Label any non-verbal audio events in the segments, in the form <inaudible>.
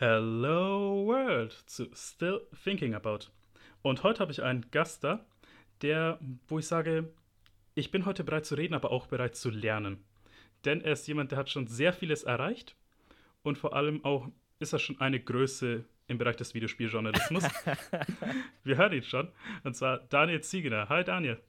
Hello World zu Still Thinking About. Und heute habe ich einen Gast da, der, wo ich sage, ich bin heute bereit zu reden, aber auch bereit zu lernen. Denn er ist jemand, der hat schon sehr vieles erreicht und vor allem auch ist er schon eine Größe im Bereich des Videospieljournalismus. <laughs> Wir hören ihn schon. Und zwar Daniel Ziegener. Hi Daniel.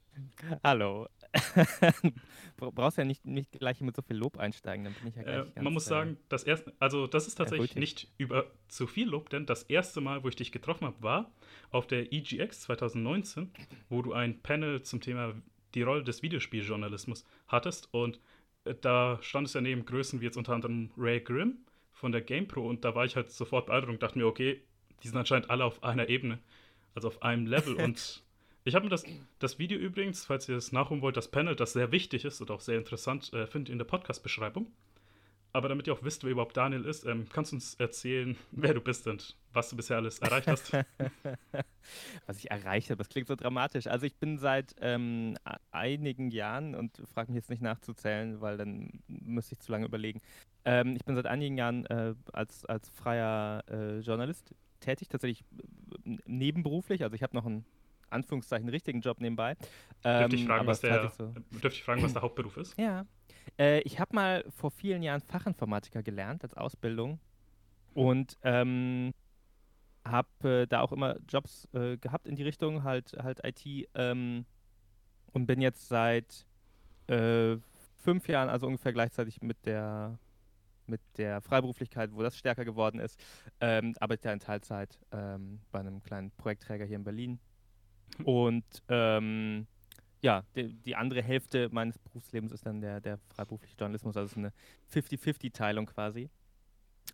Hallo. <laughs> brauchst ja nicht, nicht gleich mit so viel Lob einsteigen, dann bin ich ja gleich äh, Man muss sagen, das erste, also das ist tatsächlich nicht über zu viel Lob, denn das erste Mal, wo ich dich getroffen habe, war auf der EGX 2019, wo du ein Panel zum Thema die Rolle des Videospieljournalismus hattest. Und äh, da stand es ja neben Größen wie jetzt unter anderem Ray Grimm von der GamePro. Und da war ich halt sofort beeindruckt und dachte mir, okay, die sind anscheinend alle auf einer Ebene, also auf einem Level. <laughs> Und ich habe mir das, das Video übrigens, falls ihr es nachholen wollt, das Panel, das sehr wichtig ist und auch sehr interessant, äh, findet ihr in der Podcast-Beschreibung. Aber damit ihr auch wisst, wer überhaupt Daniel ist, ähm, kannst du uns erzählen, <laughs> wer du bist und was du bisher alles erreicht hast? <laughs> was ich erreicht habe, das klingt so dramatisch. Also ich bin seit ähm, einigen Jahren, und frage mich jetzt nicht nachzuzählen, weil dann müsste ich zu lange überlegen. Ähm, ich bin seit einigen Jahren äh, als, als freier äh, Journalist tätig, tatsächlich äh, nebenberuflich. Also ich habe noch einen Anführungszeichen richtigen Job nebenbei. Dürfte ich, fragen, was der, so. <laughs> dürfte ich fragen, was der Hauptberuf ist? Ja. Äh, ich habe mal vor vielen Jahren Fachinformatiker gelernt als Ausbildung und ähm, habe äh, da auch immer Jobs äh, gehabt in die Richtung, halt, halt IT ähm, und bin jetzt seit äh, fünf Jahren, also ungefähr gleichzeitig mit der mit der Freiberuflichkeit, wo das stärker geworden ist, ähm, arbeite ja in Teilzeit ähm, bei einem kleinen Projektträger hier in Berlin und ähm, ja, die, die, andere Hälfte meines Berufslebens ist dann der, der freiberufliche Journalismus, also eine 50-50-Teilung quasi.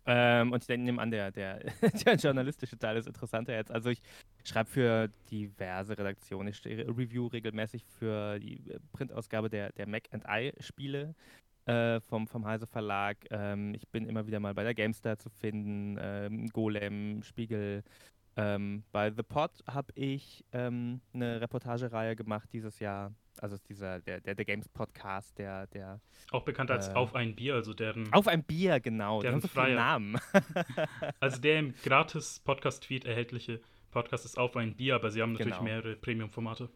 Ähm, und ich nehme an, der, der, <laughs> der, journalistische Teil ist interessanter jetzt. Also ich schreibe für diverse Redaktionen, ich review regelmäßig für die Printausgabe der, der Mac and I Spiele äh, vom, vom Heise Verlag. Ähm, ich bin immer wieder mal bei der GameStar zu finden, ähm, Golem, Spiegel, ähm, bei The Pod habe ich ähm, eine Reportagereihe gemacht dieses Jahr. Also dieser, der, der, der Games Podcast, der, der. Auch bekannt als äh, Auf ein Bier, also deren. Auf ein Bier, genau. Deren so freie Namen. <laughs> <laughs> also der im gratis Podcast-Tweet erhältliche Podcast ist Auf ein Bier, aber sie haben natürlich genau. mehrere Premium-Formate.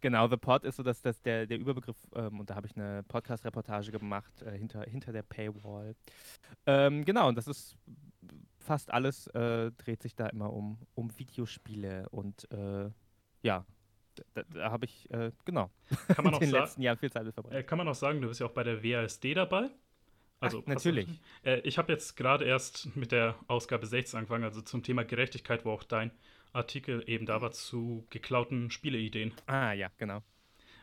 Genau, The Pod ist so dass, dass der, der Überbegriff, ähm, und da habe ich eine Podcast-Reportage gemacht äh, hinter, hinter der Paywall. Ähm, genau, und das ist fast alles äh, dreht sich da immer um, um Videospiele und äh, ja, da, da habe ich, äh, genau, kann man <laughs> in den letzten Jahren viel Zeit verbracht. Äh, kann man auch sagen, du bist ja auch bei der WASD dabei. Also, Ach, natürlich. Äh, ich habe jetzt gerade erst mit der Ausgabe 16 angefangen, also zum Thema Gerechtigkeit, wo auch dein Artikel eben da war zu geklauten Spieleideen. Ah, ja, genau.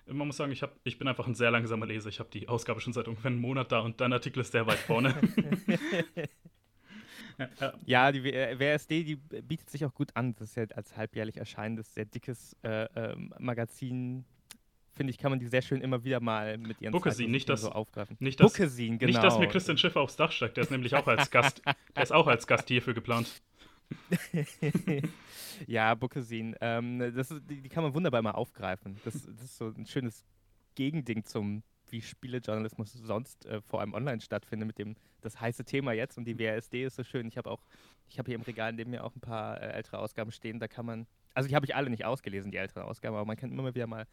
Man muss sagen, ich, hab, ich bin einfach ein sehr langsamer Leser. Ich habe die Ausgabe schon seit ungefähr einem Monat da und dein Artikel ist sehr weit vorne. <laughs> <laughs> ja, die WSD, die bietet sich auch gut an. Das ist ja als halbjährlich erscheinendes, sehr dickes äh, äh, Magazin. Finde ich, kann man die sehr schön immer wieder mal mit ihren Bookesin, nicht das, so aufgreifen. Nicht das, Bookesin, genau. Nicht, dass mir Christian Schiffer aufs Dach steigt. Der ist nämlich auch als Gast, <laughs> der ist auch als Gast hierfür geplant. <laughs> ja, Bookesin. Ähm, das ist, die, die, kann man wunderbar mal aufgreifen. Das, das ist so ein schönes Gegending zum wie Spielejournalismus sonst äh, vor allem online stattfindet, mit dem das heiße Thema jetzt und die WASD ist so schön. Ich habe auch, ich habe hier im Regal neben mir auch ein paar äh, ältere Ausgaben stehen, da kann man, also die habe ich alle nicht ausgelesen, die älteren Ausgaben, aber man kann immer mal wieder mal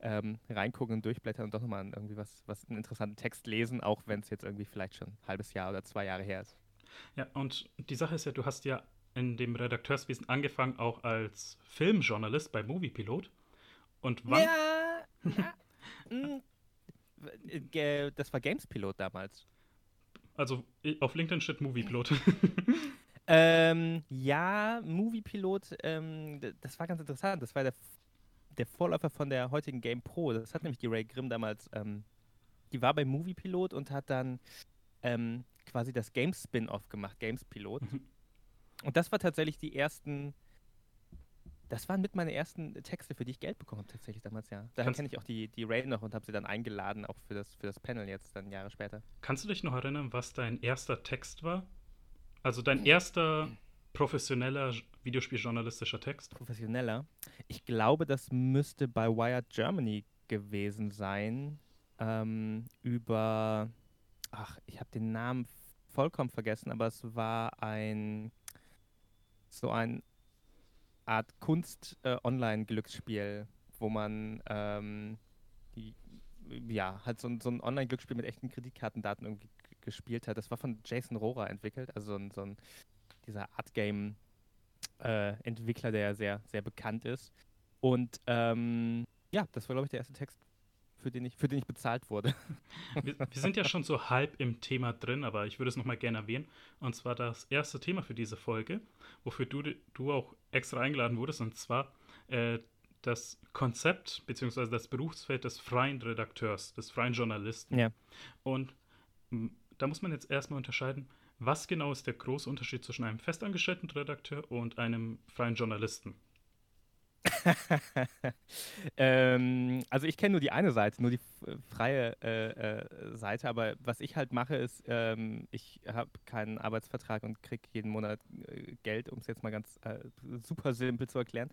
ähm, reingucken und durchblättern und doch nochmal irgendwie was, was einen interessanten Text lesen, auch wenn es jetzt irgendwie vielleicht schon ein halbes Jahr oder zwei Jahre her ist. Ja, und die Sache ist ja, du hast ja in dem Redakteurswesen angefangen, auch als Filmjournalist bei Moviepilot. Und wann? Ja, ja. <laughs> Äh, das war Gamespilot damals. Also auf LinkedIn steht Moviepilot. <laughs> <laughs> ähm, ja, Moviepilot, ähm, das war ganz interessant. Das war der, der Vorläufer von der heutigen Game Pro. Das hat nämlich die Ray Grimm damals, ähm, die war bei Moviepilot und hat dann ähm, quasi das Games-Spin-Off gemacht, Gamespilot. Mhm. Und das war tatsächlich die ersten das waren mit meine ersten Texte, für die ich Geld bekommen habe, tatsächlich damals, ja. Daher kenne ich auch die, die Ray noch und habe sie dann eingeladen, auch für das, für das Panel jetzt, dann Jahre später. Kannst du dich noch erinnern, was dein erster Text war? Also dein erster professioneller Videospieljournalistischer Text? Professioneller? Ich glaube, das müsste bei Wired Germany gewesen sein. Ähm, über, ach, ich habe den Namen vollkommen vergessen, aber es war ein so eine Art Kunst-Online-Glücksspiel, äh, wo man ähm, die, ja, halt so, so ein Online-Glücksspiel mit echten Kreditkartendaten irgendwie gespielt hat. Das war von Jason Rohrer entwickelt, also so ein, so ein dieser Art-Game-Entwickler, äh, der sehr, sehr bekannt ist. Und ähm, ja, das war, glaube ich, der erste Text, für den ich, für den ich bezahlt wurde. <laughs> Wir, wir, sind ja schon so halb im Thema drin, aber ich würde es nochmal gerne erwähnen. Und zwar das erste Thema für diese Folge, wofür du, du auch extra eingeladen wurdest, und zwar äh, das Konzept bzw. das Berufsfeld des freien Redakteurs, des freien Journalisten. Ja. Und da muss man jetzt erstmal unterscheiden, was genau ist der große Unterschied zwischen einem festangestellten Redakteur und einem freien Journalisten? <laughs> ähm, also ich kenne nur die eine Seite, nur die freie äh, äh, Seite, aber was ich halt mache ist, ähm, ich habe keinen Arbeitsvertrag und kriege jeden Monat äh, Geld, um es jetzt mal ganz äh, super simpel zu erklären,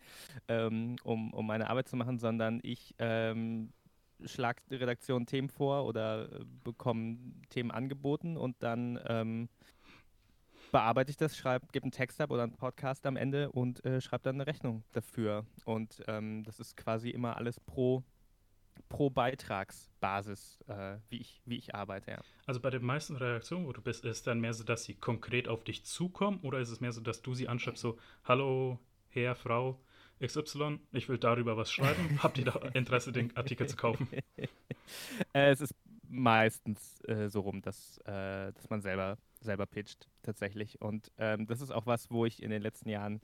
ähm, um, um meine Arbeit zu machen, sondern ich ähm, schlage Redaktion Themen vor oder äh, bekomme Themen angeboten und dann ähm, bearbeite ich das, schreibe, gebe einen Text ab oder einen Podcast am Ende und äh, schreibe dann eine Rechnung dafür. Und ähm, das ist quasi immer alles pro, pro Beitragsbasis, äh, wie, ich, wie ich arbeite. Ja. Also bei den meisten Redaktionen, wo du bist, ist dann mehr so, dass sie konkret auf dich zukommen oder ist es mehr so, dass du sie anschreibst, so, hallo, Herr, Frau, XY, ich will darüber was schreiben. <laughs> Habt ihr da Interesse, den Artikel zu kaufen? <laughs> äh, es ist meistens äh, so rum, dass, äh, dass man selber selber pitcht, tatsächlich. Und ähm, das ist auch was, wo ich in den letzten Jahren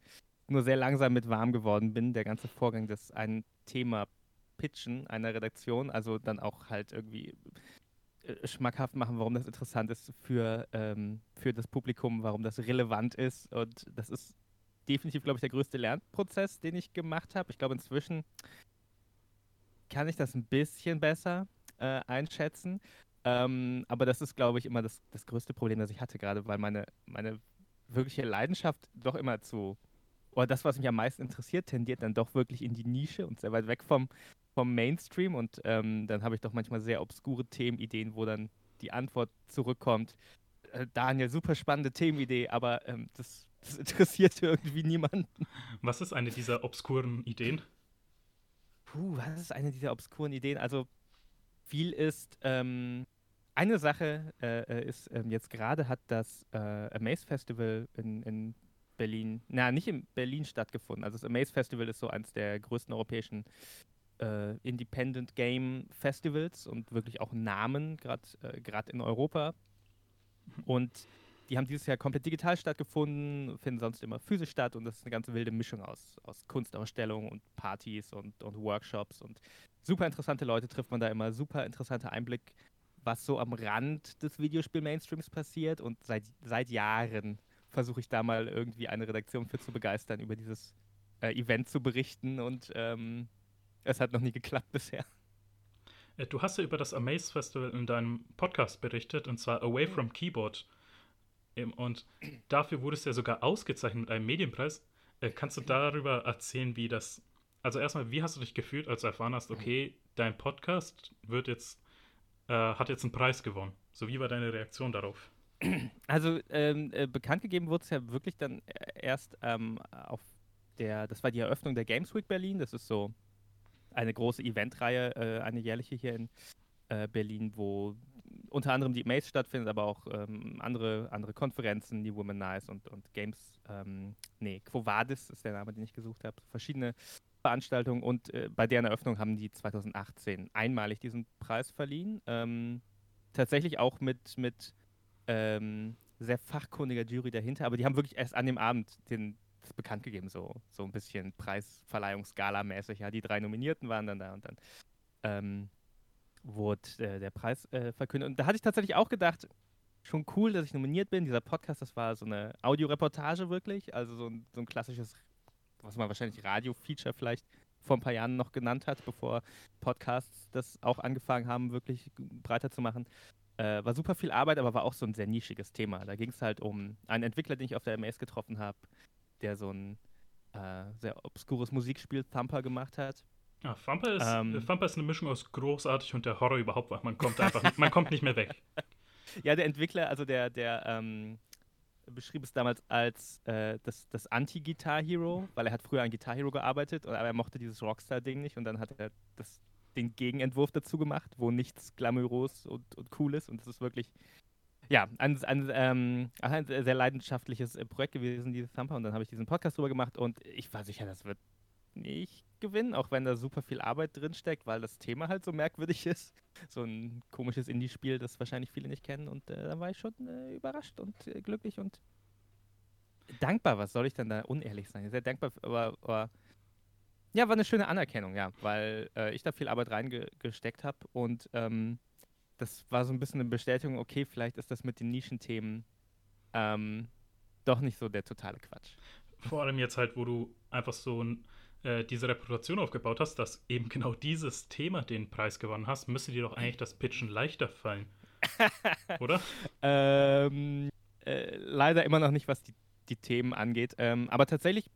nur sehr langsam mit warm geworden bin. Der ganze Vorgang, das ein Thema Pitchen einer Redaktion, also dann auch halt irgendwie äh, schmackhaft machen, warum das interessant ist für, ähm, für das Publikum, warum das relevant ist. Und das ist definitiv, glaube ich, der größte Lernprozess, den ich gemacht habe. Ich glaube, inzwischen kann ich das ein bisschen besser äh, einschätzen. Ähm, aber das ist, glaube ich, immer das, das größte Problem, das ich hatte, gerade weil meine, meine wirkliche Leidenschaft doch immer zu, oder das, was mich am meisten interessiert, tendiert dann doch wirklich in die Nische und sehr weit weg vom, vom Mainstream. Und ähm, dann habe ich doch manchmal sehr obskure Themenideen, wo dann die Antwort zurückkommt. Äh, Daniel, super spannende Themenidee, aber ähm, das, das <laughs> interessiert irgendwie niemanden. Was ist eine dieser obskuren Ideen? Puh, was ist eine dieser obskuren Ideen? Also viel ist, ähm, eine Sache äh, äh, ist, ähm, jetzt gerade hat das äh, Amaze Festival in, in Berlin, na, nicht in Berlin stattgefunden. Also das Amaze Festival ist so eines der größten europäischen äh, Independent Game Festivals und wirklich auch Namen, gerade äh, in Europa. Und die haben dieses Jahr komplett digital stattgefunden, finden sonst immer physisch statt und das ist eine ganz wilde Mischung aus, aus Kunstausstellungen und Partys und, und Workshops und super interessante Leute trifft man da immer, super interessanter Einblick was so am Rand des Videospiel-Mainstreams passiert. Und seit, seit Jahren versuche ich da mal irgendwie eine Redaktion für zu begeistern, über dieses äh, Event zu berichten. Und ähm, es hat noch nie geklappt bisher. Äh, du hast ja über das Amaze Festival in deinem Podcast berichtet, und zwar Away from Keyboard. Ähm, und dafür wurdest du ja sogar ausgezeichnet mit einem Medienpreis. Äh, kannst du darüber erzählen, wie das. Also erstmal, wie hast du dich gefühlt, als du erfahren hast, okay, dein Podcast wird jetzt äh, hat jetzt einen Preis gewonnen. So, wie war deine Reaktion darauf? Also ähm, äh, bekannt gegeben wurde es ja wirklich dann äh, erst ähm, auf der, das war die Eröffnung der Games Week Berlin. Das ist so eine große Eventreihe, äh, eine jährliche hier in äh, Berlin, wo unter anderem die Maze stattfindet, aber auch ähm, andere, andere Konferenzen, die Womanize und, und Games, ähm, nee, Quo Vadis ist der Name, den ich gesucht habe. Verschiedene Veranstaltung und äh, bei deren Eröffnung haben die 2018 einmalig diesen Preis verliehen. Ähm, tatsächlich auch mit, mit ähm, sehr fachkundiger Jury dahinter, aber die haben wirklich erst an dem Abend den, das bekannt gegeben, so, so ein bisschen Preisverleihungsgala-mäßig. Ja, die drei Nominierten waren dann da und dann ähm, wurde äh, der Preis äh, verkündet. Und da hatte ich tatsächlich auch gedacht, schon cool, dass ich nominiert bin. Dieser Podcast, das war so eine Audioreportage wirklich, also so ein, so ein klassisches was man wahrscheinlich Radio-Feature vielleicht vor ein paar Jahren noch genannt hat, bevor Podcasts das auch angefangen haben, wirklich breiter zu machen. Äh, war super viel Arbeit, aber war auch so ein sehr nischiges Thema. Da ging es halt um einen Entwickler, den ich auf der MS getroffen habe, der so ein äh, sehr obskures Musikspiel Thumper gemacht hat. Ja, Thumper ist, ähm, Thumper ist eine Mischung aus großartig und der Horror überhaupt. Man kommt einfach, man kommt nicht mehr weg. <laughs> Ja, der Entwickler, also der, der, ähm, beschrieb es damals als äh, das, das Anti-Guitar-Hero, weil er hat früher an Guitar Hero gearbeitet, aber er mochte dieses Rockstar-Ding nicht und dann hat er das, den Gegenentwurf dazu gemacht, wo nichts glamourös und, und cool ist und das ist wirklich ja, ein, ein, ähm, ein sehr leidenschaftliches äh, Projekt gewesen, dieses Thumper. Und dann habe ich diesen Podcast drüber gemacht und ich war sicher, das wird nicht gewinnen, auch wenn da super viel Arbeit drinsteckt, weil das Thema halt so merkwürdig <laughs> ist. So ein komisches Indie-Spiel, das wahrscheinlich viele nicht kennen. Und äh, da war ich schon äh, überrascht und äh, glücklich und dankbar. Was soll ich denn da unehrlich sein? Sehr dankbar, aber, aber ja, war eine schöne Anerkennung, ja, weil äh, ich da viel Arbeit reingesteckt habe und ähm, das war so ein bisschen eine Bestätigung, okay, vielleicht ist das mit den Nischenthemen ähm, doch nicht so der totale Quatsch. Vor allem jetzt halt, wo du einfach so ein, äh, diese Reputation aufgebaut hast, dass eben genau dieses Thema den Preis gewonnen hast, müsste dir doch eigentlich das Pitchen leichter fallen. <laughs> Oder? Ähm, äh, leider immer noch nicht, was die, die Themen angeht. Ähm, aber tatsächlich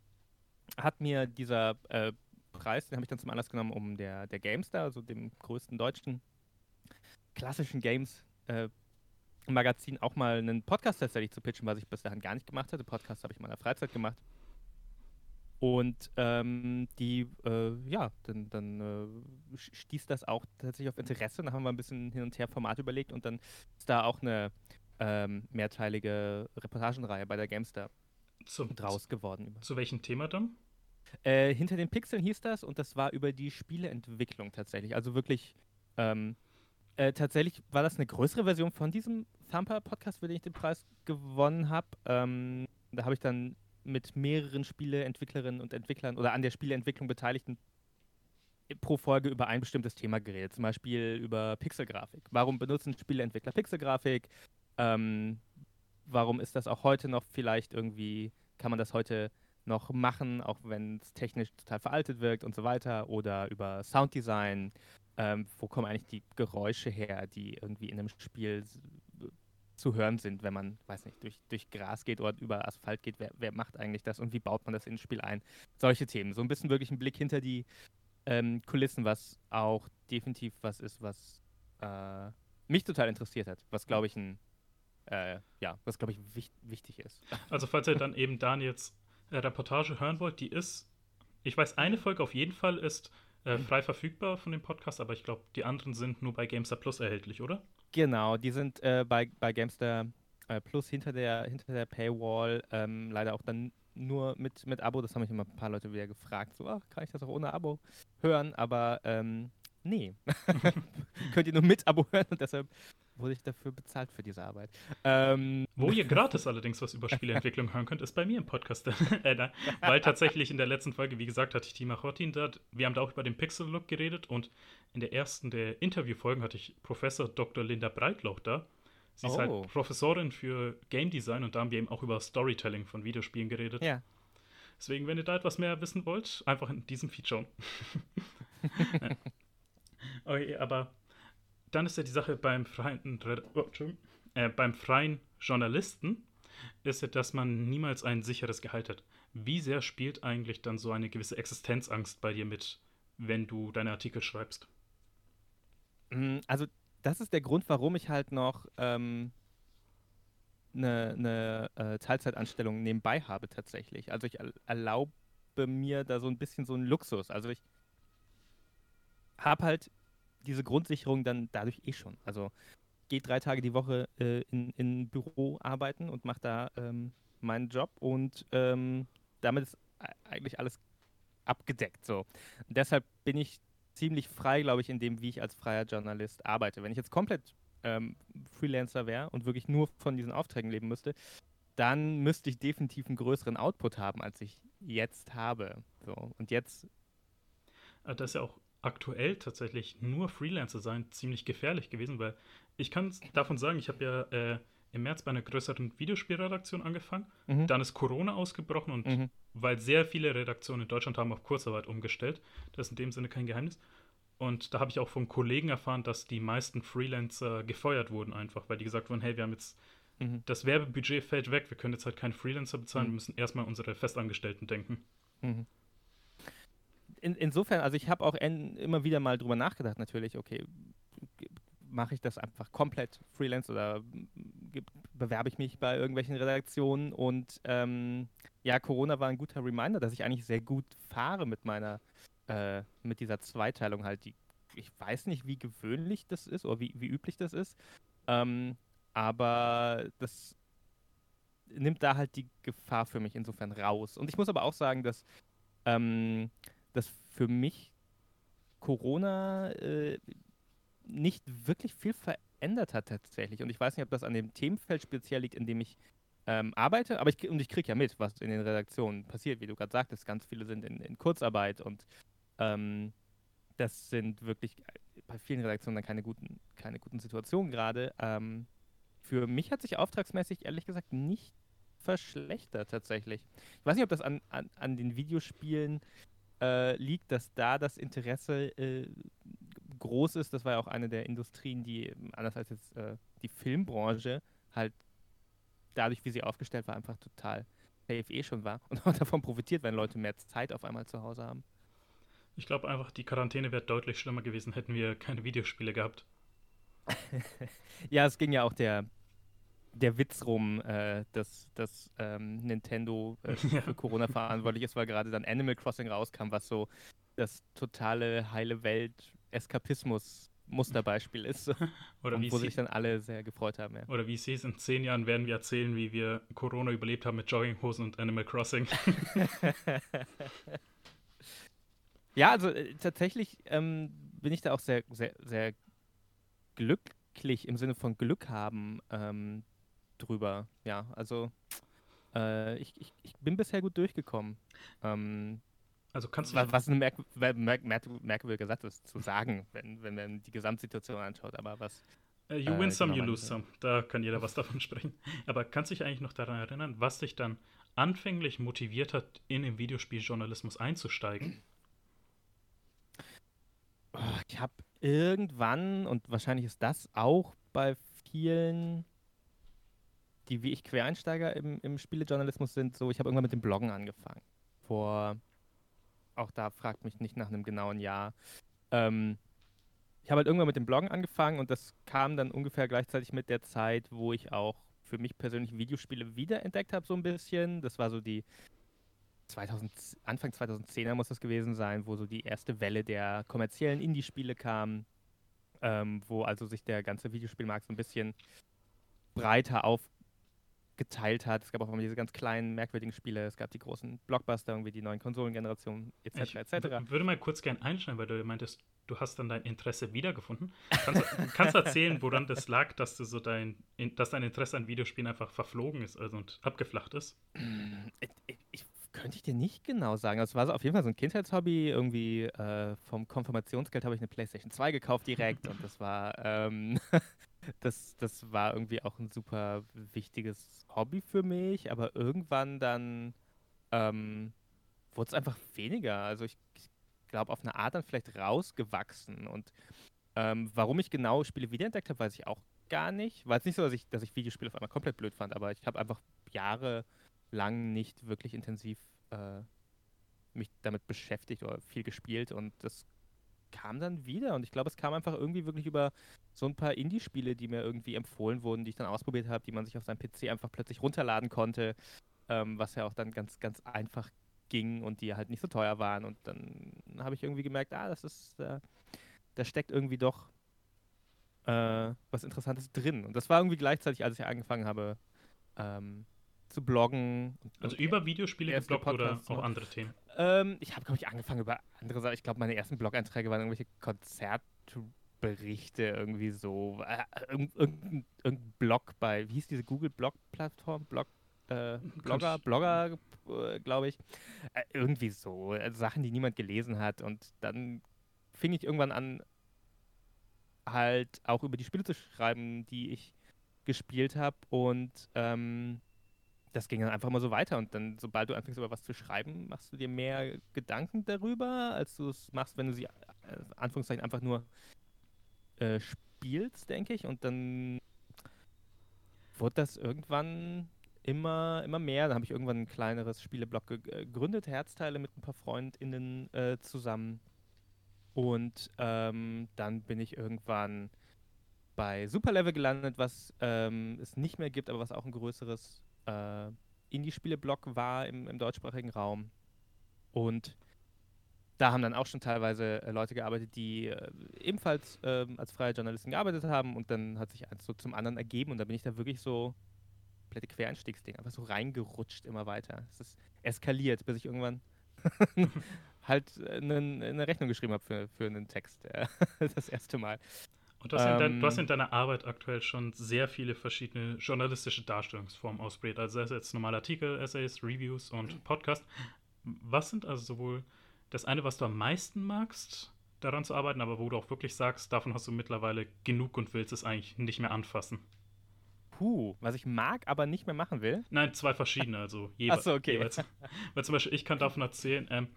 hat mir dieser äh, Preis, den habe ich dann zum Anlass genommen, um der, der GameStar, also dem größten deutschen klassischen Games äh, Magazin auch mal einen Podcast tatsächlich zu pitchen, was ich bis dahin gar nicht gemacht hatte. Podcast habe ich in meiner Freizeit gemacht. Und ähm, die, äh, ja, dann, dann äh, stieß das auch tatsächlich auf Interesse. Dann haben wir ein bisschen hin und her Format überlegt und dann ist da auch eine ähm, mehrteilige Reportagenreihe bei der Gamestar Zum, draus geworden. Zu welchem Thema dann? Äh, hinter den Pixeln hieß das und das war über die Spieleentwicklung tatsächlich. Also wirklich ähm, äh, tatsächlich war das eine größere Version von diesem Thumper-Podcast, für den ich den Preis gewonnen habe. Ähm, da habe ich dann mit mehreren Spieleentwicklerinnen und Entwicklern oder an der Spieleentwicklung Beteiligten pro Folge über ein bestimmtes Thema geredet. Zum Beispiel über Pixelgrafik. Warum benutzen Spieleentwickler Pixelgrafik? Ähm, warum ist das auch heute noch vielleicht irgendwie, kann man das heute noch machen, auch wenn es technisch total veraltet wirkt und so weiter? Oder über Sounddesign, ähm, wo kommen eigentlich die Geräusche her, die irgendwie in einem Spiel zu hören sind, wenn man, weiß nicht, durch, durch Gras geht oder über Asphalt geht. Wer, wer macht eigentlich das und wie baut man das ins Spiel ein? Solche Themen. So ein bisschen wirklich ein Blick hinter die ähm, Kulissen, was auch definitiv was ist, was äh, mich total interessiert hat. Was, glaube ich, ein, äh, ja, was, glaube ich, wich wichtig ist. Also, falls ihr dann eben Daniels äh, Reportage hören wollt, die ist, ich weiß, eine Folge auf jeden Fall ist äh, frei verfügbar von dem Podcast, aber ich glaube, die anderen sind nur bei Gamestar Plus erhältlich, oder? Genau, die sind äh, bei, bei Gamestar äh, Plus hinter der, hinter der Paywall, ähm, leider auch dann nur mit, mit Abo. Das haben mich immer ein paar Leute wieder gefragt, so, ach, kann ich das auch ohne Abo hören? Aber ähm, nee, <laughs> könnt ihr nur mit Abo hören und deshalb wurde ich dafür bezahlt für diese Arbeit. Ähm, Wo ihr gratis allerdings was über Spieleentwicklung hören könnt, ist bei mir im Podcast. <laughs> äh, weil tatsächlich in der letzten Folge, wie gesagt, hatte ich Tima Chottin da. Wir haben da auch über den Pixel-Look geredet und in der ersten der Interviewfolgen hatte ich Professor Dr. Linda Breitlauch da. Sie ist halt oh. Professorin für Game Design und da haben wir eben auch über Storytelling von Videospielen geredet. Ja. Deswegen, wenn ihr da etwas mehr wissen wollt, einfach in diesem Feed schauen. <laughs> <laughs> okay, aber dann ist ja die Sache beim freien, oh, äh, beim freien Journalisten, ist ja, dass man niemals ein sicheres Gehalt hat. Wie sehr spielt eigentlich dann so eine gewisse Existenzangst bei dir mit, wenn du deine Artikel schreibst? Mm, also, das ist der Grund, warum ich halt noch ähm, eine, eine äh, Teilzeitanstellung nebenbei habe tatsächlich. Also ich erlaube mir da so ein bisschen so einen Luxus. Also ich habe halt diese Grundsicherung dann dadurch eh schon. Also gehe drei Tage die Woche äh, in, in Büro arbeiten und mache da ähm, meinen Job und ähm, damit ist eigentlich alles abgedeckt. So. Deshalb bin ich ziemlich frei, glaube ich, in dem, wie ich als freier Journalist arbeite. Wenn ich jetzt komplett ähm, Freelancer wäre und wirklich nur von diesen Aufträgen leben müsste, dann müsste ich definitiv einen größeren Output haben, als ich jetzt habe. So. Und jetzt. Ah, das ist ja auch aktuell tatsächlich nur Freelancer sein ziemlich gefährlich gewesen, weil ich kann davon sagen, ich habe ja äh, im März bei einer größeren Videospielredaktion angefangen. Mhm. Dann ist Corona ausgebrochen und mhm. weil sehr viele Redaktionen in Deutschland haben auf Kurzarbeit umgestellt, das ist in dem Sinne kein Geheimnis. Und da habe ich auch von Kollegen erfahren, dass die meisten Freelancer gefeuert wurden, einfach, weil die gesagt wurden, hey, wir haben jetzt mhm. das Werbebudget fällt weg, wir können jetzt halt keinen Freelancer bezahlen, mhm. wir müssen erstmal unsere Festangestellten denken. In, insofern, also ich habe auch en, immer wieder mal drüber nachgedacht, natürlich, okay, mache ich das einfach komplett Freelance oder bewerbe ich mich bei irgendwelchen Redaktionen. Und ähm, ja, Corona war ein guter Reminder, dass ich eigentlich sehr gut fahre mit meiner, äh, mit dieser Zweiteilung halt. Die, ich weiß nicht, wie gewöhnlich das ist oder wie, wie üblich das ist. Ähm, aber das nimmt da halt die Gefahr für mich insofern raus. Und ich muss aber auch sagen, dass, ähm, dass für mich Corona äh, nicht wirklich viel verändert hat tatsächlich. Und ich weiß nicht, ob das an dem Themenfeld speziell liegt, in dem ich ähm, arbeite, aber ich, und ich kriege ja mit, was in den Redaktionen passiert, wie du gerade sagtest. Ganz viele sind in, in Kurzarbeit und ähm, das sind wirklich bei vielen Redaktionen dann keine guten, keine guten Situationen gerade. Ähm, für mich hat sich auftragsmäßig ehrlich gesagt nicht verschlechtert tatsächlich. Ich weiß nicht, ob das an, an, an den Videospielen äh, liegt, dass da das Interesse äh, groß ist. Das war ja auch eine der Industrien, die, anders als jetzt äh, die Filmbranche, halt dadurch, wie sie aufgestellt war, einfach total safe eh schon war und <laughs> auch davon profitiert, wenn Leute mehr Zeit auf einmal zu Hause haben. Ich glaube einfach, die Quarantäne wäre deutlich schlimmer gewesen, hätten wir keine Videospiele gehabt. <laughs> ja, es ging ja auch der, der Witz rum, äh, dass, dass ähm, Nintendo äh, <laughs> ja. für Corona verantwortlich ist, weil gerade dann Animal Crossing rauskam, was so das totale heile Welt Eskapismus Musterbeispiel ist. <laughs> Oder und wie wo sich dann alle sehr gefreut haben. Ja. Oder wie es hieß, in zehn Jahren werden wir erzählen, wie wir Corona überlebt haben mit Jogginghosen und Animal Crossing. <laughs> ja, also äh, tatsächlich ähm, bin ich da auch sehr, sehr, sehr glücklich im Sinne von Glück haben, ähm, drüber. Ja, also äh, ich, ich, ich bin bisher gut durchgekommen. Ähm, also kannst du was, was eine merk merk merk merkwürdige Sache ist zu sagen, wenn, wenn man die Gesamtsituation anschaut, aber was. Uh, you win äh, some, genau you lose some. Da kann jeder was davon <laughs> sprechen. Aber kannst du dich eigentlich noch daran erinnern, was dich dann anfänglich motiviert hat, in den Videospieljournalismus einzusteigen? Oh, ich habe irgendwann, und wahrscheinlich ist das auch bei vielen die wie ich Quereinsteiger im, im Spielejournalismus sind, so, ich habe irgendwann mit dem Bloggen angefangen. Vor, auch da fragt mich nicht nach einem genauen Jahr. Ähm, ich habe halt irgendwann mit dem Bloggen angefangen und das kam dann ungefähr gleichzeitig mit der Zeit, wo ich auch für mich persönlich Videospiele wiederentdeckt habe, so ein bisschen. Das war so die 2000, Anfang 2010er muss das gewesen sein, wo so die erste Welle der kommerziellen Indie-Spiele kam, ähm, wo also sich der ganze Videospielmarkt so ein bisschen breiter auf geteilt hat. Es gab auch immer diese ganz kleinen, merkwürdigen Spiele. Es gab die großen Blockbuster, irgendwie die neuen Konsolengenerationen, etc. etc. Ich würde mal kurz gern einschneiden, weil du meintest, du hast dann dein Interesse wiedergefunden. Kannst, <laughs> kannst erzählen, woran das lag, dass du so dein, dass dein Interesse an Videospielen einfach verflogen ist also und abgeflacht ist? Ich, ich, ich könnte ich dir nicht genau sagen. Also, es war so auf jeden Fall so ein Kindheitshobby. Irgendwie äh, vom Konfirmationsgeld habe ich eine PlayStation 2 gekauft direkt und das war ähm, <laughs> das, das war irgendwie auch ein super wichtiges Hobby für mich, aber irgendwann dann ähm, wurde es einfach weniger. Also ich, ich glaube, auf eine Art dann vielleicht rausgewachsen. Und ähm, warum ich genau Spiele wiederentdeckt habe, weiß ich auch gar nicht. War es nicht so, dass ich, dass ich Videospiele auf einmal komplett blöd fand, aber ich habe einfach jahrelang nicht wirklich intensiv äh, mich damit beschäftigt oder viel gespielt und das kam dann wieder und ich glaube, es kam einfach irgendwie wirklich über so ein paar Indie-Spiele, die mir irgendwie empfohlen wurden, die ich dann ausprobiert habe, die man sich auf seinem PC einfach plötzlich runterladen konnte, ähm, was ja auch dann ganz, ganz einfach ging und die halt nicht so teuer waren und dann habe ich irgendwie gemerkt, ah, das ist, äh, da steckt irgendwie doch äh, was Interessantes drin. Und das war irgendwie gleichzeitig, als ich angefangen habe, ähm, zu bloggen. Also über Videospiele gebloggt oder auch andere Themen? Ähm, ich habe, glaube ich, angefangen über andere Sachen. Ich glaube, meine ersten Blog-Einträge waren irgendwelche Konzertberichte, irgendwie so. Äh, irgendein, irgendein Blog bei, wie hieß diese Google-Blog-Plattform? Blog, äh, Blogger, Blogger, äh, glaube ich. Äh, irgendwie so. Äh, Sachen, die niemand gelesen hat. Und dann fing ich irgendwann an, halt auch über die Spiele zu schreiben, die ich gespielt habe. Und ähm, das ging dann einfach mal so weiter und dann, sobald du anfängst, über was zu schreiben, machst du dir mehr Gedanken darüber, als du es machst, wenn du sie, äh, Anführungszeichen, einfach nur äh, spielst, denke ich. Und dann wurde das irgendwann immer, immer mehr. Dann habe ich irgendwann ein kleineres Spieleblock gegründet, Herzteile mit ein paar FreundInnen äh, zusammen. Und ähm, dann bin ich irgendwann bei Superlevel gelandet, was ähm, es nicht mehr gibt, aber was auch ein größeres äh, Indie-Spiele-Blog war im, im deutschsprachigen Raum. Und da haben dann auch schon teilweise äh, Leute gearbeitet, die äh, ebenfalls äh, als freie Journalisten gearbeitet haben und dann hat sich eins so zum anderen ergeben und da bin ich da wirklich so komplette Quereinstiegsding, einfach so reingerutscht immer weiter. Es ist eskaliert, bis ich irgendwann <laughs> halt eine, eine, Rechnung geschrieben habe für, für einen Text. <laughs> das erste Mal. Und du hast, ähm, dein, du hast, in deiner Arbeit aktuell schon sehr viele verschiedene journalistische Darstellungsformen ausprobiert. Also sei es jetzt normale Artikel, Essays, Reviews und Podcast. Was sind also sowohl das eine, was du am meisten magst, daran zu arbeiten, aber wo du auch wirklich sagst, davon hast du mittlerweile genug und willst es eigentlich nicht mehr anfassen? Puh, was ich mag, aber nicht mehr machen will? Nein, zwei verschiedene, also <laughs> jewe Achso, okay. jeweils. <laughs> Weil zum Beispiel, ich kann davon erzählen, ähm,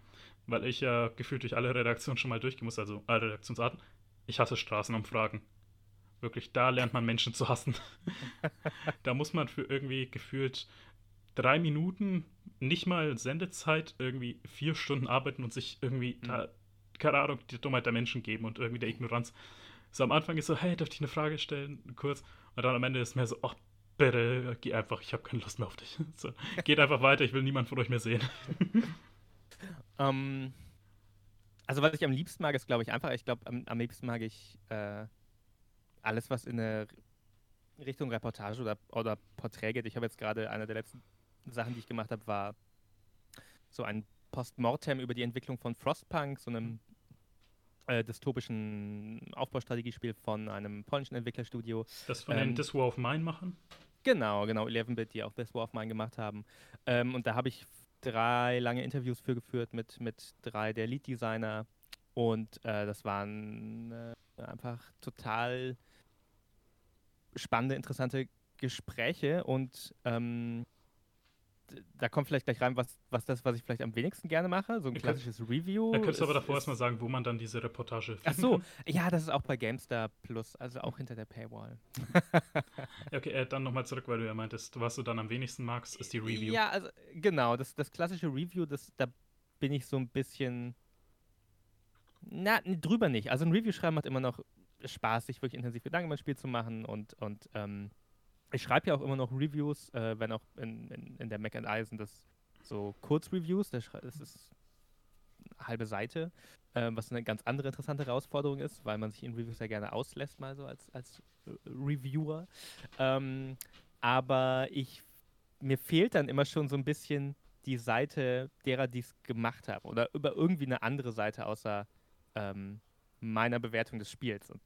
weil ich ja gefühlt durch alle Redaktionen schon mal durchgehen muss, also alle Redaktionsarten, ich hasse Straßenumfragen. Wirklich, da lernt man Menschen zu hassen. <laughs> da muss man für irgendwie gefühlt drei Minuten, nicht mal Sendezeit, irgendwie vier Stunden arbeiten und sich irgendwie mhm. da, keine Ahnung, die Dummheit der Menschen geben und irgendwie der Ignoranz. So am Anfang ist so, hey, darf ich eine Frage stellen? Kurz. Und dann am Ende ist mehr so, ach, bitte, geh einfach, ich habe keine Lust mehr auf dich. <laughs> So, geht einfach weiter, ich will niemanden von euch mehr sehen. um, <laughs> ähm, also was ich am liebsten mag, ist glaube ich einfach, ich glaube am, am, liebsten mag ich äh, alles, was in eine Richtung Reportage oder, oder Porträt geht. Ich habe jetzt gerade eine der letzten Sachen, die ich gemacht habe, war so ein Postmortem über die Entwicklung von Frostpunk, so einem äh, dystopischen Aufbaustrategiespiel von einem polnischen Entwicklerstudio. Das von ähm, den This War of Mine machen? Genau, genau, 11-Bit, die auch This War of Mine gemacht haben. Ähm, und da habe ich drei lange Interviews für geführt mit, mit drei der Lead-Designer und äh, das waren äh, einfach total spannende, interessante Gespräche. Und ähm, da kommt vielleicht gleich rein, was, was das, was ich vielleicht am wenigsten gerne mache, so ein klassisches kann, Review. Da könntest du aber davor erstmal sagen, wo man dann diese Reportage findet. Ach so, ja, das ist auch bei GameStar Plus, also auch hinter der Paywall. <laughs> okay, äh, dann nochmal zurück, weil du ja meintest, was du dann am wenigsten magst, ist die Review. Ja, also genau, das, das klassische Review, das, da bin ich so ein bisschen, na, drüber nicht. Also ein Review schreiben macht immer noch Spaß, sich wirklich intensiv Gedanken über ein Spiel zu machen und, und ähm, ich schreibe ja auch immer noch Reviews, äh, wenn auch in, in, in der Mac and sind das so Kurzreviews, das ist eine halbe Seite, äh, was eine ganz andere interessante Herausforderung ist, weil man sich in Reviews ja gerne auslässt, mal so als, als äh, Reviewer. Ähm, aber ich, mir fehlt dann immer schon so ein bisschen die Seite derer, die es gemacht haben oder über irgendwie eine andere Seite außer ähm, meiner Bewertung des Spiels. Und,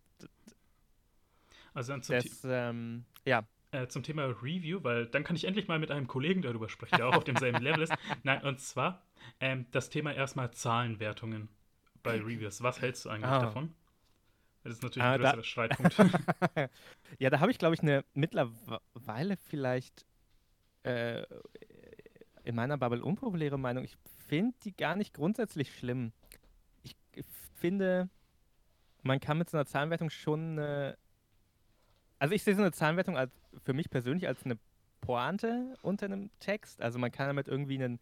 also das, ähm, ja, äh, zum Thema Review, weil dann kann ich endlich mal mit einem Kollegen darüber sprechen, der auch auf demselben Level ist. <laughs> Nein, und zwar ähm, das Thema erstmal Zahlenwertungen bei Reviews. Was hältst du eigentlich ah. davon? Das ist natürlich ah, ein größerer da Streitpunkt. <laughs> ja, da habe ich, glaube ich, eine mittlerweile vielleicht äh, in meiner Bubble unpopuläre Meinung. Ich finde die gar nicht grundsätzlich schlimm. Ich finde, man kann mit so einer Zahlenwertung schon eine also ich sehe so eine Zahlenwertung als, für mich persönlich als eine Pointe unter einem Text. Also man kann damit irgendwie einen,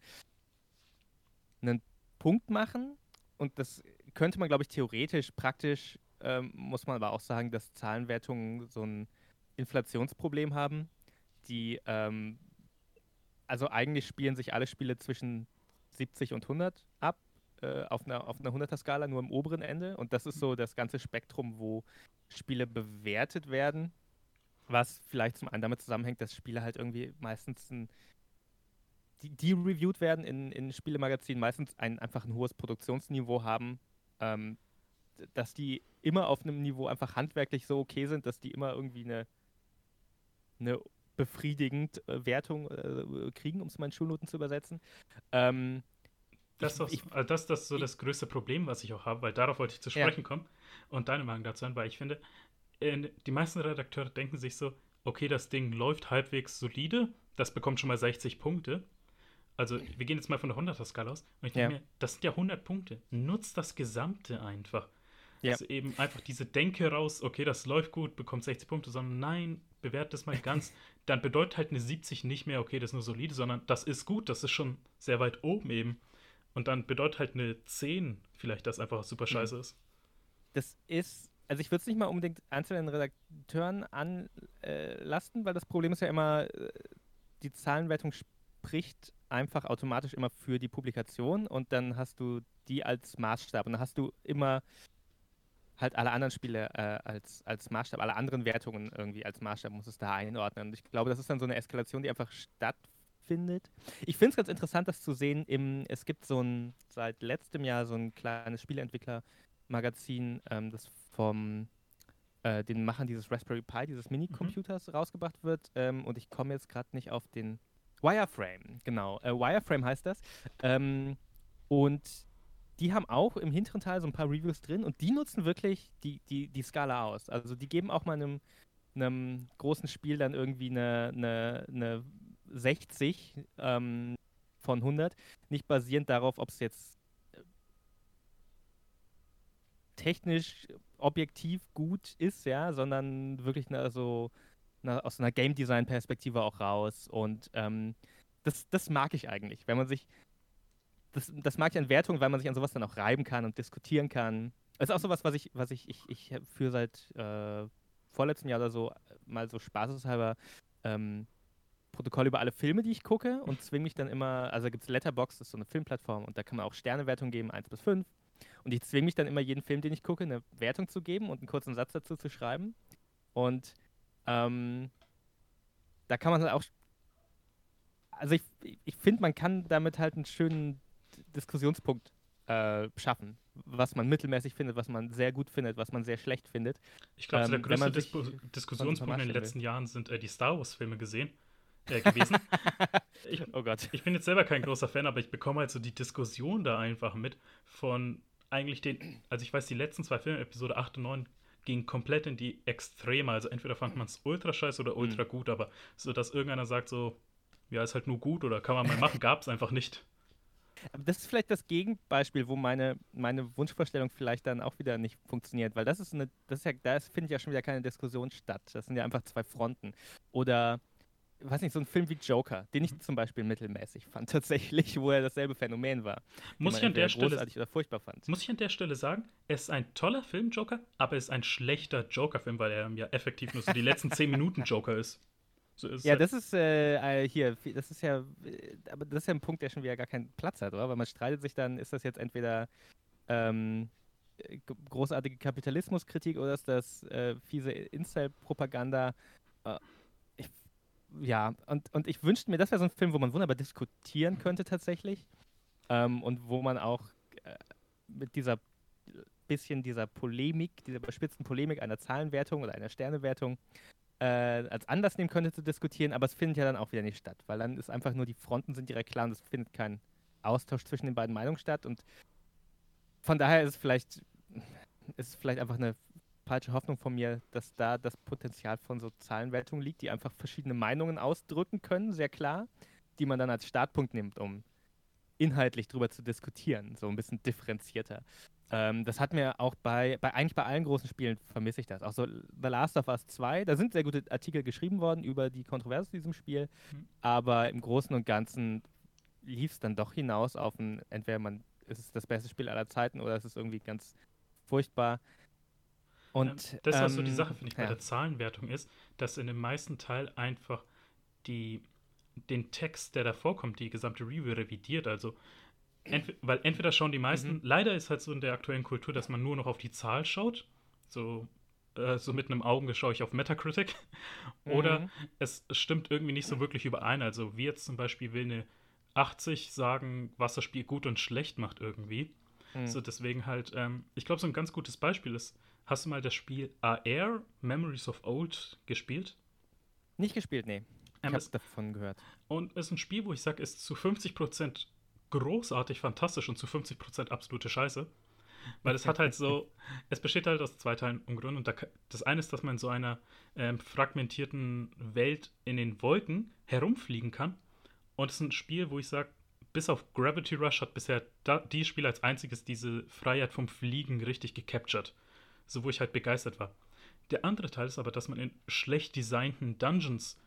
einen Punkt machen und das könnte man, glaube ich, theoretisch, praktisch ähm, muss man aber auch sagen, dass Zahlenwertungen so ein Inflationsproblem haben, die ähm, also eigentlich spielen sich alle Spiele zwischen 70 und 100 ab äh, auf einer, auf einer 100er-Skala, nur im oberen Ende. Und das ist so das ganze Spektrum, wo Spiele bewertet werden was vielleicht zum einen damit zusammenhängt, dass Spiele halt irgendwie meistens ein, die, die reviewed werden in, in Spielemagazinen, meistens ein, einfach ein hohes Produktionsniveau haben, ähm, dass die immer auf einem Niveau einfach handwerklich so okay sind, dass die immer irgendwie eine, eine befriedigend äh, Wertung äh, kriegen, um es mal in Schulnoten zu übersetzen. Ähm, das, ich, ist, das, das ist so das größte Problem, was ich auch habe, weil darauf wollte ich zu sprechen ja. kommen und deine Meinung dazu an, weil ich finde, die meisten Redakteure denken sich so, okay, das Ding läuft halbwegs solide, das bekommt schon mal 60 Punkte. Also wir gehen jetzt mal von der 100er-Skala aus. Und ich denke ja. mir, das sind ja 100 Punkte. Nutzt das Gesamte einfach. Ja. Also eben einfach diese Denke raus, okay, das läuft gut, bekommt 60 Punkte, sondern nein, bewert das mal ganz. <laughs> Dann bedeutet halt eine 70 nicht mehr, okay, das ist nur solide, sondern das ist gut, das ist schon sehr weit oben eben. Und dann bedeutet halt eine 10 vielleicht, dass einfach super mhm. scheiße ist. Das ist also ich würde es nicht mal unbedingt einzelnen Redakteuren anlasten, weil das Problem ist ja immer, äh, die Zahlenwertung spricht einfach automatisch immer für die Publikation und dann hast du die als Maßstab und dann hast du immer halt alle anderen Spiele äh, als, als Maßstab, alle anderen Wertungen irgendwie als Maßstab muss es da einordnen. Und ich glaube, das ist dann so eine Eskalation, die einfach stattfindet. Ich finde es ganz interessant, das zu sehen. Im, es gibt so ein, seit letztem Jahr so ein kleines Spieleentwickler-Magazin, ähm, das vom äh, den Machern dieses Raspberry Pi, dieses Mini-Computers mhm. rausgebracht wird. Ähm, und ich komme jetzt gerade nicht auf den Wireframe, genau. Äh, Wireframe heißt das. Ähm, und die haben auch im hinteren Teil so ein paar Reviews drin und die nutzen wirklich die, die, die Skala aus. Also die geben auch mal einem, einem großen Spiel dann irgendwie eine, eine, eine 60 ähm, von 100, nicht basierend darauf, ob es jetzt äh, technisch objektiv gut ist, ja, sondern wirklich eine, so eine, aus einer Game Design Perspektive auch raus und ähm, das, das mag ich eigentlich, wenn man sich das, das mag ich an Wertung, weil man sich an sowas dann auch reiben kann und diskutieren kann. Das ist auch sowas, was ich, was ich, ich, ich für seit äh, vorletztem Jahr oder so mal so spaßeshalber ähm, Protokoll über alle Filme, die ich gucke und zwinge mich dann immer, also gibt es Letterbox, das ist so eine Filmplattform und da kann man auch Sternewertung geben, 1 bis 5. Und ich zwinge mich dann immer jeden Film, den ich gucke, eine Wertung zu geben und einen kurzen Satz dazu zu schreiben. Und ähm, da kann man halt auch. Also ich, ich finde, man kann damit halt einen schönen Diskussionspunkt äh, schaffen, was man mittelmäßig findet, was man sehr gut findet, was man sehr schlecht findet. Ich glaube, ähm, der größte Dis Diskussionspunkt in den letzten will. Jahren sind äh, die Star Wars-Filme gesehen. Äh, <laughs> gewesen. ich, oh Gott. Ich bin jetzt selber kein großer Fan, aber ich bekomme halt so die Diskussion da einfach mit von eigentlich den, also ich weiß, die letzten zwei Filme, Episode 8 und 9, gingen komplett in die Extreme. Also entweder fand man es ultra scheiße oder ultra mhm. gut, aber so, dass irgendeiner sagt so, ja, ist halt nur gut oder kann man mal machen, gab es einfach nicht. Aber das ist vielleicht das Gegenbeispiel, wo meine, meine Wunschvorstellung vielleicht dann auch wieder nicht funktioniert, weil das ist eine, das ist ja, da findet ja schon wieder keine Diskussion statt. Das sind ja einfach zwei Fronten. Oder weiß nicht, so ein Film wie Joker, den ich zum Beispiel mittelmäßig fand, <laughs> tatsächlich, wo er dasselbe Phänomen war. Muss ich an der Stelle oder furchtbar fand. Muss ich an der Stelle sagen, es ist ein toller Film, Joker, aber es ist ein schlechter Joker-Film, weil er ja effektiv nur so die letzten zehn Minuten Joker ist. So ja, das ist äh, äh hier, das ist ja, äh, aber das ist ja ein Punkt, der schon wieder gar keinen Platz hat, oder? Weil man streitet sich dann, ist das jetzt entweder ähm, großartige Kapitalismuskritik oder ist das äh, fiese Incel-Propaganda? Ja, und, und ich wünschte mir, das wäre so ein Film, wo man wunderbar diskutieren könnte tatsächlich. Ähm, und wo man auch äh, mit dieser bisschen dieser Polemik, dieser überspitzten Polemik einer Zahlenwertung oder einer Sternewertung äh, als Anlass nehmen könnte zu diskutieren, aber es findet ja dann auch wieder nicht statt, weil dann ist einfach nur die Fronten sind direkt klar und es findet kein Austausch zwischen den beiden Meinungen statt und von daher ist es vielleicht, ist es vielleicht einfach eine falsche Hoffnung von mir, dass da das Potenzial von so Zahlenwertungen liegt, die einfach verschiedene Meinungen ausdrücken können, sehr klar, die man dann als Startpunkt nimmt, um inhaltlich drüber zu diskutieren, so ein bisschen differenzierter. Ähm, das hat mir auch bei, bei, eigentlich bei allen großen Spielen vermisse ich das. Auch so The Last of Us 2, da sind sehr gute Artikel geschrieben worden über die Kontroverse zu diesem Spiel, mhm. aber im Großen und Ganzen lief es dann doch hinaus auf ein, entweder man ist es das beste Spiel aller Zeiten oder es ist irgendwie ganz furchtbar. Und, ja, das, was ähm, so die Sache, finde ich, ja. bei der Zahlenwertung ist, dass in dem meisten Teil einfach die, den Text, der da vorkommt, die gesamte Review revidiert. Also Entweder, weil entweder schauen die meisten, mhm. leider ist halt so in der aktuellen Kultur, dass man nur noch auf die Zahl schaut. So, äh, so mit einem Auge schaue ich auf Metacritic. <laughs> Oder mhm. es stimmt irgendwie nicht so wirklich überein. Also, wie jetzt zum Beispiel will eine 80 sagen, was das Spiel gut und schlecht macht irgendwie. Mhm. So, deswegen halt, ähm, ich glaube, so ein ganz gutes Beispiel ist, hast du mal das Spiel AR, Memories of Old, gespielt? Nicht gespielt, nee. Ich ähm, habe davon gehört. Und es ist ein Spiel, wo ich sage, ist zu 50% großartig, fantastisch und zu 50% absolute Scheiße. Weil es hat halt so, <laughs> es besteht halt aus zwei Teilen im Grunde. Und da, das eine ist, dass man in so einer ähm, fragmentierten Welt in den Wolken herumfliegen kann. Und es ist ein Spiel, wo ich sage, bis auf Gravity Rush hat bisher da, die Spiel als einziges diese Freiheit vom Fliegen richtig gecaptured. So, wo ich halt begeistert war. Der andere Teil ist aber, dass man in schlecht designten Dungeons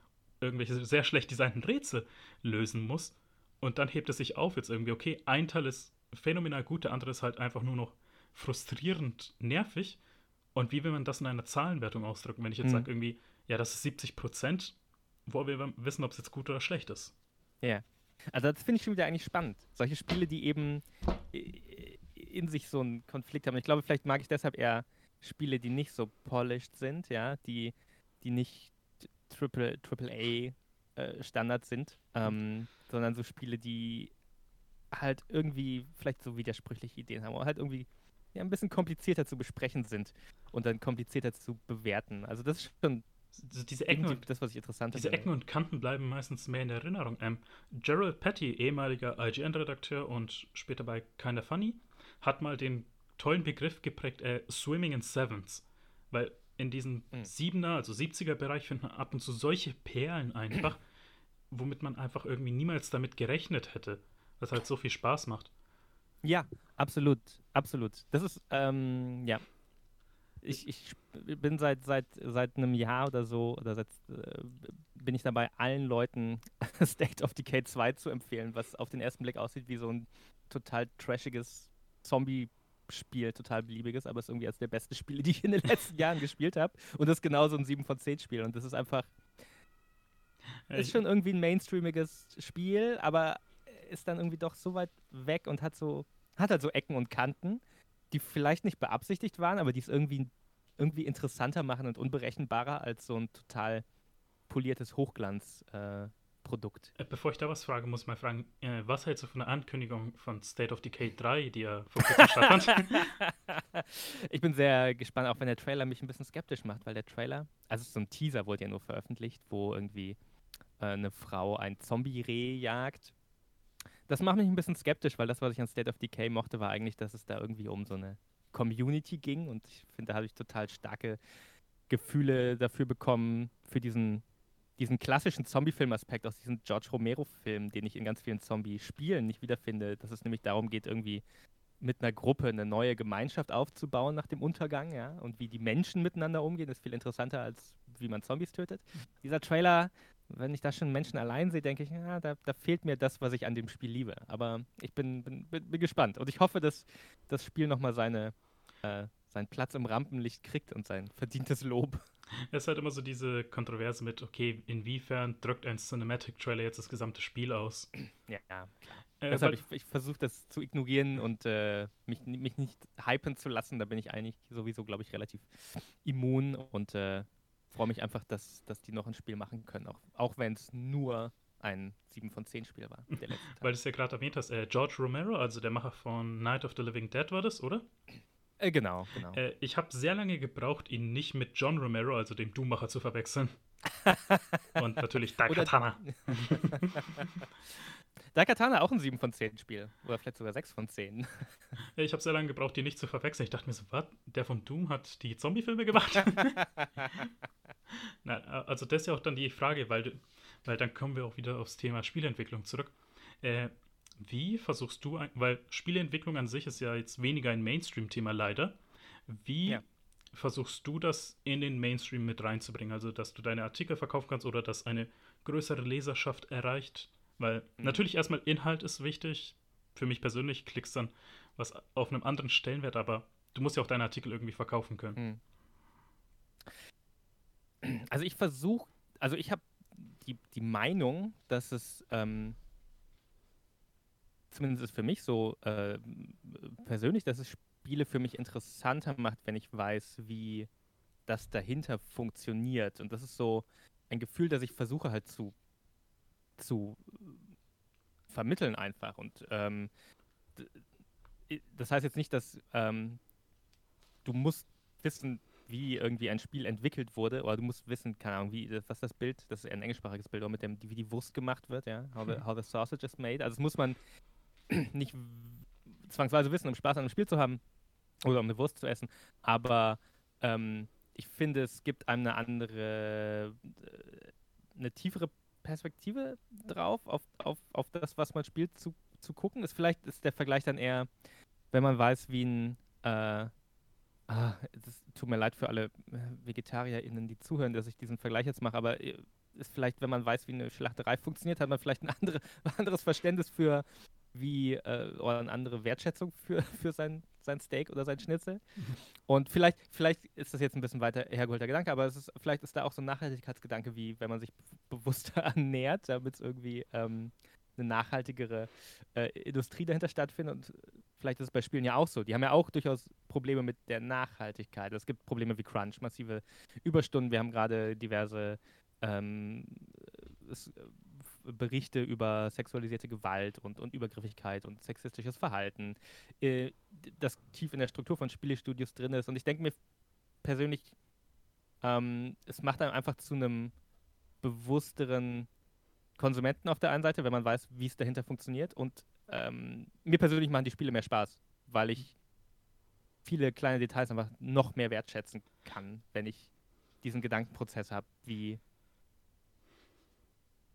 irgendwelche sehr schlecht designten Rätsel lösen muss und dann hebt es sich auf jetzt irgendwie, okay, ein Teil ist phänomenal gut, der andere ist halt einfach nur noch frustrierend nervig. Und wie will man das in einer Zahlenwertung ausdrücken, wenn ich jetzt hm. sage, irgendwie, ja, das ist 70 Prozent, wo wir wissen, ob es jetzt gut oder schlecht ist? Ja. Also das finde ich schon wieder eigentlich spannend. Solche Spiele, die eben in sich so einen Konflikt haben. Ich glaube, vielleicht mag ich deshalb eher Spiele, die nicht so polished sind, ja, die, die nicht Triple, Triple A äh, Standard sind, ähm, sondern so Spiele, die halt irgendwie vielleicht so widersprüchliche Ideen haben oder halt irgendwie ja, ein bisschen komplizierter zu besprechen sind und dann komplizierter zu bewerten. Also das ist schon also diese Ecken und, das, was ich interessant Diese Ecken und Kanten bleiben meistens mehr in Erinnerung. Ähm, Gerald Patty, ehemaliger IGN-Redakteur und später bei Kinda Funny, hat mal den tollen Begriff geprägt, äh, Swimming in Sevens. Weil in diesem mhm. Siebener, also 70er-Bereich finden ab und zu solche Perlen einfach, womit man einfach irgendwie niemals damit gerechnet hätte, was halt so viel Spaß macht. Ja, absolut, absolut. Das ist, ähm, ja. Ich, ich bin seit, seit, seit einem Jahr oder so, oder seit, äh, bin ich dabei, allen Leuten <laughs> State of Decay 2 zu empfehlen, was auf den ersten Blick aussieht wie so ein total trashiges Zombie-Spiel, total beliebiges, aber es ist irgendwie eines der besten Spiele, <laughs> die ich in den letzten Jahren gespielt habe. Und das ist genauso ein 7 von 10 Spiel. Und das ist einfach. Ist schon irgendwie ein mainstreamiges Spiel, aber ist dann irgendwie doch so weit weg und hat so, hat halt so Ecken und Kanten, die vielleicht nicht beabsichtigt waren, aber die es irgendwie, irgendwie interessanter machen und unberechenbarer als so ein total poliertes Hochglanz äh, Produkt. Äh, bevor ich da was frage, muss ich mal fragen, äh, was hältst du von der Ankündigung von State of Decay 3, die ja vor kurzem stattfand? <laughs> ich bin sehr gespannt, auch wenn der Trailer mich ein bisschen skeptisch macht, weil der Trailer, also so ein Teaser wurde ja nur veröffentlicht, wo irgendwie äh, eine Frau ein Zombie-Reh jagt. Das macht mich ein bisschen skeptisch, weil das, was ich an State of Decay mochte, war eigentlich, dass es da irgendwie um so eine Community ging und ich finde, da habe ich total starke Gefühle dafür bekommen, für diesen diesen klassischen Zombie-Film-Aspekt aus diesem George Romero-Film, den ich in ganz vielen Zombie-Spielen nicht wiederfinde, dass es nämlich darum geht, irgendwie mit einer Gruppe eine neue Gemeinschaft aufzubauen nach dem Untergang, ja, und wie die Menschen miteinander umgehen, ist viel interessanter, als wie man Zombies tötet. Dieser Trailer, wenn ich da schon Menschen allein sehe, denke ich, ja, da, da, fehlt mir das, was ich an dem Spiel liebe. Aber ich bin, bin, bin, gespannt und ich hoffe, dass das Spiel nochmal seine, äh, seinen Platz im Rampenlicht kriegt und sein verdientes Lob. <laughs> Es ist halt immer so diese Kontroverse mit, okay, inwiefern drückt ein Cinematic-Trailer jetzt das gesamte Spiel aus? Ja, klar. Äh, Deshalb, ich, ich versuche das zu ignorieren und äh, mich, mich nicht hypen zu lassen. Da bin ich eigentlich sowieso, glaube ich, relativ immun und äh, freue mich einfach, dass, dass die noch ein Spiel machen können, auch, auch wenn es nur ein 7 von 10 Spiel war. <laughs> Weil du es ja gerade erwähnt hast, äh, George Romero, also der Macher von Night of the Living Dead war das, oder? Äh, genau, genau. Äh, ich habe sehr lange gebraucht, ihn nicht mit John Romero, also dem Doommacher, zu verwechseln. <laughs> Und natürlich Daikatana. <laughs> Daikatana auch ein 7 von 10 Spiel. Oder vielleicht sogar 6 von 10. <laughs> Ich habe sehr lange gebraucht, die nicht zu verwechseln. Ich dachte mir so, was? Der von Doom hat die Zombie-Filme gemacht? Nein, also das ist ja auch dann die Frage, weil, weil dann kommen wir auch wieder aufs Thema Spielentwicklung zurück. Äh, wie versuchst du, weil Spieleentwicklung an sich ist ja jetzt weniger ein Mainstream-Thema leider. Wie ja. versuchst du das in den Mainstream mit reinzubringen? Also, dass du deine Artikel verkaufen kannst oder dass eine größere Leserschaft erreicht? Weil mhm. natürlich erstmal Inhalt ist wichtig. Für mich persönlich klickst dann was auf einem anderen Stellenwert, aber du musst ja auch deine Artikel irgendwie verkaufen können. Mhm. Also ich versuche, also ich habe die, die Meinung, dass es ähm, zumindest ist für mich so äh, persönlich, dass es Spiele für mich interessanter macht, wenn ich weiß, wie das dahinter funktioniert. Und das ist so ein Gefühl, das ich versuche halt zu, zu vermitteln einfach. Und ähm, das heißt jetzt nicht, dass ähm, du musst wissen, wie irgendwie ein Spiel entwickelt wurde, oder du musst wissen, keine Ahnung, wie, was das Bild, das ist ein englischsprachiges Bild, mit dem, wie die Wurst gemacht wird, ja, how the, hm. how the sausage is made. Also das muss man <clears throat> nicht zwangsweise wissen, um Spaß an einem Spiel zu haben oder um eine Wurst zu essen, aber ähm, ich finde, es gibt einem eine andere, äh, eine tiefere Perspektive drauf, auf, auf, auf das, was man spielt, zu, zu gucken. Ist vielleicht ist der Vergleich dann eher, wenn man weiß, wie ein äh, ah, es tut mir leid für alle äh, VegetarierInnen, die zuhören, dass ich diesen Vergleich jetzt mache, aber äh, ist vielleicht, wenn man weiß, wie eine Schlachterei funktioniert, hat man vielleicht ein andere, <laughs> anderes Verständnis für wie äh, oder eine andere Wertschätzung für, <laughs> für sein sein Steak oder sein Schnitzel. <laughs> Und vielleicht, vielleicht ist das jetzt ein bisschen weiter hergeholter Gedanke, aber es ist, vielleicht ist da auch so ein Nachhaltigkeitsgedanke, wie wenn man sich <laughs> bewusster ernährt, damit es irgendwie ähm, eine nachhaltigere äh, Industrie dahinter stattfindet. Und vielleicht ist es bei Spielen ja auch so. Die haben ja auch durchaus Probleme mit der Nachhaltigkeit. Es gibt Probleme wie Crunch, massive Überstunden. Wir haben gerade diverse ähm, es, Berichte über sexualisierte Gewalt und, und Übergriffigkeit und sexistisches Verhalten, äh, das tief in der Struktur von Spielestudios drin ist. Und ich denke mir persönlich, ähm, es macht einem einfach zu einem bewussteren Konsumenten auf der einen Seite, wenn man weiß, wie es dahinter funktioniert. Und ähm, mir persönlich machen die Spiele mehr Spaß, weil ich viele kleine Details einfach noch mehr wertschätzen kann, wenn ich diesen Gedankenprozess habe, wie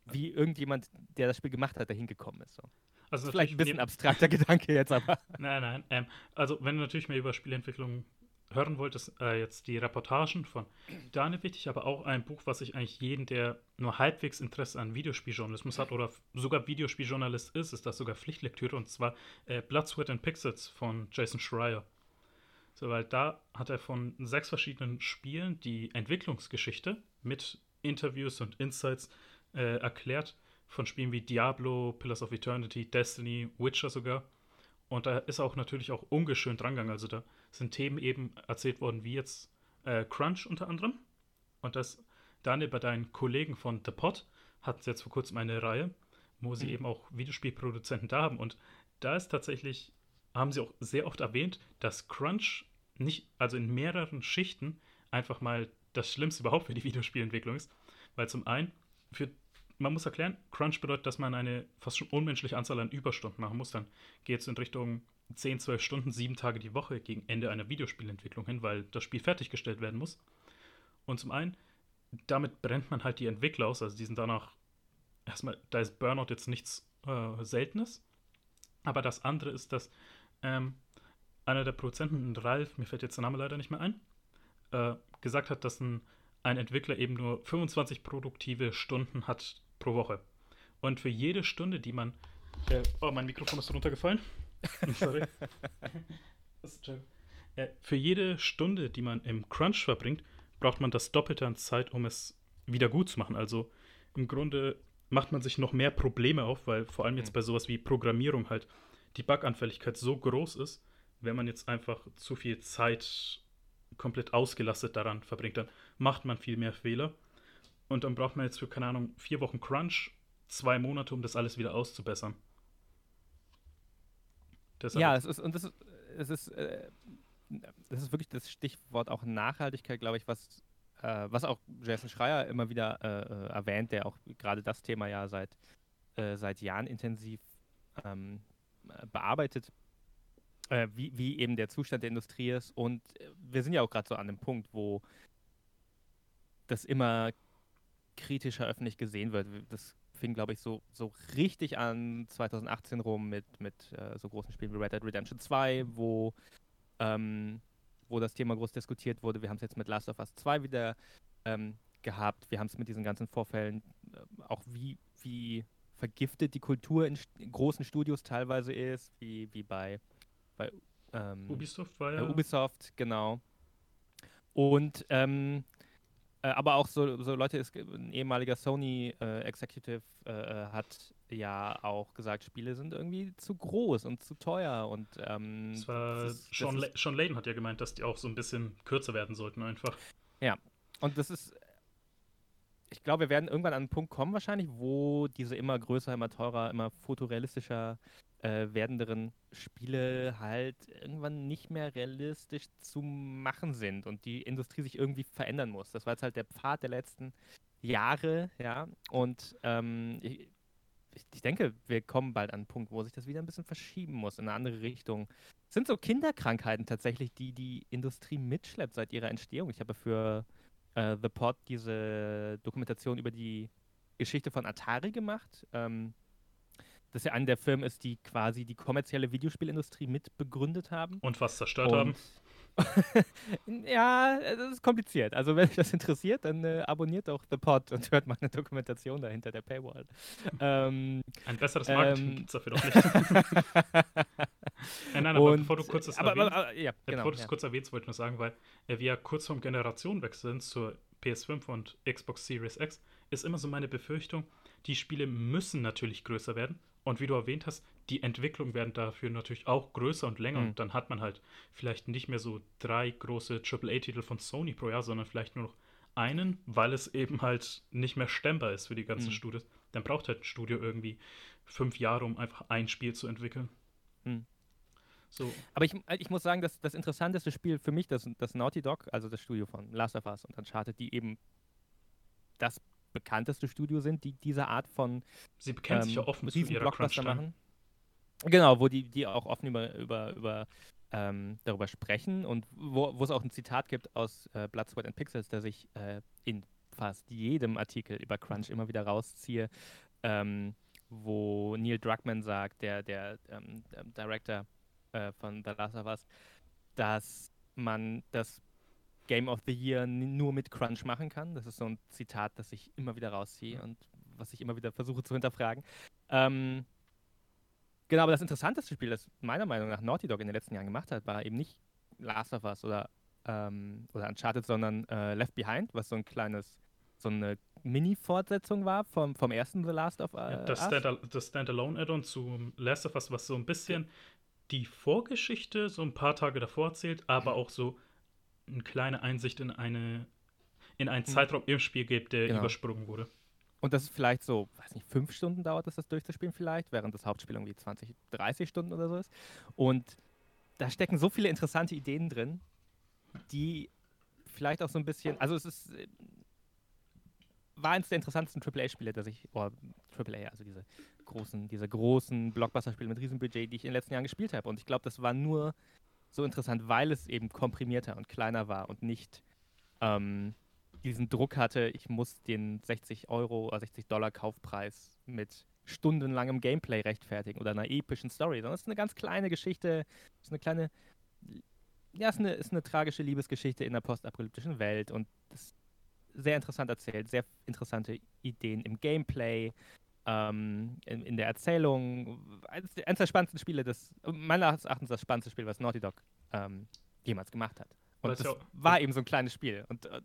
wie irgendjemand, der das Spiel gemacht hat, dahin gekommen ist. So. Also ist vielleicht ein bisschen abstrakter <laughs> Gedanke jetzt, aber. <laughs> Nein, nein. Ähm, also, wenn du natürlich mehr über Spielentwicklung hören wolltest, äh, jetzt die Reportagen von Daniel wichtig, aber auch ein Buch, was ich eigentlich jeden, der nur halbwegs Interesse an Videospieljournalismus hat oder sogar Videospieljournalist ist, ist das sogar Pflichtlektüre und zwar äh, Blood, Sweat and Pixels von Jason Schreier. So, weil da hat er von sechs verschiedenen Spielen die Entwicklungsgeschichte mit Interviews und Insights äh, erklärt von Spielen wie Diablo, Pillars of Eternity, Destiny, Witcher sogar. Und da ist auch natürlich auch ungeschönt drangegangen. Also da sind Themen eben erzählt worden, wie jetzt äh, Crunch unter anderem. Und das Daniel bei deinen Kollegen von The Pot hat jetzt vor kurzem eine Reihe, wo sie mhm. eben auch Videospielproduzenten da haben. Und da ist tatsächlich, haben sie auch sehr oft erwähnt, dass Crunch nicht, also in mehreren Schichten einfach mal das Schlimmste überhaupt für die Videospielentwicklung ist. Weil zum einen für man muss erklären, Crunch bedeutet, dass man eine fast schon unmenschliche Anzahl an Überstunden machen muss. Dann geht es in Richtung 10, 12 Stunden, sieben Tage die Woche gegen Ende einer Videospielentwicklung hin, weil das Spiel fertiggestellt werden muss. Und zum einen, damit brennt man halt die Entwickler aus. Also die sind danach, erstmal, da ist Burnout jetzt nichts äh, Seltenes. Aber das andere ist, dass ähm, einer der Produzenten, Ralf, mir fällt jetzt der Name leider nicht mehr ein, äh, gesagt hat, dass ein, ein Entwickler eben nur 25 produktive Stunden hat pro Woche. Und für jede Stunde, die man. Äh, oh, mein Mikrofon ist runtergefallen. <laughs> Sorry. <laughs> äh, für jede Stunde, die man im Crunch verbringt, braucht man das Doppelte an Zeit, um es wieder gut zu machen. Also im Grunde macht man sich noch mehr Probleme auf, weil vor allem jetzt mhm. bei sowas wie Programmierung halt die Buganfälligkeit so groß ist, wenn man jetzt einfach zu viel Zeit komplett ausgelastet daran verbringt, dann macht man viel mehr Fehler. Und dann braucht man jetzt für, keine Ahnung, vier Wochen Crunch, zwei Monate, um das alles wieder auszubessern. Deshalb ja, es ist, und das ist, es ist, äh, das ist wirklich das Stichwort auch Nachhaltigkeit, glaube ich, was, äh, was auch Jason Schreier immer wieder äh, äh erwähnt, der auch gerade das Thema ja seit, äh, seit Jahren intensiv ähm, bearbeitet, äh, wie, wie eben der Zustand der Industrie ist. Und wir sind ja auch gerade so an dem Punkt, wo das immer kritischer öffentlich gesehen wird. Das fing, glaube ich, so, so richtig an 2018 rum mit, mit äh, so großen Spielen wie Red Dead Redemption 2, wo, ähm, wo das Thema groß diskutiert wurde. Wir haben es jetzt mit Last of Us 2 wieder ähm, gehabt. Wir haben es mit diesen ganzen Vorfällen, äh, auch wie, wie vergiftet die Kultur in, in, großen Studios teilweise ist, wie, wie bei, bei ähm, Ubisoft war ja. Ubisoft, genau. Und ähm, äh, aber auch so, so Leute, es, ein ehemaliger Sony-Executive äh, äh, hat ja auch gesagt, Spiele sind irgendwie zu groß und zu teuer und ähm, das war das ist, Sean, das ist, Sean Layden hat ja gemeint, dass die auch so ein bisschen kürzer werden sollten einfach. Ja, und das ist ich glaube, wir werden irgendwann an einen Punkt kommen wahrscheinlich, wo diese immer größer, immer teurer, immer fotorealistischer äh, werdenderen Spiele halt irgendwann nicht mehr realistisch zu machen sind und die Industrie sich irgendwie verändern muss. Das war jetzt halt der Pfad der letzten Jahre, ja. Und ähm, ich, ich denke, wir kommen bald an einen Punkt, wo sich das wieder ein bisschen verschieben muss in eine andere Richtung. Es sind so Kinderkrankheiten tatsächlich, die die Industrie mitschleppt seit ihrer Entstehung. Ich habe für äh, The Pod diese Dokumentation über die Geschichte von Atari gemacht. Ähm, das ja eine der Firmen ist, die quasi die kommerzielle Videospielindustrie mitbegründet haben. Und was zerstört und haben. <laughs> ja, das ist kompliziert. Also wenn euch das interessiert, dann äh, abonniert auch The Pod und hört mal eine Dokumentation dahinter der Paywall. <laughs> ähm, Ein besseres Marketing ähm, gibt es dafür doch nicht. <laughs> nein, nein, aber bevor du kurz das aber, erwähnst, aber, aber, ja, genau, bevor du es ja. kurz erwähnst, wollte ich nur sagen, weil wir ja kurz vorm Generationenwechsel sind zur PS5 und Xbox Series X, ist immer so meine Befürchtung, die Spiele müssen natürlich größer werden. Und wie du erwähnt hast, die Entwicklungen werden dafür natürlich auch größer und länger. Mhm. Und dann hat man halt vielleicht nicht mehr so drei große AAA-Titel von Sony pro Jahr, sondern vielleicht nur noch einen, weil es eben halt nicht mehr stemmbar ist für die ganzen mhm. Studios. Dann braucht halt ein Studio irgendwie fünf Jahre, um einfach ein Spiel zu entwickeln. Mhm. So. Aber ich, ich muss sagen, dass das interessanteste Spiel für mich, das, das Naughty Dog, also das Studio von Last of Us und Uncharted, die eben das bekannteste Studio sind, die diese Art von Sie bekennen ähm, sich ja offen zu ihrer Blockbuster machen. Genau, wo die, die auch offen über, über, über ähm, darüber sprechen und wo, wo es auch ein Zitat gibt aus äh, Blood, Sweat and Pixels, das ich äh, in fast jedem Artikel über Crunch immer wieder rausziehe, ähm, wo Neil Druckmann sagt, der, der ähm, Director äh, von The Last of Us, dass man das Game of the Year nur mit Crunch machen kann. Das ist so ein Zitat, das ich immer wieder rausziehe und was ich immer wieder versuche zu hinterfragen. Ähm, genau, aber das interessanteste Spiel, das meiner Meinung nach Naughty Dog in den letzten Jahren gemacht hat, war eben nicht Last of Us oder, ähm, oder Uncharted, sondern äh, Left Behind, was so ein kleines, so eine Mini-Fortsetzung war vom, vom ersten The Last of Us. Ja, das, Stand das Standalone-Add-on zu Last of Us, was so ein bisschen die Vorgeschichte so ein paar Tage davor erzählt, aber auch so eine kleine Einsicht in eine in einen hm. Zeitraum im Spiel gibt, der genau. übersprungen wurde. Und das ist vielleicht so, weiß nicht, fünf Stunden dauert es, das durchzuspielen vielleicht, während das Hauptspiel irgendwie 20, 30 Stunden oder so ist. Und da stecken so viele interessante Ideen drin, die vielleicht auch so ein bisschen, also es ist, äh, war eines der interessantesten AAA-Spiele, dass ich, oder AAA, also diese großen, diese großen Blockbuster-Spiele mit Riesenbudget, die ich in den letzten Jahren gespielt habe. Und ich glaube, das war nur so interessant, weil es eben komprimierter und kleiner war und nicht ähm, diesen Druck hatte, ich muss den 60 Euro oder 60 Dollar Kaufpreis mit stundenlangem Gameplay rechtfertigen oder einer epischen Story, sondern es ist eine ganz kleine Geschichte, es ist eine kleine, ja, es ist eine, ist eine tragische Liebesgeschichte in der postapokalyptischen Welt und das sehr interessant erzählt, sehr interessante Ideen im Gameplay, ähm, in, in, der Erzählung. Eines, eines der spannendsten Spiele, das, meines Erachtens das spannendste Spiel, was Naughty Dog ähm, jemals gemacht hat. Und das, das war eben so ein kleines Spiel. Und, und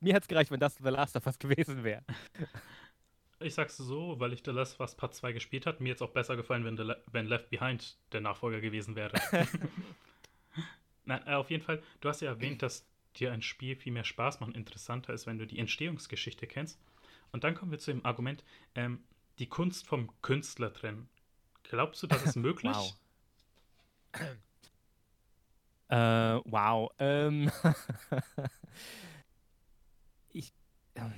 mir hätte es gereicht, wenn das The Last of Us <laughs> gewesen wäre. <laughs> Ich sag's so, weil ich The Last of Us Part 2 gespielt habe, mir jetzt auch besser gefallen, wenn, Le wenn Left Behind der Nachfolger gewesen wäre. <laughs> Na, äh, auf jeden Fall, du hast ja erwähnt, dass dir ein Spiel viel mehr Spaß macht und interessanter ist, wenn du die Entstehungsgeschichte kennst. Und dann kommen wir zu dem Argument, ähm, die Kunst vom Künstler trennen. Glaubst du, das ist <laughs> möglich? wow. äh, wow. Ähm <laughs> ich. Ähm,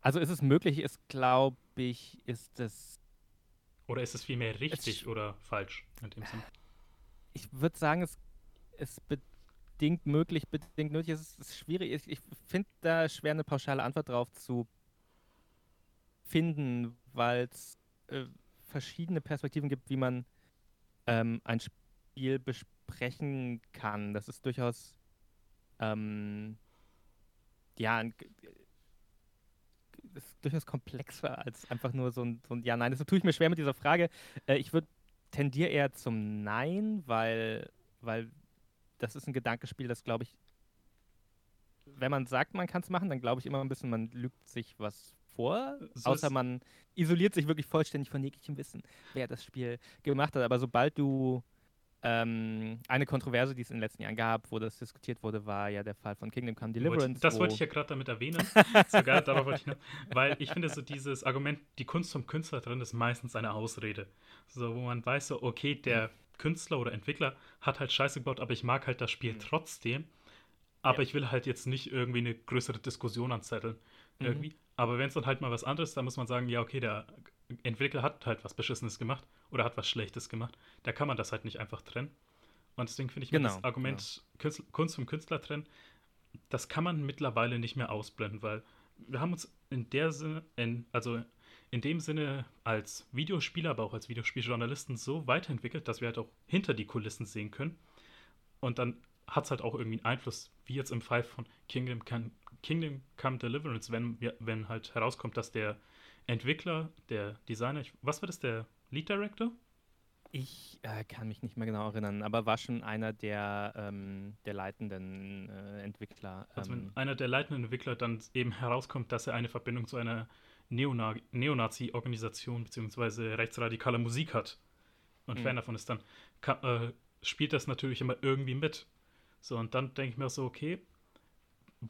also ist es möglich, ist, glaube ich, ist es. Oder ist es vielmehr richtig es, oder falsch in dem Sinn? Ich würde sagen, es ist bedingt möglich, bedingt nötig. Es ist, schwierig. Ich, ich finde da schwer eine pauschale Antwort drauf zu finden, weil es äh, verschiedene Perspektiven gibt, wie man ähm, ein Spiel besprechen kann. Das ist durchaus ähm, ja ein, ist durchaus komplexer als einfach nur so ein, so ein Ja, Nein. Das tue ich mir schwer mit dieser Frage. Äh, ich würde tendiere eher zum Nein, weil, weil das ist ein Gedankenspiel, das glaube ich, wenn man sagt, man kann es machen, dann glaube ich immer ein bisschen, man lügt sich was vor, so außer man isoliert sich wirklich vollständig von jeglichem Wissen, wer das Spiel gemacht hat. Aber sobald du ähm, eine Kontroverse, die es in den letzten Jahren gab, wo das diskutiert wurde, war ja der Fall von Kingdom Come Deliverance. das wollte ich ja gerade damit erwähnen. <laughs> Sogar darauf wollte ich noch, weil ich finde so dieses Argument, die Kunst vom Künstler drin ist meistens eine Ausrede. So, wo man weiß, so, okay, der mhm. Künstler oder Entwickler hat halt Scheiße gebaut, aber ich mag halt das Spiel mhm. trotzdem. Aber ja. ich will halt jetzt nicht irgendwie eine größere Diskussion anzetteln. Mhm. Irgendwie. Aber wenn es dann halt mal was anderes, dann muss man sagen, ja, okay, der Entwickler hat halt was Beschissenes gemacht oder hat was Schlechtes gemacht. Da kann man das halt nicht einfach trennen. Und deswegen finde ich genau, das Argument genau. Kunst vom Künstler trennen, das kann man mittlerweile nicht mehr ausblenden, weil wir haben uns in der Sinne, in, also in dem Sinne als Videospieler, aber auch als Videospieljournalisten so weiterentwickelt, dass wir halt auch hinter die Kulissen sehen können. Und dann hat es halt auch irgendwie einen Einfluss, wie jetzt im Fall von Kingdom Come, Kingdom Come Deliverance, wenn, wenn halt herauskommt, dass der Entwickler, der Designer, was war das, der Lead Director? Ich äh, kann mich nicht mehr genau erinnern, aber war schon einer der, ähm, der leitenden äh, Entwickler. Also wenn ähm, einer der leitenden Entwickler dann eben herauskommt, dass er eine Verbindung zu einer Neona Neonazi-Organisation bzw. rechtsradikaler Musik hat und mhm. Fan davon ist, dann kann, äh, spielt das natürlich immer irgendwie mit. So, und dann denke ich mir so, okay,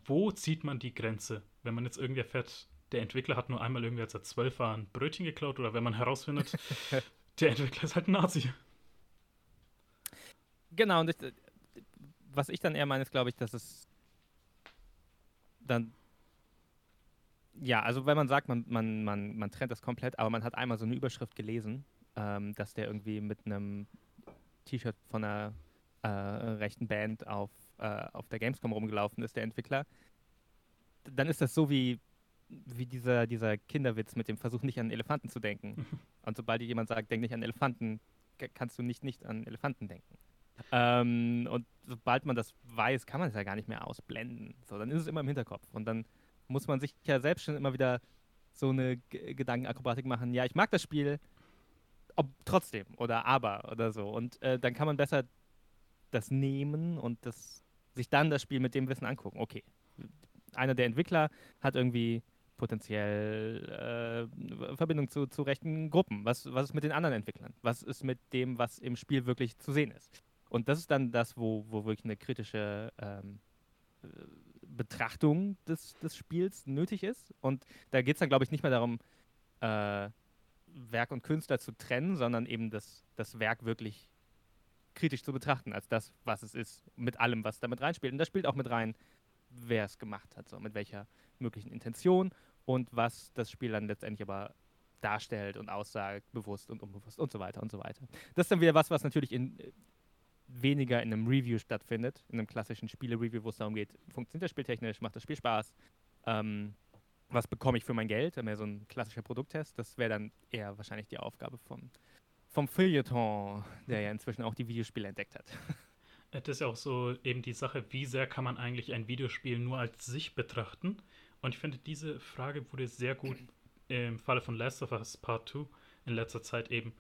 wo zieht man die Grenze? Wenn man jetzt irgendwie erfährt, der Entwickler hat nur einmal irgendwie, als er zwölf war, ein Brötchen geklaut oder wenn man herausfindet, <laughs> der Entwickler ist halt ein Nazi. Genau, und ich, was ich dann eher meine, ist, glaube ich, dass es dann ja, also wenn man sagt, man, man, man, man trennt das komplett, aber man hat einmal so eine Überschrift gelesen, ähm, dass der irgendwie mit einem T-Shirt von einer äh, rechten Band auf, äh, auf der Gamescom rumgelaufen ist, der Entwickler, dann ist das so wie, wie dieser, dieser Kinderwitz mit dem Versuch, nicht an Elefanten zu denken. Und sobald dir jemand sagt, denk nicht an Elefanten, kannst du nicht nicht an Elefanten denken. Ähm, und sobald man das weiß, kann man es ja gar nicht mehr ausblenden. So, dann ist es immer im Hinterkopf. Und dann muss man sich ja selbst schon immer wieder so eine G Gedankenakrobatik machen. Ja, ich mag das Spiel, ob trotzdem oder aber oder so. Und äh, dann kann man besser das nehmen und das, sich dann das Spiel mit dem Wissen angucken. Okay, einer der Entwickler hat irgendwie potenziell äh, Verbindung zu, zu rechten Gruppen. Was, was ist mit den anderen Entwicklern? Was ist mit dem, was im Spiel wirklich zu sehen ist? Und das ist dann das, wo, wo wirklich eine kritische ähm, Betrachtung des, des Spiels nötig ist. Und da geht es dann, glaube ich, nicht mehr darum, äh, Werk und Künstler zu trennen, sondern eben das, das Werk wirklich kritisch zu betrachten, als das, was es ist, mit allem, was damit reinspielt. Und da spielt auch mit rein, wer es gemacht hat, so mit welcher möglichen Intention und was das Spiel dann letztendlich aber darstellt und aussagt, bewusst und unbewusst und so weiter und so weiter. Das ist dann wieder was, was natürlich in, weniger in einem Review stattfindet, in einem klassischen Spiele-Review, wo es darum geht, funktioniert das Spiel technisch, macht das Spiel Spaß, ähm, was bekomme ich für mein Geld, mehr so ein klassischer Produkttest, das wäre dann eher wahrscheinlich die Aufgabe vom, vom Feuilleton, der ja inzwischen auch die Videospiele entdeckt hat. <laughs> Das ist ja auch so eben die Sache, wie sehr kann man eigentlich ein Videospiel nur als sich betrachten? Und ich finde, diese Frage wurde sehr gut im Falle von Last of Us Part 2 in letzter Zeit eben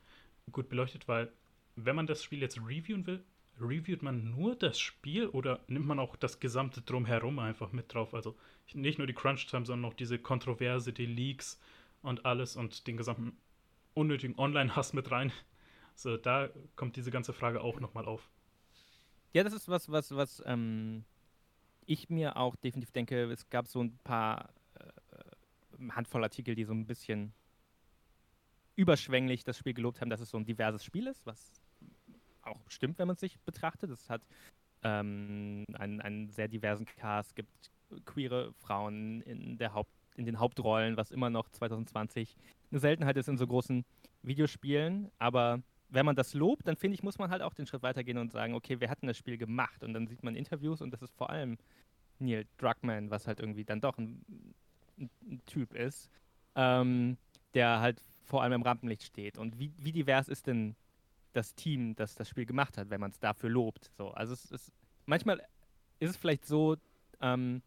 gut beleuchtet, weil wenn man das Spiel jetzt reviewen will, reviewt man nur das Spiel oder nimmt man auch das gesamte Drumherum einfach mit drauf? Also nicht nur die Crunch-Time, sondern auch diese Kontroverse, die Leaks und alles und den gesamten unnötigen Online-Hass mit rein. So, da kommt diese ganze Frage auch nochmal auf. Ja, das ist was, was, was ähm, ich mir auch definitiv denke, es gab so ein paar äh, Handvoll Artikel, die so ein bisschen überschwänglich das Spiel gelobt haben, dass es so ein diverses Spiel ist, was auch stimmt, wenn man es sich betrachtet. Es hat ähm, einen, einen sehr diversen Cast, gibt queere Frauen in, der Haupt, in den Hauptrollen, was immer noch 2020 eine Seltenheit ist in so großen Videospielen. Aber wenn man das lobt, dann finde ich, muss man halt auch den Schritt weitergehen und sagen, okay, wer hat denn das Spiel gemacht? Und dann sieht man Interviews und das ist vor allem Neil Druckmann, was halt irgendwie dann doch ein, ein Typ ist, ähm, der halt vor allem im Rampenlicht steht. Und wie, wie divers ist denn das Team, das das Spiel gemacht hat, wenn man es dafür lobt. So, also es ist manchmal ist es vielleicht so, ähm,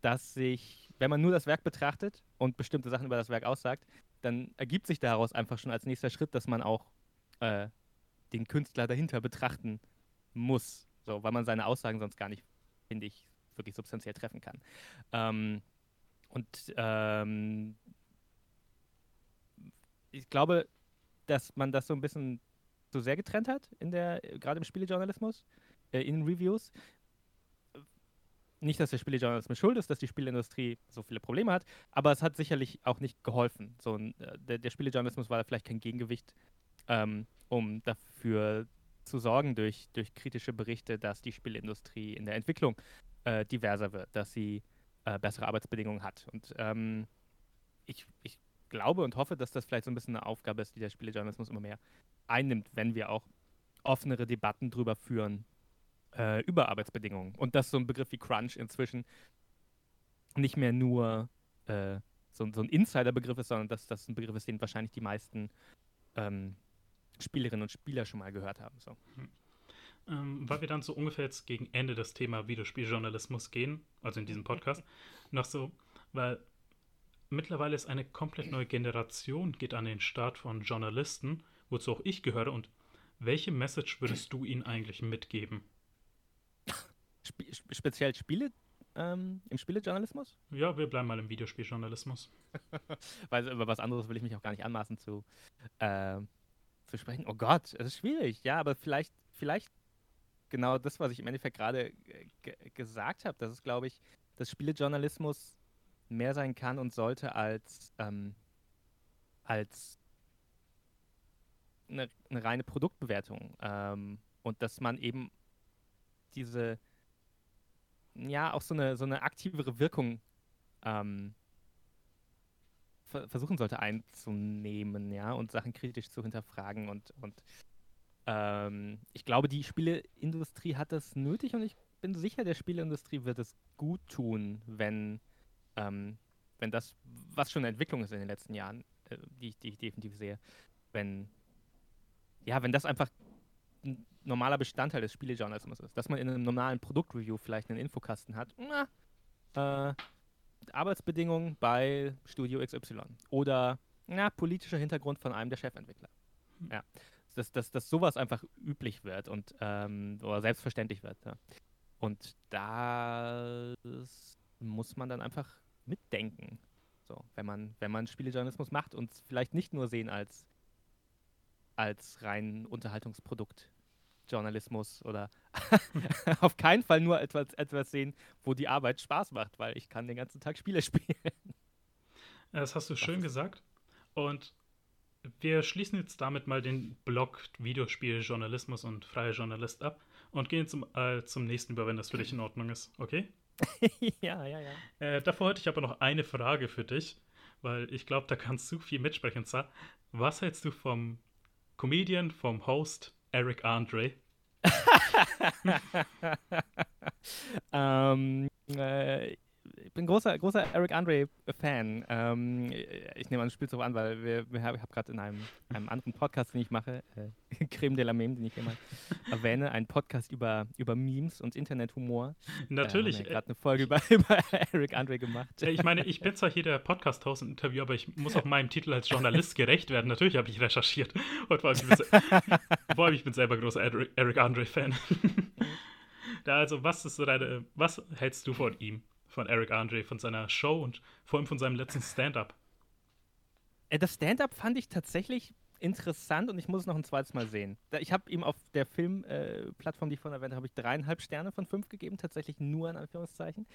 dass sich, wenn man nur das Werk betrachtet und bestimmte Sachen über das Werk aussagt, dann ergibt sich daraus einfach schon als nächster Schritt, dass man auch äh, den Künstler dahinter betrachten muss, so, weil man seine Aussagen sonst gar nicht, finde ich, wirklich substanziell treffen kann. Ähm, und ähm, ich glaube, dass man das so ein bisschen so sehr getrennt hat, in der, gerade im Spielejournalismus, äh, in Reviews. Nicht, dass der Spielejournalismus schuld ist, dass die Spielindustrie so viele Probleme hat, aber es hat sicherlich auch nicht geholfen. So, äh, der, der Spielejournalismus war vielleicht kein Gegengewicht, ähm, um dafür zu sorgen durch, durch kritische Berichte, dass die Spielindustrie in der Entwicklung äh, diverser wird, dass sie äh, bessere Arbeitsbedingungen hat. Und ähm, ich, ich glaube und hoffe, dass das vielleicht so ein bisschen eine Aufgabe ist, die der Spielejournalismus immer mehr einnimmt, wenn wir auch offenere Debatten drüber führen, äh, über Arbeitsbedingungen. Und dass so ein Begriff wie Crunch inzwischen nicht mehr nur äh, so, so, ein Insider-Begriff ist, sondern dass das ein Begriff ist, den wahrscheinlich die meisten ähm, Spielerinnen und Spieler schon mal gehört haben. So. Hm. Ähm, weil wir dann so ungefähr jetzt gegen Ende das Thema Videospieljournalismus gehen, also in diesem Podcast, <laughs> noch so, weil mittlerweile ist eine komplett neue Generation, geht an den Start von Journalisten wozu auch ich gehöre. Und welche Message würdest du ihnen eigentlich mitgeben? Spe speziell Spiele, ähm, im Spielejournalismus? Ja, wir bleiben mal im Videospieljournalismus. <laughs> Weil über was anderes will ich mich auch gar nicht anmaßen zu, äh, zu sprechen. Oh Gott, es ist schwierig, ja, aber vielleicht, vielleicht genau das, was ich im Endeffekt gerade gesagt habe. Das ist, glaube ich, dass Spielejournalismus mehr sein kann und sollte als, ähm, als eine, eine, reine Produktbewertung. Ähm, und dass man eben diese, ja, auch so eine, so eine aktivere Wirkung ähm, versuchen sollte einzunehmen, ja, und Sachen kritisch zu hinterfragen und, und ähm, ich glaube, die Spieleindustrie hat das nötig und ich bin sicher, der Spieleindustrie wird es gut tun, wenn, ähm, wenn das, was schon eine Entwicklung ist in den letzten Jahren, äh, die, die ich definitiv sehe, wenn, ja, wenn das einfach ein normaler Bestandteil des Spielejournalismus ist, dass man in einem normalen Produktreview vielleicht einen Infokasten hat, na, äh, Arbeitsbedingungen bei Studio XY oder na, politischer Hintergrund von einem der Chefentwickler. Hm. Ja dass, dass, dass sowas einfach üblich wird und ähm, oder selbstverständlich wird. Ja. Und da muss man dann einfach mitdenken. So, wenn man, wenn man Spielejournalismus macht und vielleicht nicht nur sehen als, als rein Unterhaltungsprodukt. Journalismus oder <laughs> auf keinen Fall nur etwas, etwas sehen, wo die Arbeit Spaß macht, weil ich kann den ganzen Tag Spiele <laughs> spielen. Das hast du das schön gesagt. Und wir schließen jetzt damit mal den Blog Videospiel, Journalismus und freier Journalist ab und gehen zum, äh, zum nächsten über, wenn das für dich in Ordnung ist, okay? <laughs> ja, ja, ja. Äh, davor hatte ich aber noch eine Frage für dich, weil ich glaube, da kannst du viel mitsprechen. Was hältst du vom Comedian, vom Host Eric Andre? ähm, <laughs> <laughs> äh, ich bin großer, großer Eric Andre-Fan. Ähm, ich nehme an, du spielst auch an, weil wir, wir habe hab gerade in einem, einem anderen Podcast, den ich mache, äh, <laughs> Creme de la Meme, den ich immer erwähne, einen Podcast über, über Memes und Internethumor. Natürlich. Äh, gerade eine Folge über, <laughs> über Eric Andre gemacht. Ich meine, ich bin zwar hier der Podcast-Host und Interview, aber ich muss auch meinem Titel als Journalist gerecht werden. Natürlich habe ich recherchiert. Und vor allem, ich bin, <laughs> vor allem, ich bin selber großer Eric Andre-Fan. da also, was ist so deine, was hältst du von ihm? Von Eric Andre, von seiner Show und vor allem von seinem letzten Stand-up. Äh, das Stand-up fand ich tatsächlich interessant und ich muss es noch ein zweites Mal sehen. Ich habe ihm auf der Filmplattform, äh, die ich vorhin erwähnt habe, ich dreieinhalb Sterne von fünf gegeben, tatsächlich nur in Anführungszeichen.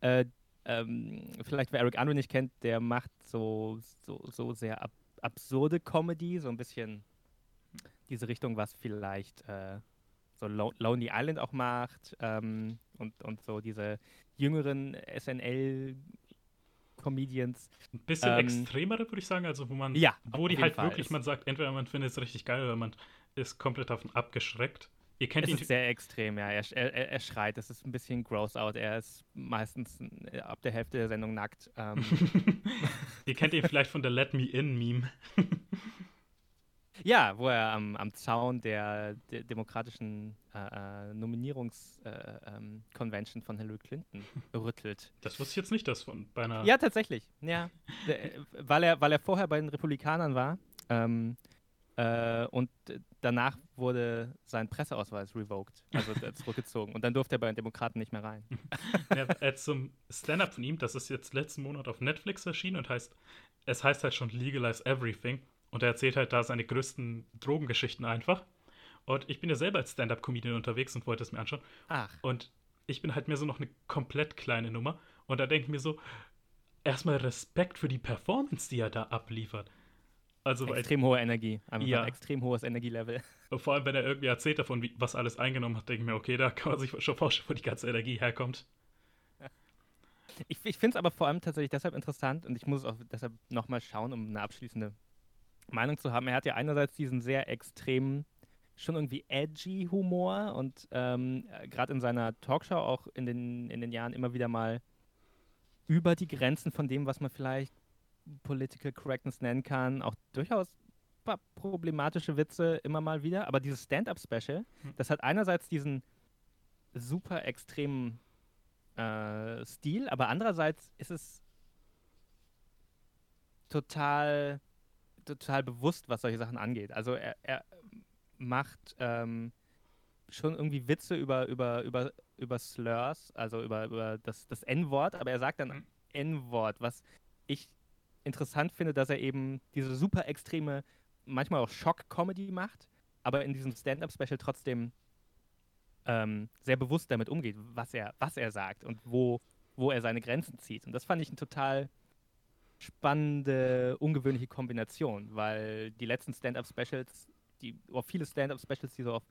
Äh, ähm, vielleicht wer Eric Andre nicht kennt, der macht so, so, so sehr ab absurde Comedy, so ein bisschen diese Richtung, was vielleicht äh, so Lonely Island auch macht ähm, und, und so diese jüngeren SNL-Comedians. Ein bisschen ähm, extremere, würde ich sagen, also wo man, ja, wo die halt Fall. wirklich, man sagt, entweder man findet es richtig geil oder man ist komplett davon abgeschreckt. Ihr kennt es ihn. ist sehr extrem, ja. Er, er, er schreit, es ist ein bisschen gross out. Er ist meistens äh, ab der Hälfte der Sendung nackt. Ähm. <laughs> Ihr kennt ihn vielleicht von der Let Me In Meme. Ja, wo er am, am Zaun der, der demokratischen äh, äh Nominierungskonvention äh, ähm, von Hillary Clinton <laughs> rüttelt. Das wusste ich jetzt nicht, das von beinahe. Ja, tatsächlich. Ja. der, weil, er, weil er vorher bei den Republikanern war. Ähm, äh, und danach wurde sein Presseausweis revoked, also zurückgezogen. Und dann durfte er bei den Demokraten nicht mehr rein. <laughs> ja, äh, zum Stand-up von ihm, das ist jetzt letzten Monat auf Netflix erschienen und heißt, es heißt halt schon Legalize Everything. Und er erzählt halt da seine größten Drogengeschichten einfach. Und ich bin ja selber als Stand-Up-Comedian unterwegs und wollte es mir anschauen. Ach. Und ich bin halt mir so noch eine komplett kleine Nummer. Und da denke ich mir so, erstmal Respekt für die Performance, die er da abliefert. Also, extrem weil, hohe Energie. Einfach ja. extrem hohes Energielevel. Vor allem, wenn er irgendwie erzählt davon, wie, was alles eingenommen hat, denke ich mir, okay, da kann man sich schon vorstellen, wo die ganze Energie herkommt. Ich, ich finde es aber vor allem tatsächlich deshalb interessant und ich muss auch deshalb nochmal schauen, um eine abschließende Meinung zu haben. Er hat ja einerseits diesen sehr extremen, schon irgendwie edgy Humor und ähm, gerade in seiner Talkshow auch in den, in den Jahren immer wieder mal über die Grenzen von dem, was man vielleicht Political Correctness nennen kann, auch durchaus problematische Witze immer mal wieder. Aber dieses Stand-up-Special, hm. das hat einerseits diesen super extremen äh, Stil, aber andererseits ist es total total bewusst, was solche Sachen angeht. Also er, er macht ähm, schon irgendwie Witze über, über, über, über Slurs, also über, über das, das N-Wort, aber er sagt dann mhm. N-Wort, was ich interessant finde, dass er eben diese super extreme, manchmal auch Schock-Comedy macht, aber in diesem Stand-Up-Special trotzdem ähm, sehr bewusst damit umgeht, was er, was er sagt und wo, wo er seine Grenzen zieht. Und das fand ich eine total spannende, ungewöhnliche Kombination, weil die letzten Stand-Up-Specials, die, oder viele Stand-Up-Specials, die so auf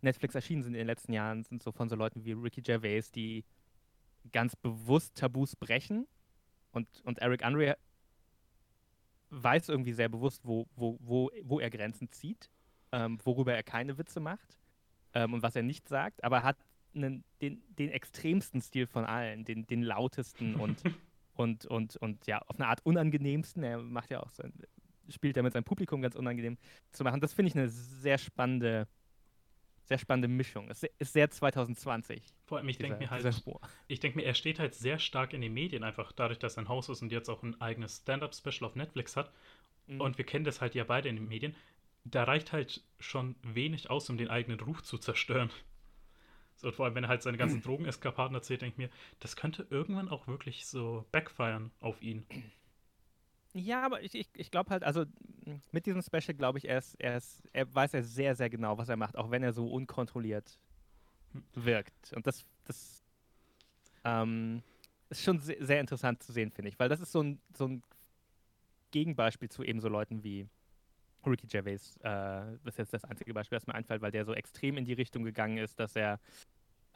Netflix erschienen sind in den letzten Jahren, sind so von so Leuten wie Ricky Gervais, die ganz bewusst Tabus brechen. Und, und Eric Andre weiß irgendwie sehr bewusst, wo, wo, wo, wo er Grenzen zieht, ähm, worüber er keine Witze macht ähm, und was er nicht sagt, aber hat einen, den, den extremsten Stil von allen, den, den lautesten und, <laughs> und, und, und ja, auf eine Art unangenehmsten. Er macht ja auch sein, spielt ja mit seinem Publikum ganz unangenehm zu machen. Das finde ich eine sehr spannende, sehr spannende Mischung. Es ist sehr 2020. Vor allem, ich denke mir halt, ich denke mir, er steht halt sehr stark in den Medien, einfach dadurch, dass er ein Haus ist und jetzt auch ein eigenes Stand-Up-Special auf Netflix hat. Mhm. Und wir kennen das halt ja beide in den Medien. Da reicht halt schon wenig aus, um den eigenen Ruf zu zerstören. So, vor allem, wenn er halt seine ganzen <clears throat> Drogeneskapaden erzählt, denke ich mir, das könnte irgendwann auch wirklich so backfiren auf ihn. Ja, aber ich, ich, ich glaube halt, also mit diesem Special glaube ich, er, ist, er, ist, er weiß ja sehr, sehr genau, was er macht, auch wenn er so unkontrolliert wirkt. Und das, das ähm, ist schon sehr, sehr interessant zu sehen, finde ich, weil das ist so ein, so ein Gegenbeispiel zu eben so Leuten wie Ricky Gervais. Äh, das ist jetzt das einzige Beispiel, das mir einfällt, weil der so extrem in die Richtung gegangen ist, dass er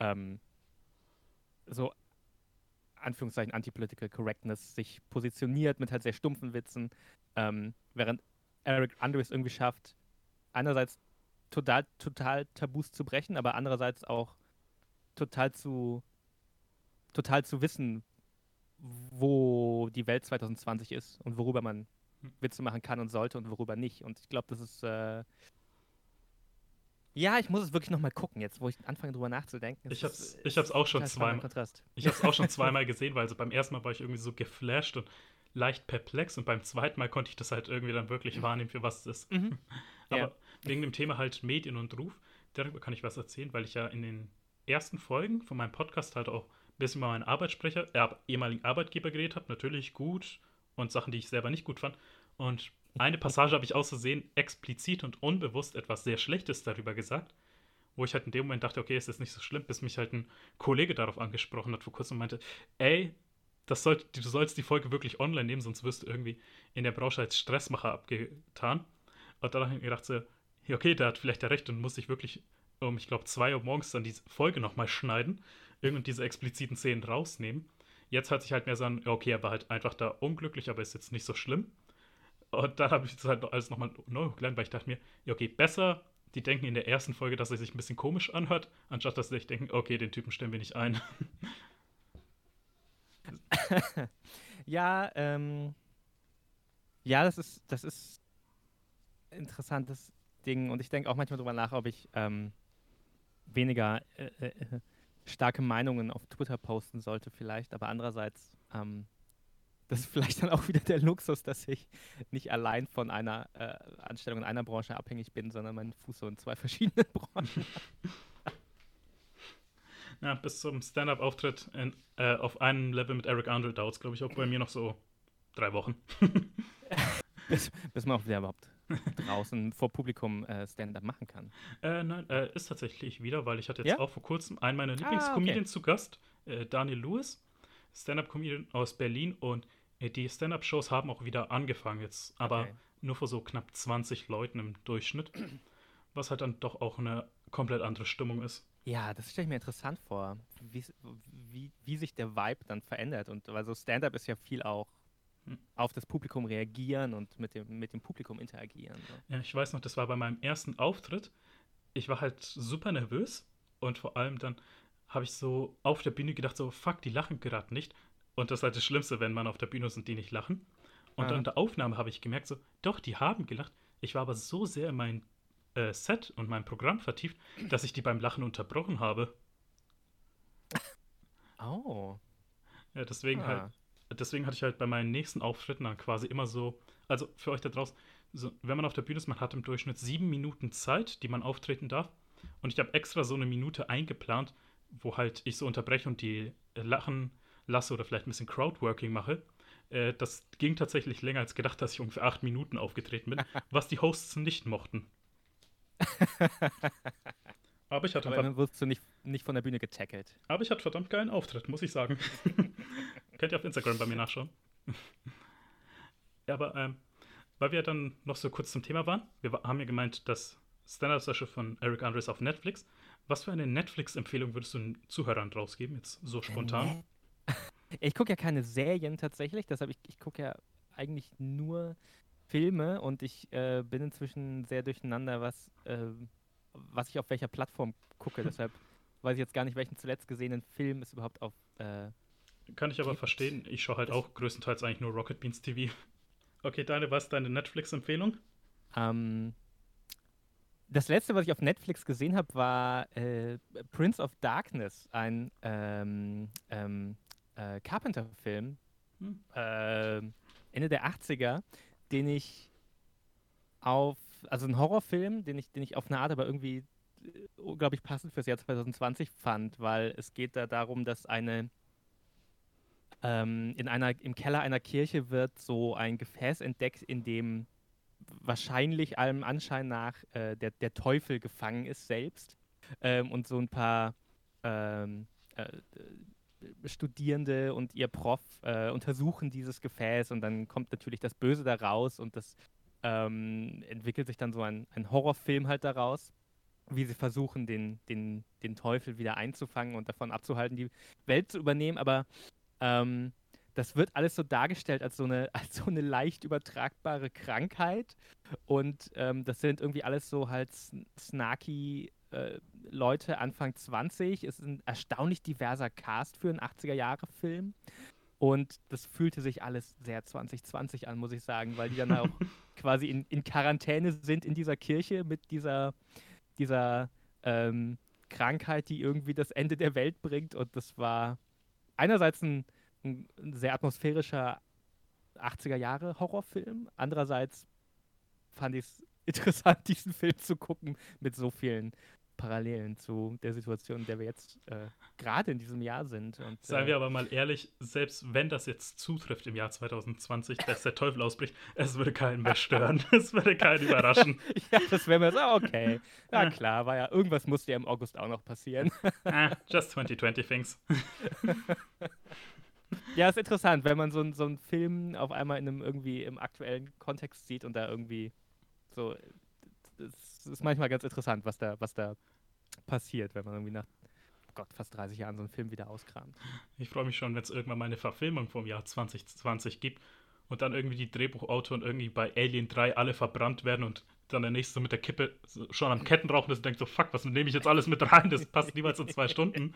ähm, so Anführungszeichen Anti-Political Correctness sich positioniert mit halt sehr stumpfen Witzen, ähm, während Eric Andrews irgendwie schafft, einerseits total, total Tabus zu brechen, aber andererseits auch total zu, total zu wissen, wo die Welt 2020 ist und worüber man hm. Witze machen kann und sollte und worüber nicht. Und ich glaube, das ist äh, ja, ich muss es wirklich nochmal gucken, jetzt wo ich anfange drüber nachzudenken. Ich hab's, ich hab's auch schon zweimal. Ich hab's <laughs> auch schon zweimal gesehen, weil so beim ersten Mal war ich irgendwie so geflasht und leicht perplex und beim zweiten Mal konnte ich das halt irgendwie dann wirklich mhm. wahrnehmen, für was es ist. Mhm. <laughs> Aber ja. wegen dem Thema halt Medien und Ruf, darüber kann ich was erzählen, weil ich ja in den ersten Folgen von meinem Podcast halt auch ein bisschen über meinen Arbeitssprecher, äh, ehemaligen Arbeitgeber geredet habe. Natürlich gut und Sachen, die ich selber nicht gut fand. Und eine Passage habe ich auszusehen explizit und unbewusst etwas sehr Schlechtes darüber gesagt, wo ich halt in dem Moment dachte, okay, es ist nicht so schlimm, bis mich halt ein Kollege darauf angesprochen hat vor kurzem und meinte, ey, das soll, du sollst die Folge wirklich online nehmen, sonst wirst du irgendwie in der Branche als Stressmacher abgetan. Und dann habe ich gedacht, so, okay, der hat vielleicht ja recht und muss sich wirklich um, ich glaube, zwei Uhr morgens dann diese Folge nochmal schneiden, irgend diese expliziten Szenen rausnehmen. Jetzt hört sich halt mehr so an, okay, er war halt einfach da unglücklich, aber ist jetzt nicht so schlimm. Und dann habe ich das halt alles nochmal neu hochgeladen, weil ich dachte mir, ja, okay, besser, die denken in der ersten Folge, dass er sich ein bisschen komisch anhört, anstatt dass sie sich denken, okay, den Typen stellen wir nicht ein. <laughs> ja, ähm, ja, das ist, das ist ein interessantes Ding und ich denke auch manchmal drüber nach, ob ich ähm, weniger äh, äh, starke Meinungen auf Twitter posten sollte vielleicht, aber andererseits ähm, das ist vielleicht dann auch wieder der Luxus, dass ich nicht allein von einer äh, Anstellung in einer Branche abhängig bin, sondern meinen Fuß so in zwei verschiedenen <laughs> Branchen Ja, <laughs> bis zum Stand-Up-Auftritt äh, auf einem Level mit Eric Andre dauert es, glaube ich, auch bei mir noch so drei Wochen. <laughs> bis, bis man auch wieder überhaupt draußen vor Publikum äh, Stand-Up machen kann. Äh, nein, äh, ist tatsächlich wieder, weil ich hatte jetzt ja? auch vor kurzem einen meiner Lieblingscomedians ah, okay. zu Gast, äh, Daniel Lewis, Stand-Up-Comedian aus Berlin und die Stand-up-Shows haben auch wieder angefangen jetzt, aber okay. nur vor so knapp 20 Leuten im Durchschnitt, was halt dann doch auch eine komplett andere Stimmung ist. Ja, das stelle ich mir interessant vor, wie, wie, wie sich der Vibe dann verändert. Und weil so Stand-up ist ja viel auch hm. auf das Publikum reagieren und mit dem, mit dem Publikum interagieren. So. Ja, ich weiß noch, das war bei meinem ersten Auftritt. Ich war halt super nervös und vor allem dann habe ich so auf der Bühne gedacht, so, fuck, die lachen gerade nicht. Und das ist halt das Schlimmste, wenn man auf der Bühne ist und die nicht lachen. Und ja. dann in der Aufnahme habe ich gemerkt, so, doch, die haben gelacht. Ich war aber so sehr in mein äh, Set und mein Programm vertieft, dass ich die beim Lachen unterbrochen habe. <laughs> Oh. Ja, deswegen ah. halt, deswegen hatte ich halt bei meinen nächsten Auftritten dann quasi immer so, also für euch da draußen, so, wenn man auf der Bühne ist, man hat im Durchschnitt sieben Minuten Zeit, die man auftreten darf. Und ich habe extra so eine Minute eingeplant, wo halt ich so unterbreche und die lachen lasse oder vielleicht ein bisschen Crowdworking mache. Äh, das ging tatsächlich länger als gedacht, dass ich ungefähr acht Minuten aufgetreten bin, <laughs> was die Hosts nicht mochten. <laughs> Aber ich hatte Aber dann wirst du nicht, nicht von der Bühne getackelt. Aber ich hatte verdammt geilen Auftritt, muss ich sagen. <laughs> Könnt ihr auf Instagram bei mir nachschauen. ja, aber ähm, weil wir dann noch so kurz zum Thema waren, wir haben ja gemeint, das Stand-Up-Session von Eric Andres auf Netflix. Was für eine Netflix-Empfehlung würdest du den Zuhörern rausgeben, jetzt so spontan? Ich gucke ja keine Serien tatsächlich, deshalb ich, ich gucke ja eigentlich nur Filme und ich äh, bin inzwischen sehr durcheinander, was, äh, was ich auf welcher Plattform gucke. deshalb <laughs> weiß ich jetzt gar nicht, welchen zuletzt gesehenen Film es überhaupt auf. Äh, Kann ich aber gibt. verstehen. Ich schaue halt auch größtenteils eigentlich nur Rocket Beans TV. <laughs> Okay, deine, was ist deine Netflix-Empfehlung? Ähm, das letzte, was ich auf Netflix gesehen habe, war äh, Prince of Darkness, ein ähm, ähm, äh, Carpenter-Film, hm. äh, Ende der 80er, den ich auf, also ein Horrorfilm, den ich, den ich auf eine Art aber irgendwie äh, unglaublich passend fürs Jahr 2020 fand, weil es geht da darum, dass eine ähm, in einer, im Keller einer Kirche wird so ein Gefäß entdeckt, in dem wahrscheinlich allem Anschein nach äh, der, der Teufel gefangen ist selbst ähm, und so ein paar ähm, äh, Studierende und ihr Prof äh, untersuchen dieses Gefäß und dann kommt natürlich das Böse da raus und das ähm, entwickelt sich dann so ein, ein Horrorfilm halt daraus, wie sie versuchen, den, den, den Teufel wieder einzufangen und davon abzuhalten, die Welt zu übernehmen. Aber ähm, das wird alles so dargestellt als so eine, <laughs> als so eine leicht übertragbare Krankheit. Und ähm, das sind irgendwie alles so halt snarky äh, Leute Anfang 20. Es ist ein erstaunlich diverser Cast für einen 80er-Jahre-Film. Und das fühlte sich alles sehr 2020 an, muss ich sagen, weil die dann auch <laughs> quasi in, in Quarantäne sind in dieser Kirche mit dieser, dieser ähm, Krankheit, die irgendwie das Ende der Welt bringt. Und das war einerseits ein, ein sehr atmosphärischer 80er-Jahre-Horrorfilm. Andererseits fand ich es <laughs> interessant, diesen Film zu gucken mit so vielen Parallelen zu der Situation, in der wir jetzt äh, gerade in diesem Jahr sind. Und, Seien äh, wir aber mal ehrlich, selbst wenn das jetzt zutrifft im Jahr 2020, dass der Teufel ausbricht, es würde keinen mehr stören. <laughs> es würde keinen überraschen. <laughs> ja, das wäre mir so, okay. Ja, klar, war ja, irgendwas musste ja im August auch noch passieren. <laughs> ah, just 2020 things. ja, ist interessant, wenn man so, so einen Film auf einmal in einem irgendwie im aktuellen Kontext sieht und da irgendwie so es ist manchmal ganz interessant, was da, was da passiert, wenn man irgendwie nach oh Gott, fast 30 Jahren so einen Film wieder auskramt. Ich freue mich schon, wenn es irgendwann mal eine Verfilmung vom Jahr 2020 gibt und dann irgendwie die Drehbuchautoren irgendwie bei Alien 3 alle verbrannt werden und dann der nächste mit der Kippe schon am Kettenrauchen ist und denkt so, fuck, was nehme ich jetzt alles mit rein? Das passt niemals in zwei Stunden.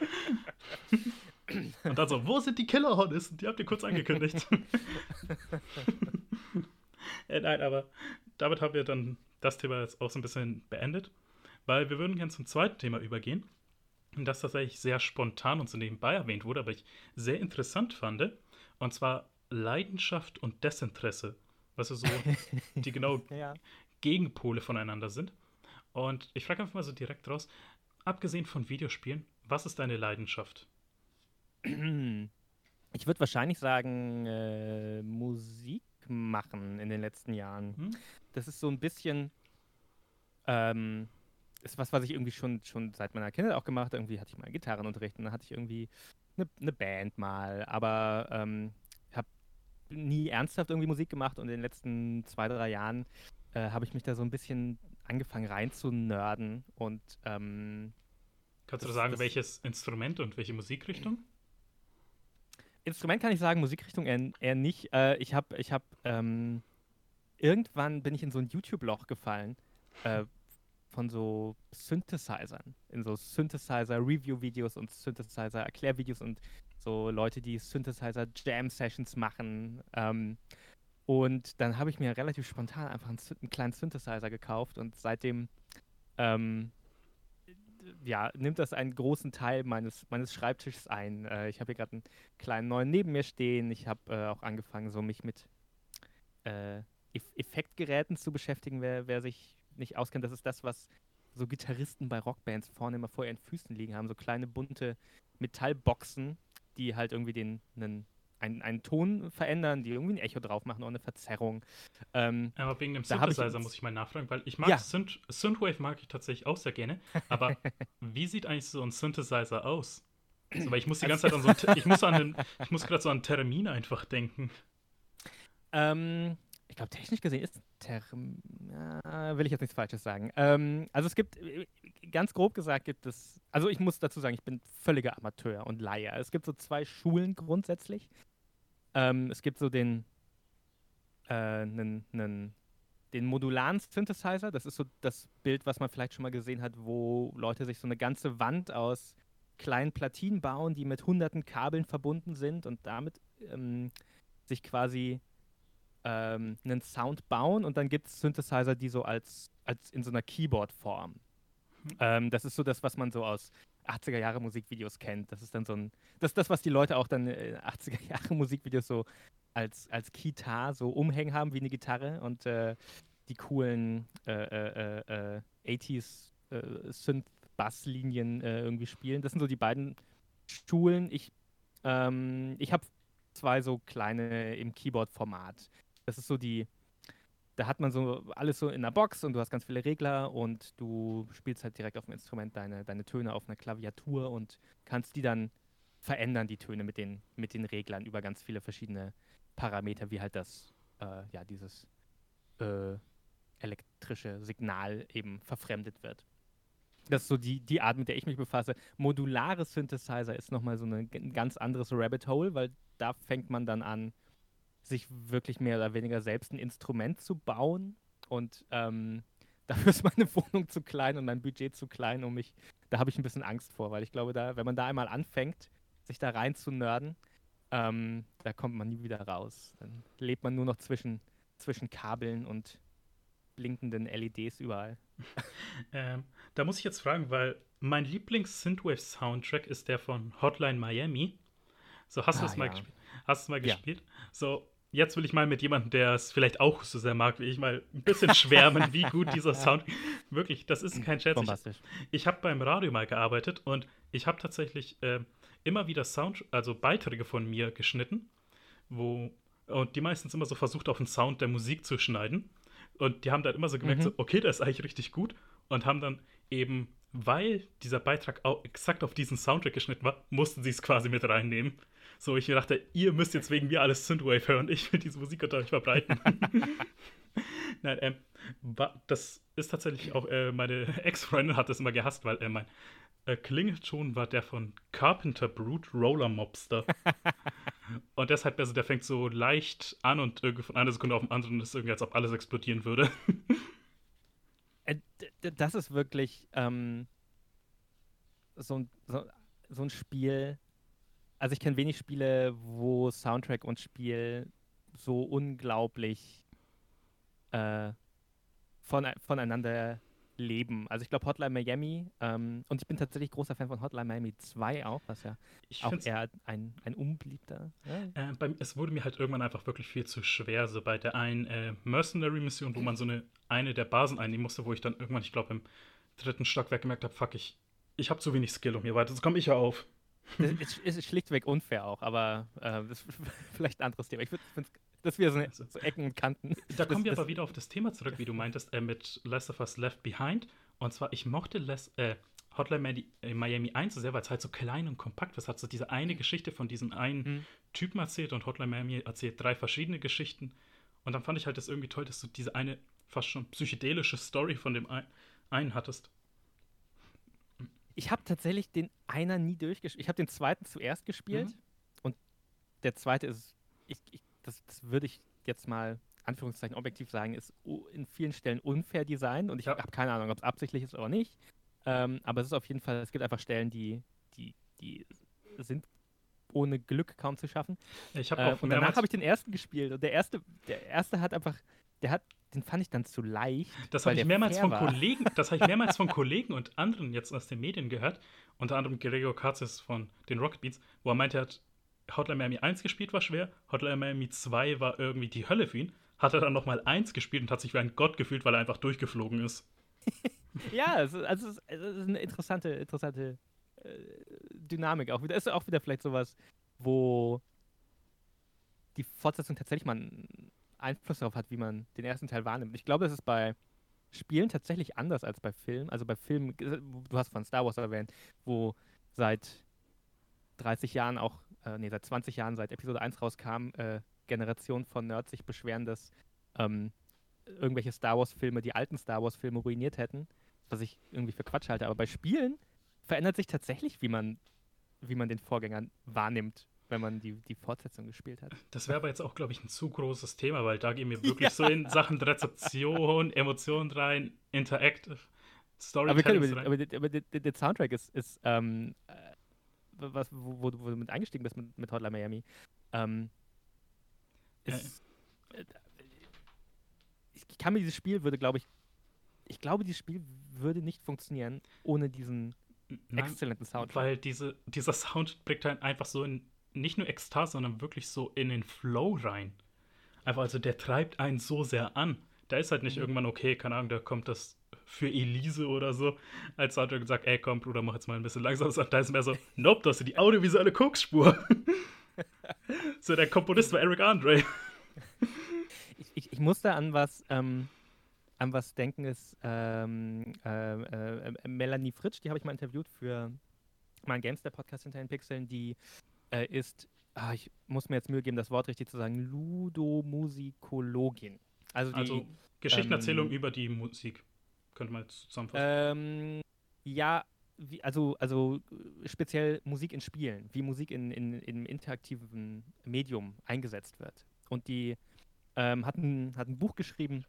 und dann so, wo sind die Killer Hornets? Die habt ihr kurz angekündigt. <laughs> äh, nein, aber damit haben wir dann das Thema jetzt auch so ein bisschen beendet, weil wir würden gerne zum zweiten Thema übergehen. Das tatsächlich sehr spontan und so nebenbei erwähnt wurde, aber ich sehr interessant fand. Und zwar Leidenschaft und Desinteresse. Was so <laughs> die genau ja. Gegenpole voneinander sind. Und ich frage einfach mal so direkt raus, abgesehen von Videospielen, was ist deine Leidenschaft? <clears throat> Ich würde wahrscheinlich sagen, äh, Musik machen in den letzten Jahren. Hm? Das ist so ein bisschen, ähm, ist was, was ich irgendwie schon, schon seit meiner Kindheit auch gemacht habe. Irgendwie hatte ich mal Gitarrenunterricht und dann hatte ich irgendwie eine, eine Band mal, aber ähm, habe nie ernsthaft irgendwie Musik gemacht und in den letzten zwei, drei Jahren äh, habe ich mich da so ein bisschen angefangen rein zu nerden und ähm, Kannst du sagen, welches Instrument und welche Musikrichtung? Instrument kann ich sagen, Musikrichtung eher, eher nicht. Äh, ich habe, ich habe, ähm, irgendwann bin ich in so ein YouTube-Loch gefallen äh, von so Synthesizern, in so Synthesizer-Review-Videos und Synthesizer-Erklärvideos und so Leute, die Synthesizer-Jam-Sessions machen. Ähm, und dann habe ich mir relativ spontan einfach einen, einen kleinen Synthesizer gekauft und seitdem ähm, ja, nimmt das einen großen Teil meines, meines Schreibtisches ein. Äh, ich habe hier gerade einen kleinen neuen neben mir stehen. Ich habe äh, auch angefangen, so mich mit äh, Effektgeräten zu beschäftigen, wer, wer sich nicht auskennt. Das ist das, was so Gitarristen bei Rockbands vorne immer vor ihren Füßen liegen haben. So kleine bunte Metallboxen, die halt irgendwie den, einen, einen, einen Ton verändern, die irgendwie ein Echo drauf machen oder eine Verzerrung. Ähm, aber wegen dem Synthesizer ich muss ich mal nachfragen, weil ich mag ja. Synth Synthwave mag ich tatsächlich auch sehr gerne. Aber <laughs> wie sieht eigentlich so ein Synthesizer aus? Also, weil ich muss die ganze Zeit an so ein, ich muss an den, ich muss gerade so an Termin einfach denken. Ähm, ich glaube, technisch gesehen ist Term. Ja, will ich jetzt nichts Falsches sagen. Ähm, also es gibt, äh, ganz grob gesagt, gibt es, also ich muss dazu sagen, ich bin völliger Amateur und Laie. Es gibt so zwei Schulen grundsätzlich. Ähm, es gibt so den, äh, einen, einen, den modularen Synthesizer. Das ist so das Bild, was man vielleicht schon mal gesehen hat, wo Leute sich so eine ganze Wand aus kleinen Platinen bauen, die mit hunderten Kabeln verbunden sind und damit ähm, sich quasi ähm, einen Sound bauen und dann gibt es Synthesizer, die so als, als in so einer Keyboard-Form. Mhm. Ähm, das ist so das, was man so aus 80er Jahre Musikvideos kennt. Das ist dann so ein, das ist das, was die Leute auch dann in 80er Jahre Musikvideos so als, als Kitar so umhängen haben wie eine Gitarre und äh, die coolen äh, äh, 80s äh, äh, Synth-Basslinien äh, irgendwie spielen. Das sind so die beiden Schulen. Ich, ähm, ich habe zwei so kleine im Keyboard-Format. Das ist so die, da hat man so alles so in der Box und du hast ganz viele Regler und du spielst halt direkt auf dem Instrument deine, deine Töne auf einer Klaviatur und kannst die dann verändern, die Töne mit den, mit den Reglern über ganz viele verschiedene Parameter, wie halt das, äh, ja, dieses äh, elektrische Signal eben verfremdet wird. Das ist so die, die Art, mit der ich mich befasse. Modulare Synthesizer ist nochmal so eine, ein ganz anderes Rabbit Hole, weil da fängt man dann an, sich wirklich mehr oder weniger selbst ein Instrument zu bauen. Und ähm, <laughs> dafür ist meine Wohnung zu klein und mein Budget zu klein, um mich, da habe ich ein bisschen Angst vor, weil ich glaube, da, wenn man da einmal anfängt, sich da rein zu nerden, ähm, da kommt man nie wieder raus. Dann lebt man nur noch zwischen, zwischen Kabeln und blinkenden LEDs überall. <laughs> ähm, da muss ich jetzt fragen, weil mein Lieblings-Synthwave-Soundtrack ist der von Hotline Miami. So, hast ah, du es mal ja. gespielt? Hast du es mal gespielt? Ja. So, jetzt will ich mal mit jemandem, der es vielleicht auch so sehr mag wie ich, mal ein bisschen <laughs> schwärmen, wie gut dieser Sound. <laughs> Wirklich, das ist kein Scherz. Ich, ich habe beim Radio mal gearbeitet und ich habe tatsächlich äh, immer wieder Sound, also Beiträge von mir geschnitten, wo und die meistens immer so versucht, auf den Sound der Musik zu schneiden. Und die haben dann immer so gemerkt, mhm. so, okay, das ist eigentlich richtig gut. Und haben dann eben, weil dieser Beitrag auch exakt auf diesen Soundtrack geschnitten war, mussten sie es quasi mit reinnehmen. So, ich dachte, ihr müsst jetzt wegen mir alles Synthwave hören. Ich will diese Musik unter euch verbreiten. <laughs> Nein, ähm, das ist tatsächlich auch, äh, meine <laughs> Ex-Freundin hat das immer gehasst, weil äh, mein äh, Klingelton war der von Carpenter Brute Roller Mobster. <laughs> und deshalb, also der fängt so leicht an und irgendwie von einer Sekunde auf den anderen ist irgendwie, als ob alles explodieren würde. Äh, das ist wirklich ähm, so, ein, so, so ein Spiel, also ich kenne wenig Spiele, wo Soundtrack und Spiel so unglaublich äh, von, voneinander leben. Also ich glaube Hotline Miami ähm, und ich bin tatsächlich großer Fan von Hotline Miami 2 auch, was ja ich auch eher ein, ein unbeliebter. Ja. Äh, bei, es wurde mir halt irgendwann einfach wirklich viel zu schwer, so bei der einen äh, Mercenary-Mission, wo man so eine, eine der Basen einnehmen musste, wo ich dann irgendwann, ich glaube im dritten Stockwerk gemerkt habe, fuck, ich, ich habe zu wenig Skill, um hier weiter, so komme ich ja auf. Es ist schlichtweg unfair auch, aber äh, das ist <laughs> vielleicht ein anderes Thema. Ich finde das wieder so, eine, so, Ecken und Kanten. Da kommen wir aber wieder auf das Thema zurück, wie du meintest, äh, mit Last of Us Left Behind. Und zwar, ich mochte Les, äh, Hotline Miami 1 so sehr, weil es halt so klein und kompakt ist. Es hat so diese eine Geschichte von diesem einen mhm. Typen erzählt und Hotline Miami erzählt drei verschiedene Geschichten. Und dann fand ich halt das irgendwie toll, dass du diese eine fast schon psychedelische Story von dem einen hattest. Ich habe tatsächlich den einer nie durchgespielt. Ich habe den zweiten zuerst gespielt mhm. und der zweite ist, ich, ich, das, das würde ich jetzt mal Anführungszeichen objektiv sagen, ist in vielen Stellen unfair Design und ich ja. habe keine Ahnung, ob es absichtlich ist oder nicht. Ähm, aber es ist auf jeden Fall, es gibt einfach Stellen, die, die, die sind ohne Glück kaum zu schaffen. Ich habe äh, und danach habe ich den ersten gespielt und der erste, der erste hat einfach, der hat den fand ich dann zu leicht. Das habe ich mehrmals von war. Kollegen, das habe ich <laughs> mehrmals von Kollegen und anderen jetzt aus den Medien gehört, unter anderem Gregor Katzis von den Rocket Beats, wo er meinte, er hat Hotline Miami 1 gespielt, war schwer, Hotline Miami 2 war irgendwie die Hölle für ihn, hat er dann nochmal eins gespielt und hat sich wie ein Gott gefühlt, weil er einfach durchgeflogen ist. <laughs> ja, es ist, also es ist, es ist eine interessante, interessante äh, Dynamik auch wieder. Ist auch wieder vielleicht sowas, wo die Fortsetzung tatsächlich mal einen Einfluss darauf hat, wie man den ersten Teil wahrnimmt. Ich glaube, das ist bei Spielen tatsächlich anders als bei Filmen. Also bei Filmen, du hast von Star Wars erwähnt, wo seit 30 Jahren auch, äh, nee, seit 20 Jahren, seit Episode 1 rauskam, äh, Generationen von Nerds sich beschweren, dass ähm, irgendwelche Star Wars-Filme die alten Star Wars-Filme ruiniert hätten, was ich irgendwie für Quatsch halte. Aber bei Spielen verändert sich tatsächlich, wie man, wie man den Vorgängern wahrnimmt, wenn man die, die Fortsetzung gespielt hat. Das wäre aber jetzt auch, glaube ich, ein zu großes Thema, weil da gehen wir <laughs> wirklich ja. so in Sachen Rezeption, Emotionen rein, Interactive, Storytelling. Aber, aber, aber, der, der, Soundtrack ist, ist ähm, äh, was, wo, wo, du mit eingestiegen bist mit, mit Hotline Miami. Ähm, ist, ja. äh, ich kann mir dieses Spiel würde, glaube ich, ich glaube, dieses Spiel würde nicht funktionieren ohne diesen Nein, exzellenten Soundtrack. Weil diese, dieser Sound bringt halt einfach so in, nicht nur Ekstase, sondern wirklich so in den Flow rein. Einfach, also der treibt einen so sehr an. Da ist halt nicht mhm. irgendwann, okay, keine Ahnung, da kommt das für Elise oder so, als Soundtrack und sagt, ey komm, Bruder, mach jetzt mal ein bisschen langsamer. Da ist mehr so, nope, das ist die audiovisuelle Koksspur. <laughs> so, der Komponist war Eric Andre. ich, ich, ich musste an was, ähm, an was denken, ist ähm, äh, äh, Melanie Fritsch, die habe ich mal interviewt für meinen Gamester-Podcast hinter den Pixeln, die äh, ist, ah, ich muss mir jetzt Mühe geben, das Wort richtig zu sagen, Ludomusikologin. Also, die, also Geschichtenerzählung ähm, über die Musik, könnte man jetzt zusammenfassen. Ähm, ja, wie, also, also speziell Musik in Spielen, wie Musik in, in, im interaktiven Medium eingesetzt wird. Und die ähm, hat, ein, hat ein Buch geschrieben,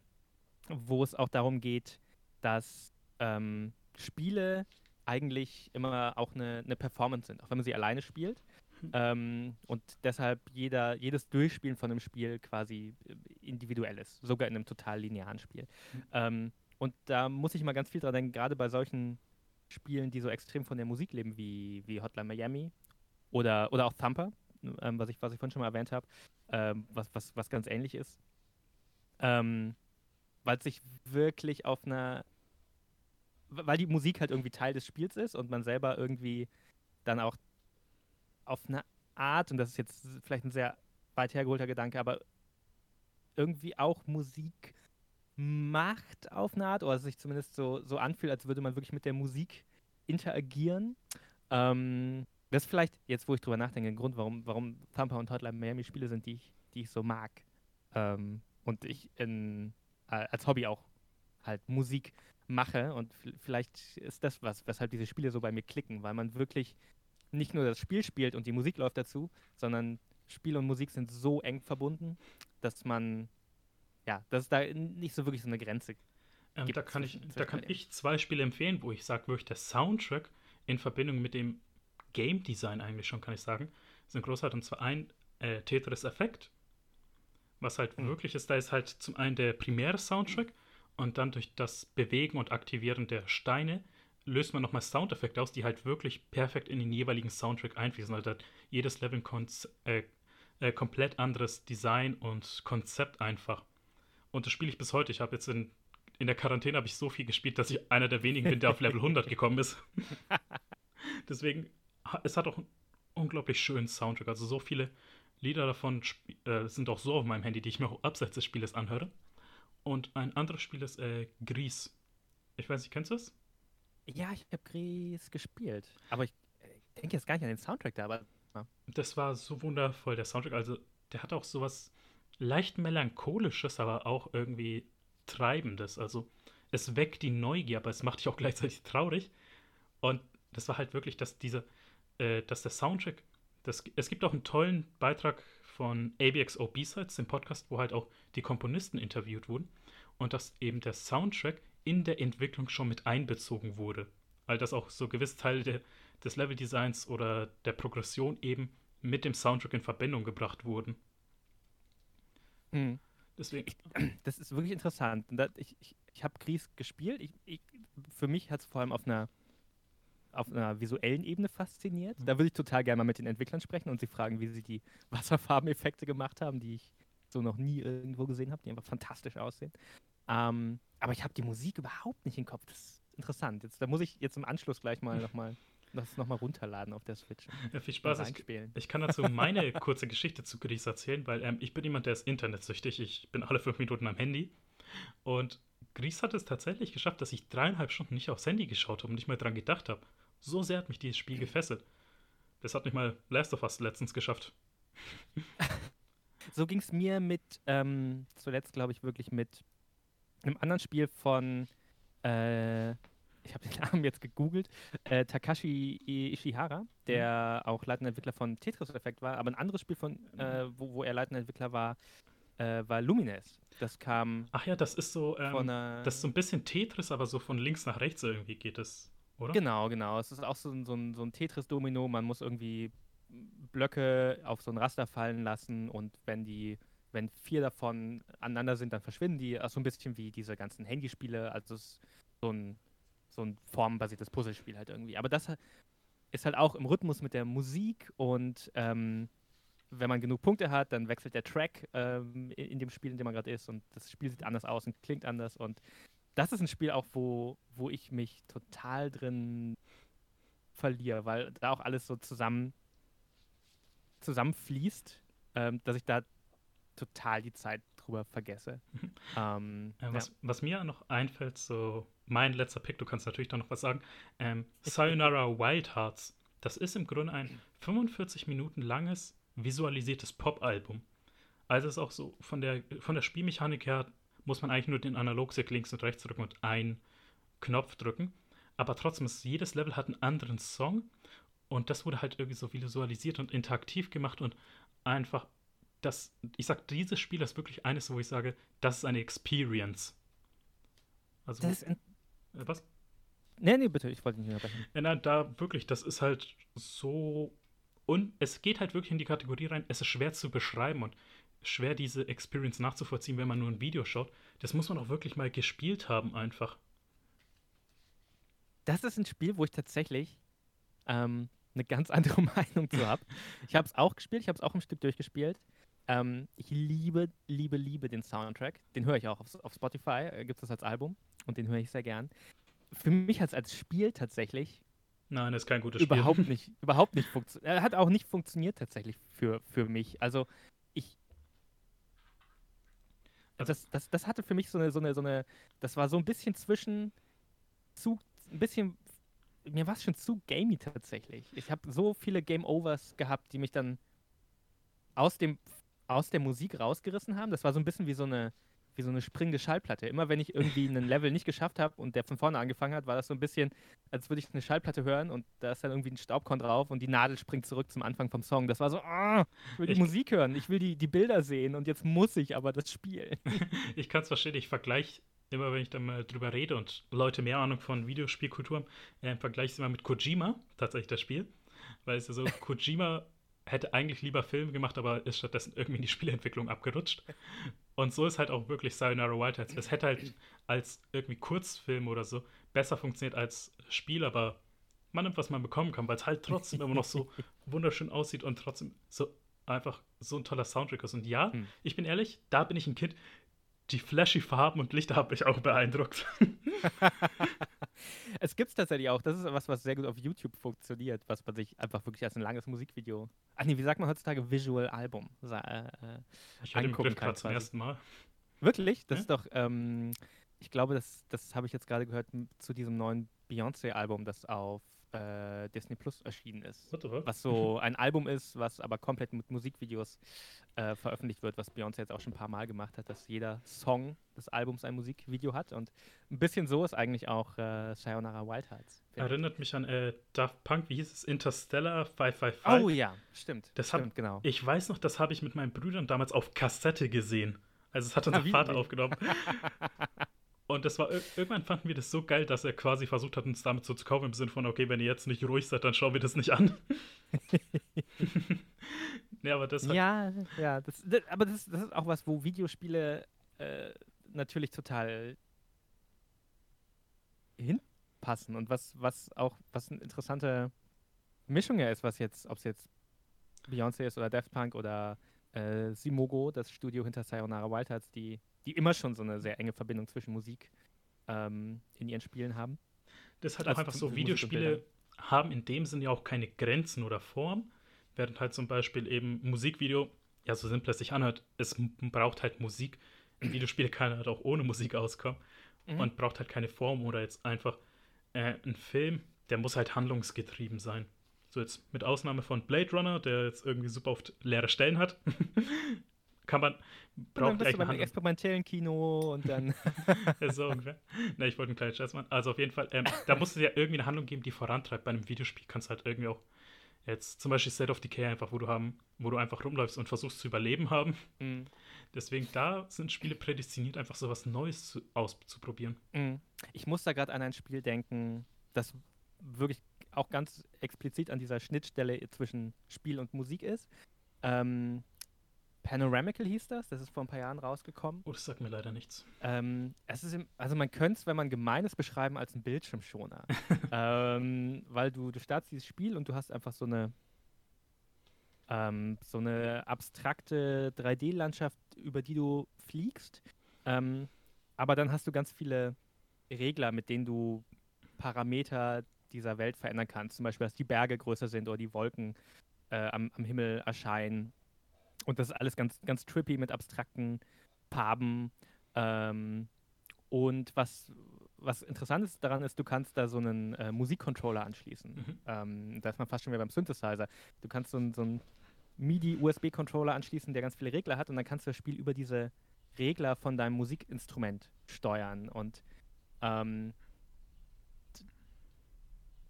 wo es auch darum geht, dass ähm, Spiele eigentlich immer auch eine, eine Performance sind, auch wenn man sie alleine spielt. Hm. Ähm, und deshalb jeder, jedes Durchspielen von einem Spiel quasi äh, individuell ist, sogar in einem total linearen Spiel. Mhm. Ähm, und da muss ich mal ganz viel dran denken, gerade bei solchen Spielen, die so extrem von der Musik leben, wie, wie Hotline Miami oder, oder auch Thumper, ähm, was, ich, was ich vorhin schon mal erwähnt habe, ähm, was, was, was ganz ähnlich ist. Ähm, weil es sich wirklich auf einer. Weil die Musik halt irgendwie Teil des Spiels ist und man selber irgendwie dann auch auf eine Art, und das ist jetzt vielleicht ein sehr weit hergeholter Gedanke, aber irgendwie auch Musik macht auf eine Art, oder es sich zumindest so, so anfühlt, als würde man wirklich mit der Musik interagieren. Ähm, das ist vielleicht, jetzt wo ich drüber nachdenke, ein Grund, warum, warum Tampa und Hotline Miami Spiele sind, die ich, die ich so mag. Ähm, und ich in, äh, als Hobby auch halt Musik mache. Und vielleicht ist das was, weshalb diese Spiele so bei mir klicken, weil man wirklich nicht nur das Spiel spielt und die Musik läuft dazu, sondern Spiel und Musik sind so eng verbunden, dass man, ja, dass es da nicht so wirklich so eine Grenze ähm, gibt. Da kann, ich, da kann ich zwei Spiele empfehlen, wo ich sage, wirklich der Soundtrack in Verbindung mit dem Game Design eigentlich schon, kann ich sagen, sind großartig. Und zwar ein äh, Tetris Effekt, was halt mhm. wirklich ist, da ist halt zum einen der primäre Soundtrack und dann durch das Bewegen und Aktivieren der Steine löst man nochmal Soundeffekte aus, die halt wirklich perfekt in den jeweiligen Soundtrack einfließen. Also hat jedes Level ein äh, äh, komplett anderes Design und Konzept einfach. Und das spiele ich bis heute. Ich habe jetzt in, in der Quarantäne ich so viel gespielt, dass ich einer der wenigen bin, der auf Level 100 gekommen ist. <laughs> Deswegen, es hat auch einen unglaublich schönen Soundtrack. Also so viele Lieder davon äh, sind auch so auf meinem Handy, die ich mir auch abseits des Spieles anhöre. Und ein anderes Spiel ist äh, Gries. Ich weiß nicht, kennst du es? Ja, ich habe Gries gespielt. Aber ich, ich denke jetzt gar nicht an den Soundtrack da, aber. Ja. Das war so wundervoll, der Soundtrack. Also, der hat auch sowas leicht melancholisches, aber auch irgendwie treibendes. Also, es weckt die Neugier, aber es macht dich auch gleichzeitig traurig. Und das war halt wirklich, dass dieser, äh, dass der Soundtrack, das, es gibt auch einen tollen Beitrag von ABXO B-Sides, dem Podcast, wo halt auch die Komponisten interviewt wurden. Und dass eben der Soundtrack in der Entwicklung schon mit einbezogen wurde. Weil das auch so gewisse Teile de, des Leveldesigns oder der Progression eben mit dem Soundtrack in Verbindung gebracht wurden. Mhm. Deswegen. Ich, <clears throat> das ist wirklich interessant. ich ich, ich habe Gries gespielt. Ich, für mich hat es vor allem auf einer, auf einer visuellen Ebene fasziniert. Mhm. Da würde ich total gerne mal mit den Entwicklern sprechen und sie fragen, wie sie die Wasserfarbeneffekte gemacht haben, die ich so noch nie irgendwo gesehen habe, die einfach fantastisch aussehen. Ähm, aber ich habe die Musik überhaupt nicht im Kopf. Das ist interessant. Jetzt, da muss ich jetzt im Anschluss gleich mal nochmal das nochmal runterladen auf der Switch. Ja, viel Spaß. Ich, ich, kann dazu meine <laughs> kurze Geschichte zu Gris erzählen, weil ähm, ich bin jemand, der ist internetsüchtig. Ich bin alle fünf Minuten am Handy. Und Gris hat es tatsächlich geschafft, dass ich dreieinhalb Stunden nicht aufs Handy geschaut habe und nicht mehr dran gedacht habe. So sehr hat mich dieses Spiel gefesselt. Das hat nicht mal Last of Us letztens geschafft. <laughs> so ging es mir mit, ähm, zuletzt glaube ich wirklich mit einem anderen Spiel von, äh, ich habe den <laughs> Namen jetzt gegoogelt, äh, Takashi Ishihara, der mhm. auch leitender Entwickler von Tetris Effect war, aber ein anderes Spiel von, äh, wo, wo er leitender Entwickler war, äh, war Lumines. Das kam. Ach ja, das ist so, ähm, das ist so ein bisschen Tetris, aber so von links nach rechts irgendwie geht es, oder? Genau, genau. Es ist auch so, so ein, so ein Tetris-Domino. Man muss irgendwie Blöcke auf so ein Raster fallen lassen und wenn die, wenn vier davon aneinander sind, dann verschwinden die. Auch so ein bisschen wie diese ganzen Handyspiele. Also es ist so ein, so ein formbasiertes Puzzlespiel halt irgendwie. Aber das ist halt auch im Rhythmus mit der Musik und ähm, wenn man genug Punkte hat, dann wechselt der Track ähm, in dem Spiel, in dem man gerade ist und das Spiel sieht anders aus und klingt anders und das ist ein Spiel auch, wo, wo ich mich total drin verliere, weil da auch alles so zusammen zusammenfließt, ähm, dass ich da total die Zeit drüber vergesse. ähm, äh, was, ja. was, mir noch einfällt, so mein letzter Pick, du kannst natürlich da noch was sagen, ähm, Sayonara Wild Hearts. Das ist im Grunde ein 45 Minuten langes visualisiertes Pop-Album. Also ist auch so von der, von der Spielmechanik her muss man eigentlich nur den Analogstick links und rechts drücken und einen Knopf drücken. Aber trotzdem ist jedes Level hat einen anderen Song und das wurde halt irgendwie so visualisiert und interaktiv gemacht und einfach das, ich sag, dieses Spiel ist wirklich eines, wo ich sage, das ist eine Experience. Also, das äh, was? Nee, nee, bitte, ich wollte nicht unterbrechen. Ja, nein, da wirklich, das ist halt so. Und es geht halt wirklich in die Kategorie rein, es ist schwer zu beschreiben und schwer, diese Experience nachzuvollziehen, wenn man nur ein Video schaut. Das muss man auch wirklich mal gespielt haben, einfach. Das ist ein Spiel, wo ich tatsächlich ähm, eine ganz <laughs> andere Meinung zu habe. Ich habe es auch gespielt, ich habe es auch im Stück durchgespielt. Ähm, ich liebe, liebe, liebe den Soundtrack. Den höre ich auch auf, auf Spotify, äh, gibt es das als Album und den höre ich sehr gern. Für mich hat es als Spiel tatsächlich Nein, das ist kein gutes Spiel. Überhaupt nicht, <laughs> überhaupt nicht funktioniert. Er hat auch nicht funktioniert tatsächlich für, für mich. Also ich. Also das, das, das hatte für mich so eine, so eine, so eine, das war so ein bisschen zwischen zu, ein bisschen mir war es schon zu gamey tatsächlich. Ich habe so viele Game Overs gehabt, die mich dann aus dem aus der Musik rausgerissen haben. Das war so ein bisschen wie so eine wie so eine springende Schallplatte. Immer wenn ich irgendwie einen Level nicht geschafft habe und der von vorne angefangen hat, war das so ein bisschen, als würde ich eine Schallplatte hören und da ist dann irgendwie ein Staubkorn drauf und die Nadel springt zurück zum Anfang vom Song. Das war so, oh, ich will die ich Musik hören, ich will die, die Bilder sehen und jetzt muss ich aber das spielen. <laughs> ich kann es verstehen, ich vergleiche immer wenn ich da mal drüber rede und Leute mehr Ahnung von Videospielkultur haben, äh, vergleiche es immer mit Kojima, tatsächlich das Spiel. Weil es ja so, <laughs> Kojima hätte eigentlich lieber Filme gemacht, aber ist stattdessen irgendwie in die Spielentwicklung abgerutscht. Und so ist halt auch wirklich Sayonara Wildheads. Es hätte halt als irgendwie Kurzfilm oder so besser funktioniert als Spiel, aber man nimmt, was man bekommen kann, weil es halt trotzdem immer noch so <laughs> wunderschön aussieht und trotzdem so einfach so ein toller Soundtrack ist. Und ja, hm. ich bin ehrlich, da bin ich ein Kind die flashy Farben und Lichter haben mich auch beeindruckt. <laughs> es gibt es tatsächlich auch. Das ist was, was sehr gut auf YouTube funktioniert, was man sich einfach wirklich als ein langes Musikvideo. Ach nee, wie sagt man heutzutage Visual Album? Äh, äh, ich höre den Begriff gerade zum ersten Mal. Wirklich? Das ja? ist doch, ähm, ich glaube, das, das habe ich jetzt gerade gehört zu diesem neuen Beyoncé-Album, das auf äh, Disney Plus erschienen ist. Was so ein Album ist, was aber komplett mit Musikvideos äh, veröffentlicht wird, was Beyoncé jetzt auch schon ein paar Mal gemacht hat, dass jeder Song des Albums ein Musikvideo hat. Und ein bisschen so ist eigentlich auch äh, Sayonara Wild Hearts. Erinnert ich. mich an äh, Daft Punk, wie hieß es? Interstellar 555. Oh ja, stimmt. Das stimmt, hab, genau. Ich weiß noch, das habe ich mit meinen Brüdern damals auf Kassette gesehen. Also es hat unser Vater <laughs> aufgenommen. <laughs> Und das war irgendwann fanden wir das so geil, dass er quasi versucht hat, uns damit so zu kaufen, im Sinne von, okay, wenn ihr jetzt nicht ruhig seid, dann schauen wir das nicht an. <laughs> nee, aber das Ja, ja, das, das, aber das, das ist auch was, wo Videospiele äh, natürlich total hinpassen und was, was auch, was eine interessante Mischung ja ist, was jetzt, ob es jetzt Beyoncé ist oder Daft Punk oder äh, Simogo, das Studio hinter Sayonara Wild Hearts, die, die immer schon so eine sehr enge Verbindung zwischen Musik ähm, in ihren Spielen haben. Das hat also auch einfach so, Videospiele haben in dem Sinne ja auch keine Grenzen oder Form, während halt zum Beispiel eben Musikvideo, ja, so simpel es sich anhört, es braucht halt Musik. Ein Videospiel kann halt auch ohne Musik auskommen mhm. und braucht halt keine Form oder jetzt einfach äh, ein Film, der muss halt handlungsgetrieben sein. So jetzt mit Ausnahme von Blade Runner, der jetzt irgendwie super oft leere Stellen hat. <laughs> kann man, braucht und dann bist du beim experimentellen Kino und dann. <laughs> so ungefähr. Ne, ich wollte einen kleinen Scherz machen. Also auf jeden Fall, ähm, da muss es ja irgendwie eine Handlung geben, die vorantreibt. Bei einem Videospiel kannst du halt irgendwie auch jetzt zum Beispiel State of Decay einfach, wo du haben, wo du einfach rumläufst und versuchst zu überleben haben. Mhm. Deswegen da sind Spiele prädestiniert, einfach so was Neues zu, auszuprobieren. Mhm. Ich muss da gerade an ein Spiel denken, das wirklich auch ganz explizit an dieser Schnittstelle zwischen Spiel und Musik ist. Ähm, Panoramical hieß das, das ist vor ein paar Jahren rausgekommen. Oh, das sagt mir leider nichts. Ähm, es ist im, also man könnte es, wenn man gemein ist, beschreiben als ein Bildschirmschoner. <laughs> ähm, weil du, du startest dieses Spiel und du hast einfach so eine ähm, so eine abstrakte 3D-Landschaft, über die du fliegst. Ähm, aber dann hast du ganz viele Regler, mit denen du Parameter dieser Welt verändern kannst. Zum Beispiel, dass die Berge größer sind oder die Wolken äh, am, am Himmel erscheinen und das ist alles ganz, ganz trippy mit abstrakten Farben. Ähm, und was, was interessant ist daran ist, du kannst da so einen äh, Musikcontroller anschließen. Mhm. Ähm, da ist man fast schon wieder beim Synthesizer. Du kannst so, so einen MIDI-USB-Controller anschließen, der ganz viele Regler hat und dann kannst du das Spiel über diese Regler von deinem Musikinstrument steuern. Und ähm,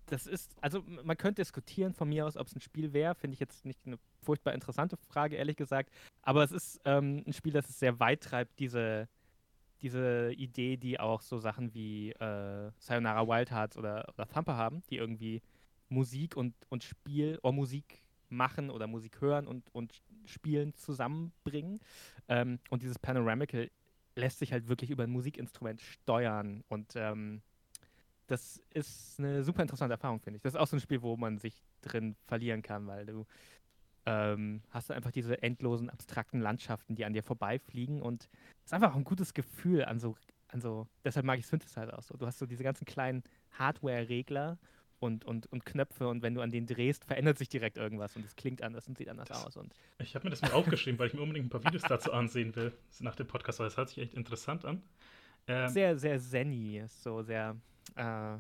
das ist, also man könnte diskutieren von mir aus, ob es ein Spiel wäre. Finde ich jetzt nicht eine furchtbar interessante Frage, ehrlich gesagt. Aber es ist ähm, ein Spiel, das es sehr weit treibt, diese, diese Idee, die auch so Sachen wie äh, Sayonara Wild Hearts oder, oder Thumper haben, die irgendwie Musik und, und Spiel oder Musik machen oder Musik hören und, und spielen zusammenbringen. Ähm, und dieses Panoramical lässt sich halt wirklich über ein Musikinstrument steuern und ähm, das ist eine super interessante Erfahrung, finde ich. Das ist auch so ein Spiel, wo man sich drin verlieren kann, weil du ähm, hast du einfach diese endlosen, abstrakten Landschaften, die an dir vorbeifliegen und es ist einfach auch ein gutes Gefühl an so, an so, deshalb mag ich Synthesizer auch so. Du hast so diese ganzen kleinen Hardware-Regler und, und, und Knöpfe und wenn du an denen drehst, verändert sich direkt irgendwas und es klingt anders und sieht anders das, aus. Und ich habe mir das mal aufgeschrieben, weil ich mir unbedingt ein paar Videos dazu ansehen will, nach dem Podcast, weil es hört sich echt interessant an. Ähm, sehr, sehr zenny, so sehr äh,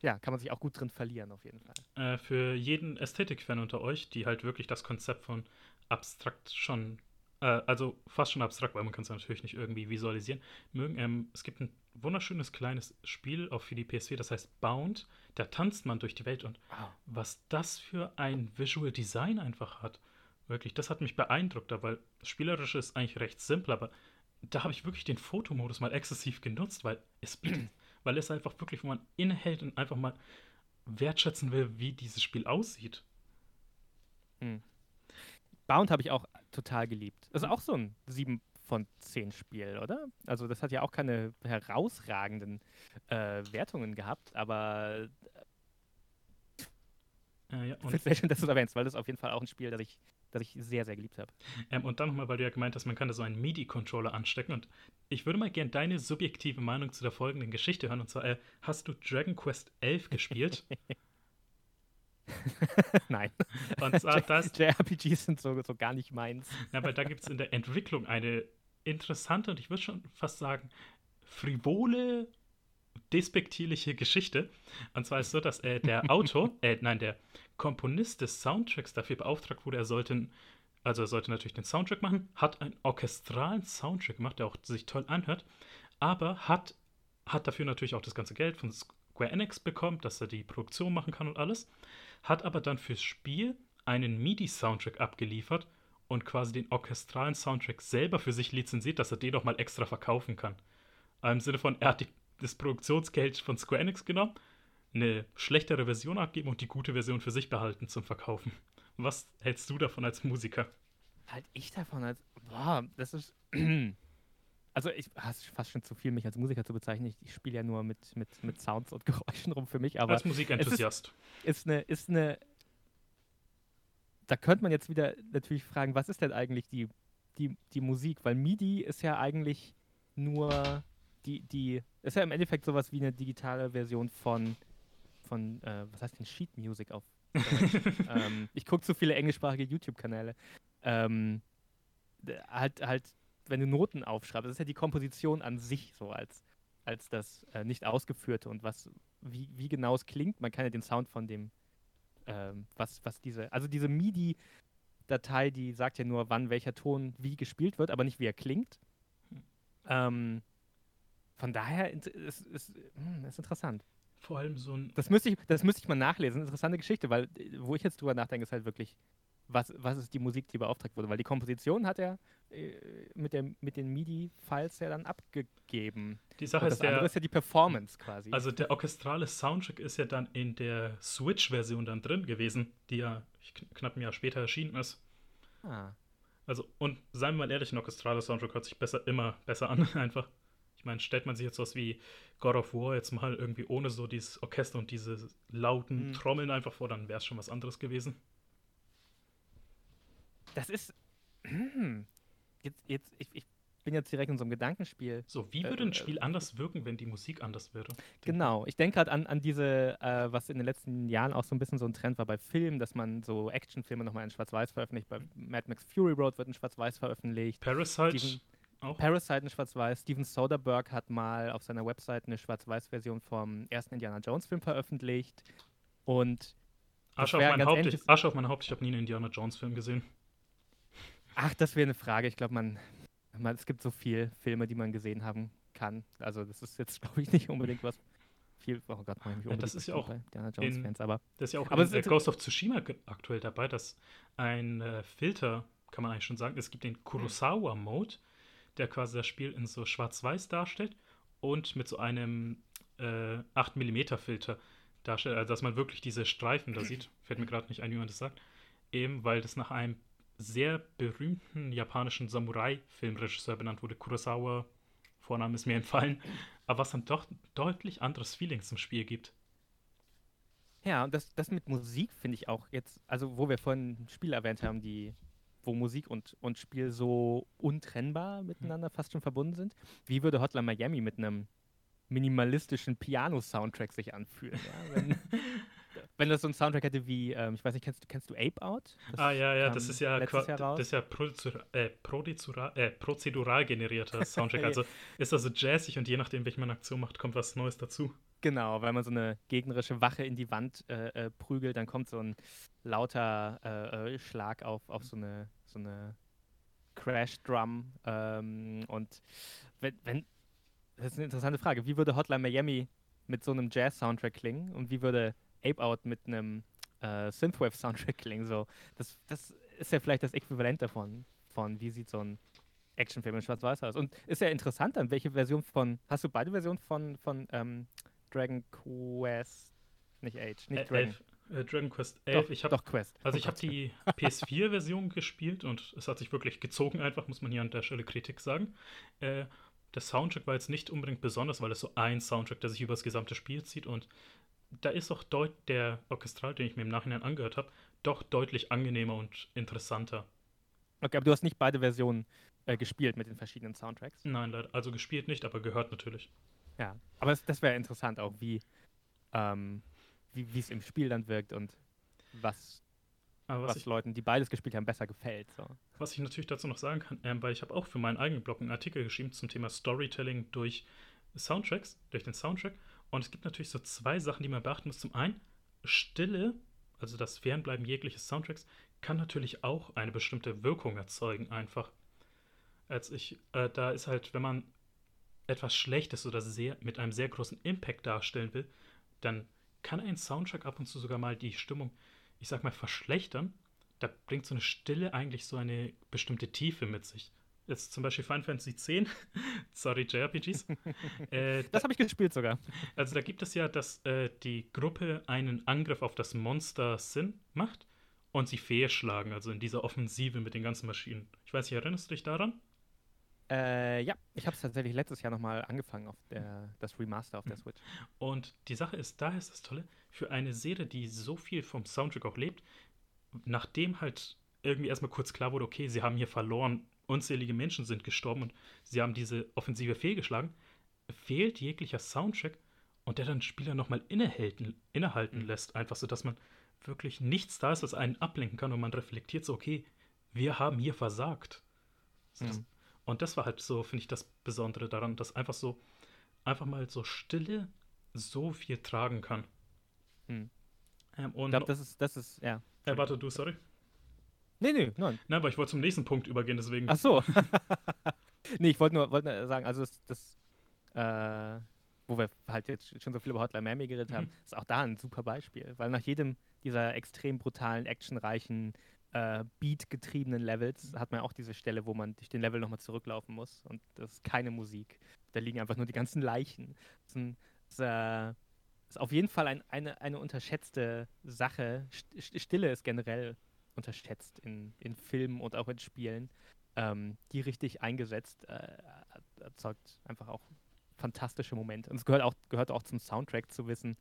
ja, kann man sich auch gut drin verlieren, auf jeden Fall. Äh, für jeden Ästhetik-Fan unter euch, die halt wirklich das Konzept von abstrakt schon, äh, also fast schon abstrakt, weil man kann es natürlich nicht irgendwie visualisieren, mögen. Ähm, es gibt ein wunderschönes kleines Spiel auch für die PS4, das heißt Bound. Da tanzt man durch die Welt und wow. was das für ein Visual Design einfach hat. Wirklich, das hat mich beeindruckt, weil das Spielerische ist eigentlich recht simpel, aber da habe ich wirklich den Fotomodus mal exzessiv genutzt, weil es bietet <clears throat> weil es einfach wirklich, wo man innehält und einfach mal wertschätzen will, wie dieses Spiel aussieht. Hm. Bound habe ich auch total geliebt. Das ist auch so ein 7 von 10 Spiel, oder? Also das hat ja auch keine herausragenden äh, Wertungen gehabt, aber äh, ja, ich finde es sehr schön, dass du es erwähnst, weil das ist auf jeden Fall auch ein Spiel, das ich das ich sehr, sehr geliebt habe. Ähm, und dann nochmal, weil du ja gemeint hast, man kann da so einen MIDI-Controller anstecken. Und ich würde mal gerne deine subjektive Meinung zu der folgenden Geschichte hören. Und zwar, äh, hast du Dragon Quest 11 gespielt? <laughs> Nein. Und zwar <laughs> das. JRPGs sind so, so gar nicht meins. Ja, weil da gibt es in der Entwicklung eine interessante und ich würde schon fast sagen, frivole, despektierliche Geschichte. Und zwar ist so, dass äh, der <laughs> Autor, äh, nein, der Komponist des Soundtracks dafür beauftragt wurde, er sollte, also er sollte natürlich den Soundtrack machen, hat einen orchestralen Soundtrack gemacht, der auch sich toll anhört, aber hat, hat dafür natürlich auch das ganze Geld von Square Enix bekommen, dass er die Produktion machen kann und alles, hat aber dann fürs Spiel einen MIDI-Soundtrack abgeliefert und quasi den orchestralen Soundtrack selber für sich lizenziert, dass er den auch mal extra verkaufen kann. Im Sinne von, er hat die, das Produktionsgeld von Square Enix genommen, eine schlechtere Version abgeben und die gute Version für sich behalten zum Verkaufen. Was hältst du davon als Musiker? Halt ich davon als. Boah, das ist. <clears throat> Also ich hast fast schon zu viel, mich als Musiker zu bezeichnen. Ich, ich spiele ja nur mit, mit, mit Sounds und <laughs> Geräuschen rum für mich. Aber als Musikenthusiast. Ist, ist, eine, ist eine da könnte man jetzt wieder natürlich fragen, was ist denn eigentlich die, die, die Musik? Weil MIDI ist ja eigentlich nur die, die, ist ja im Endeffekt sowas wie eine digitale Version von, von äh, was heißt denn Sheet Music auf <laughs> ähm, ich gucke zu viele englischsprachige YouTube-Kanäle. Ähm, halt, halt, wenn du Noten aufschreibst, das ist ja die Komposition an sich so als, als das äh, nicht ausgeführte und was, wie, wie genau es klingt. Man kann ja den Sound von dem, ähm, was, was diese, also diese MIDI-Datei, die sagt ja nur, wann welcher Ton wie gespielt wird, aber nicht wie er klingt. Hm. Ähm, von daher ist es hm, ist interessant. Vor allem so ein. Das müsste ich, das müsste ich mal nachlesen. Interessante Geschichte, weil wo ich jetzt drüber nachdenke, ist halt wirklich, was, was ist die Musik, die beauftragt wurde? Weil die Komposition hat er äh, mit, der, mit den MIDI-Files ja dann abgegeben. Die Sache Und das ist, der, andere ist ja die Performance quasi. Also der orchestrale Soundtrack ist ja dann in der Switch-Version dann drin gewesen, die ja knapp ein Jahr später erschienen ist. Ah. Also, und seien wir mal ehrlich, ein orchestraler Soundtrack hört sich besser, immer besser an, <laughs> einfach. Ich meine, stellt man sich jetzt was wie God of War jetzt mal irgendwie ohne so dieses Orchester und diese lauten mhm. Trommeln einfach vor, dann wäre es schon was anderes gewesen. Das ist. Jetzt, jetzt, ich, ich bin jetzt direkt in so einem Gedankenspiel. So, wie würde ein äh, Spiel anders wirken, wenn die Musik anders wäre? Genau, ich denke gerade an, an diese, äh, was in den letzten Jahren auch so ein bisschen so ein Trend war bei Filmen, dass man so Actionfilme nochmal in Schwarz-Weiß veröffentlicht. Bei Mad Max Fury Road wird in Schwarz-Weiß veröffentlicht. Parasite. Steven, auch? Parasite in Schwarz-Weiß. Steven Soderbergh hat mal auf seiner Website eine Schwarz-Weiß-Version vom ersten Indiana Jones-Film veröffentlicht. Und. Asche auf, mein Haupt, ich, Asche auf mein Haupt, ich habe nie einen Indiana Jones-Film gesehen. Ach, das wäre eine Frage. Ich glaube, man, man, es gibt so viele Filme, die man gesehen haben kann. Also, das ist jetzt, <laughs> glaube ich, nicht unbedingt was viel. Oh Gott, man ja, das ist ja auch Indiana Jones-Fans, aber. Das ist ja auch aber in Ghost of Tsushima aktuell dabei, dass ein äh, Filter, kann man eigentlich schon sagen, es gibt den Kurosawa-Mode der quasi das Spiel in so schwarz-weiß darstellt und mit so einem äh, 8mm Filter darstellt, also dass man wirklich diese Streifen da sieht. <clears throat> Fällt mir gerade nicht ein, wie man das sagt. Eben, weil das nach einem sehr berühmten japanischen Samurai-Filmregisseur benannt wurde. Kurosawa, Vorname ist mir entfallen. Aber was dann doch deutlich anderes Feeling zum Spiel gibt. Ja, und das, das mit Musik finde ich auch jetzt, also wo wir vorhin Spiel erwähnt haben, die wo Musik und, und Spiel so untrennbar miteinander fast schon verbunden sind. Wie würde Hotline Miami mit einem minimalistischen Piano-Soundtrack sich anfühlen? Ja? Wenn, <laughs> wenn das so ein Soundtrack hätte wie, ähm, ich weiß nicht, kennst, kennst du Ape Out? Das ah, ja, ja, das ist ja, das ist ja prozedural, äh, prozedural, äh, prozedural generierter Soundtrack. <laughs> also ist das so jazzig und je nachdem, welche man Aktion macht, kommt was Neues dazu. Genau, weil man so eine gegnerische Wache in die Wand äh, äh, prügelt, dann kommt so ein lauter äh, äh Schlag auf, auf so eine, so eine Crash-Drum. Ähm, und wenn, wenn, das ist eine interessante Frage, wie würde Hotline Miami mit so einem Jazz-Soundtrack klingen und wie würde Ape Out mit einem äh, Synthwave-Soundtrack klingen? So, das, das ist ja vielleicht das Äquivalent davon, von wie sieht so ein Actionfilm in Schwarz-Weiß aus. Und ist ja interessant dann, welche Version von, hast du beide Versionen von, von ähm, Dragon Quest, nicht Age, nicht Dragon. Äh, Dragon Quest 11. Doch, ich hab, doch Quest. Also ich habe die <laughs> PS4-Version gespielt und es hat sich wirklich gezogen einfach, muss man hier an der Stelle Kritik sagen. Äh, der Soundtrack war jetzt nicht unbedingt besonders, weil es so ein Soundtrack, der sich über das gesamte Spiel zieht und da ist auch deut der Orchestral, den ich mir im Nachhinein angehört habe, doch deutlich angenehmer und interessanter. Okay, aber du hast nicht beide Versionen äh, gespielt mit den verschiedenen Soundtracks? Nein, leider. Also gespielt nicht, aber gehört natürlich. Ja, aber es, das wäre interessant auch, wie ähm, wie es im Spiel dann wirkt und was, was, was ich, Leuten, die beides gespielt haben, besser gefällt. So. Was ich natürlich dazu noch sagen kann, ähm, weil ich habe auch für meinen eigenen Blog einen Artikel geschrieben zum Thema Storytelling durch Soundtracks, durch den Soundtrack. Und es gibt natürlich so zwei Sachen, die man beachten muss. Zum einen, Stille, also das Fernbleiben jegliches Soundtracks, kann natürlich auch eine bestimmte Wirkung erzeugen, einfach. Als ich, äh, da ist halt, wenn man etwas Schlechtes oder sehr, mit einem sehr großen Impact darstellen will, dann kann ein Soundtrack ab und zu sogar mal die Stimmung, ich sag mal, verschlechtern. Da bringt so eine Stille eigentlich so eine bestimmte Tiefe mit sich. Jetzt zum Beispiel Final Fantasy X, <laughs> sorry JRPGs. <laughs> äh, das habe ich gespielt sogar. Also da gibt es ja, dass äh, die Gruppe einen Angriff auf das Monster Sin macht und sie fehlschlagen, also in dieser Offensive mit den ganzen Maschinen. Ich weiß nicht, erinnerst du dich daran? Äh, ja, ich habe es tatsächlich letztes Jahr nochmal angefangen auf der, das Remaster auf der mhm. Switch. Und die Sache ist, da ist das Tolle, für eine Serie, die so viel vom Soundtrack auch lebt, nachdem halt irgendwie erstmal kurz klar wurde, okay, sie haben hier verloren, unzählige Menschen sind gestorben und sie haben diese Offensive fehlgeschlagen, fehlt jeglicher Soundtrack und der dann Spieler nochmal innehalten, innehalten mhm. lässt, einfach so, dass man wirklich nichts da ist, was einen ablenken kann und man reflektiert so, okay, wir haben hier versagt. So, mhm. das, und das war halt so, finde ich, das Besondere daran, dass einfach so, einfach mal so Stille so viel tragen kann. Mhm. Ähm, ich glaube, das ist, das ist, ja. Äh, warte, du, sorry. Nee, nee, nein. Nein, aber ich wollte zum nächsten Punkt übergehen, deswegen. Ach so. <laughs> nee, ich wollte nur, wollt nur sagen, also das, das äh, wo wir halt jetzt schon so viel über Hotline Miami geredet haben, mhm. ist auch da ein super Beispiel, weil nach jedem dieser extrem brutalen, actionreichen, äh, Beat-getriebenen Levels hat man auch diese Stelle, wo man durch den Level nochmal zurücklaufen muss und das ist keine Musik. Da liegen einfach nur die ganzen Leichen. Das ist, ein, das äh, ist auf jeden Fall ein, eine, eine unterschätzte Sache. Stille ist generell unterschätzt in, in Filmen und auch in Spielen. Ähm, die richtig eingesetzt äh, erzeugt einfach auch fantastische Momente. Und es gehört auch, gehört auch zum Soundtrack zu wissen,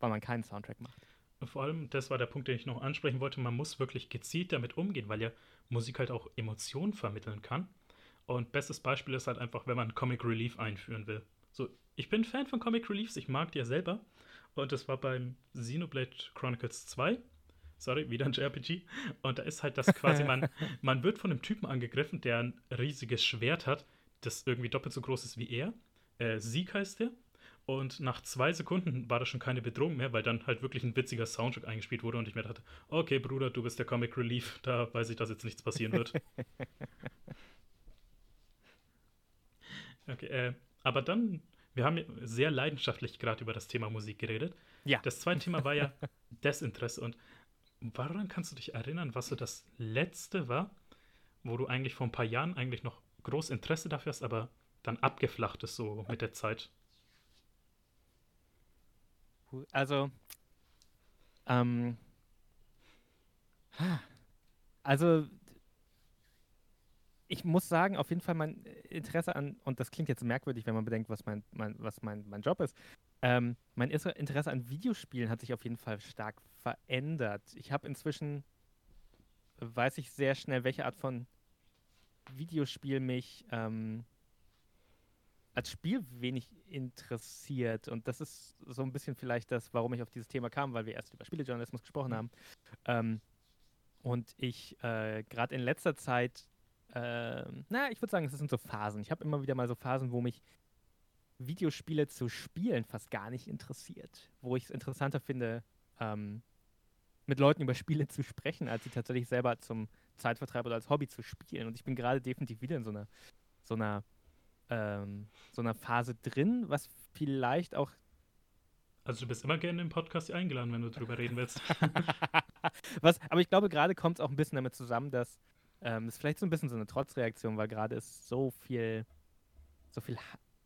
weil man keinen Soundtrack macht. Vor allem, das war der Punkt, den ich noch ansprechen wollte, man muss wirklich gezielt damit umgehen, weil ja Musik halt auch Emotionen vermitteln kann. Und bestes Beispiel ist halt einfach, wenn man Comic Relief einführen will. So, ich bin Fan von Comic Reliefs, ich mag die ja selber. Und das war beim Xenoblade Chronicles 2 sorry, wieder ein JRPG. Und da ist halt das quasi, <laughs> man, man wird von einem Typen angegriffen, der ein riesiges Schwert hat, das irgendwie doppelt so groß ist wie er. Äh, Sieg heißt der. Und nach zwei Sekunden war das schon keine Bedrohung mehr, weil dann halt wirklich ein witziger Soundtrack eingespielt wurde und ich mir dachte, okay, Bruder, du bist der Comic Relief, da weiß ich, dass jetzt nichts passieren wird. <laughs> okay, äh, aber dann, wir haben sehr leidenschaftlich gerade über das Thema Musik geredet. Ja. Das zweite Thema war ja <laughs> Desinteresse und Woran kannst du dich erinnern, was so das letzte war, wo du eigentlich vor ein paar Jahren eigentlich noch groß Interesse dafür hast, aber dann abgeflacht ist so mit der Zeit? Also, ähm, also ich muss sagen, auf jeden Fall mein Interesse an, und das klingt jetzt merkwürdig, wenn man bedenkt, was mein, mein, was mein, mein Job ist, ähm, mein Interesse an Videospielen hat sich auf jeden Fall stark verändert. Ich habe inzwischen, weiß ich sehr schnell, welche Art von Videospiel mich ähm, als Spiel wenig interessiert. Und das ist so ein bisschen vielleicht das, warum ich auf dieses Thema kam, weil wir erst über Spielejournalismus gesprochen mhm. haben. Ähm, und ich äh, gerade in letzter Zeit, äh, na, ich würde sagen, es sind so Phasen. Ich habe immer wieder mal so Phasen, wo mich Videospiele zu spielen fast gar nicht interessiert. Wo ich es interessanter finde, ähm, mit Leuten über Spiele zu sprechen, als sie tatsächlich selber zum Zeitvertreib oder als Hobby zu spielen. Und ich bin gerade definitiv wieder in so einer, so einer, ähm, so einer Phase drin, was vielleicht auch. Also du bist immer gerne im Podcast eingeladen, wenn du drüber reden willst. <laughs> was, aber ich glaube, gerade kommt es auch ein bisschen damit zusammen, dass ähm, es vielleicht so ein bisschen so eine Trotzreaktion, weil gerade ist so viel, so viel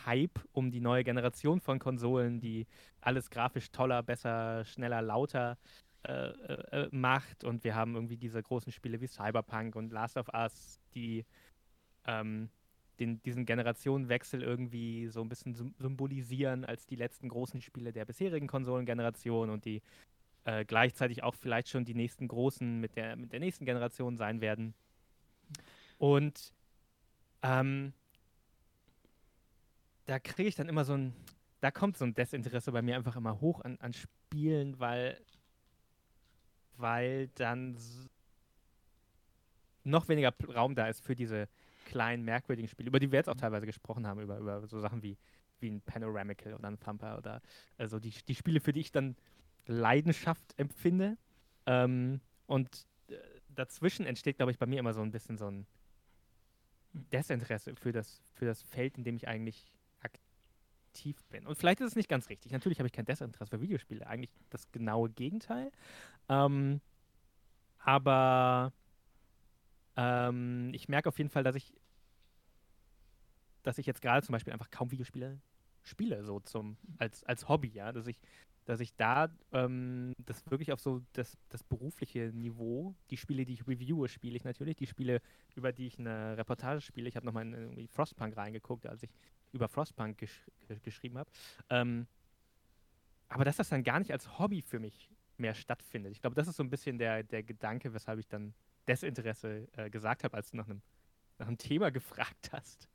Hype um die neue Generation von Konsolen, die alles grafisch toller, besser, schneller, lauter äh, äh, äh, macht. Und wir haben irgendwie diese großen Spiele wie Cyberpunk und Last of Us, die ähm, den, diesen Generationenwechsel irgendwie so ein bisschen symbolisieren als die letzten großen Spiele der bisherigen Konsolengeneration und die äh, gleichzeitig auch vielleicht schon die nächsten großen mit der, mit der nächsten Generation sein werden. Und ähm, da kriege ich dann immer so ein, da kommt so ein Desinteresse bei mir einfach immer hoch an, an Spielen, weil weil dann noch weniger Raum da ist für diese kleinen, merkwürdigen Spiele, über die wir jetzt auch teilweise gesprochen haben, über, über so Sachen wie, wie ein Panoramical oder ein Thumper oder also die, die Spiele, für die ich dann Leidenschaft empfinde. Ähm, und äh, dazwischen entsteht, glaube ich, bei mir immer so ein bisschen so ein Desinteresse für das, für das Feld, in dem ich eigentlich aktiv bin. Und vielleicht ist es nicht ganz richtig. Natürlich habe ich kein Desinteresse für Videospiele. Eigentlich das genaue Gegenteil. Ähm, aber ähm, ich merke auf jeden Fall, dass ich, dass ich jetzt gerade zum Beispiel einfach kaum Videospiele spiele, so zum, als, als Hobby, ja, dass ich, dass ich da ähm, das wirklich auf so das, das berufliche Niveau, die Spiele, die ich reviewe, spiele ich natürlich, die Spiele, über die ich eine Reportage spiele, ich habe nochmal in Frostpunk reingeguckt, als ich über Frostpunk gesch geschrieben habe. Ähm, aber dass das dann gar nicht als Hobby für mich mehr stattfindet. Ich glaube, das ist so ein bisschen der, der Gedanke, weshalb ich dann Desinteresse äh, gesagt habe, als du nach einem, nach einem Thema <laughs> gefragt hast.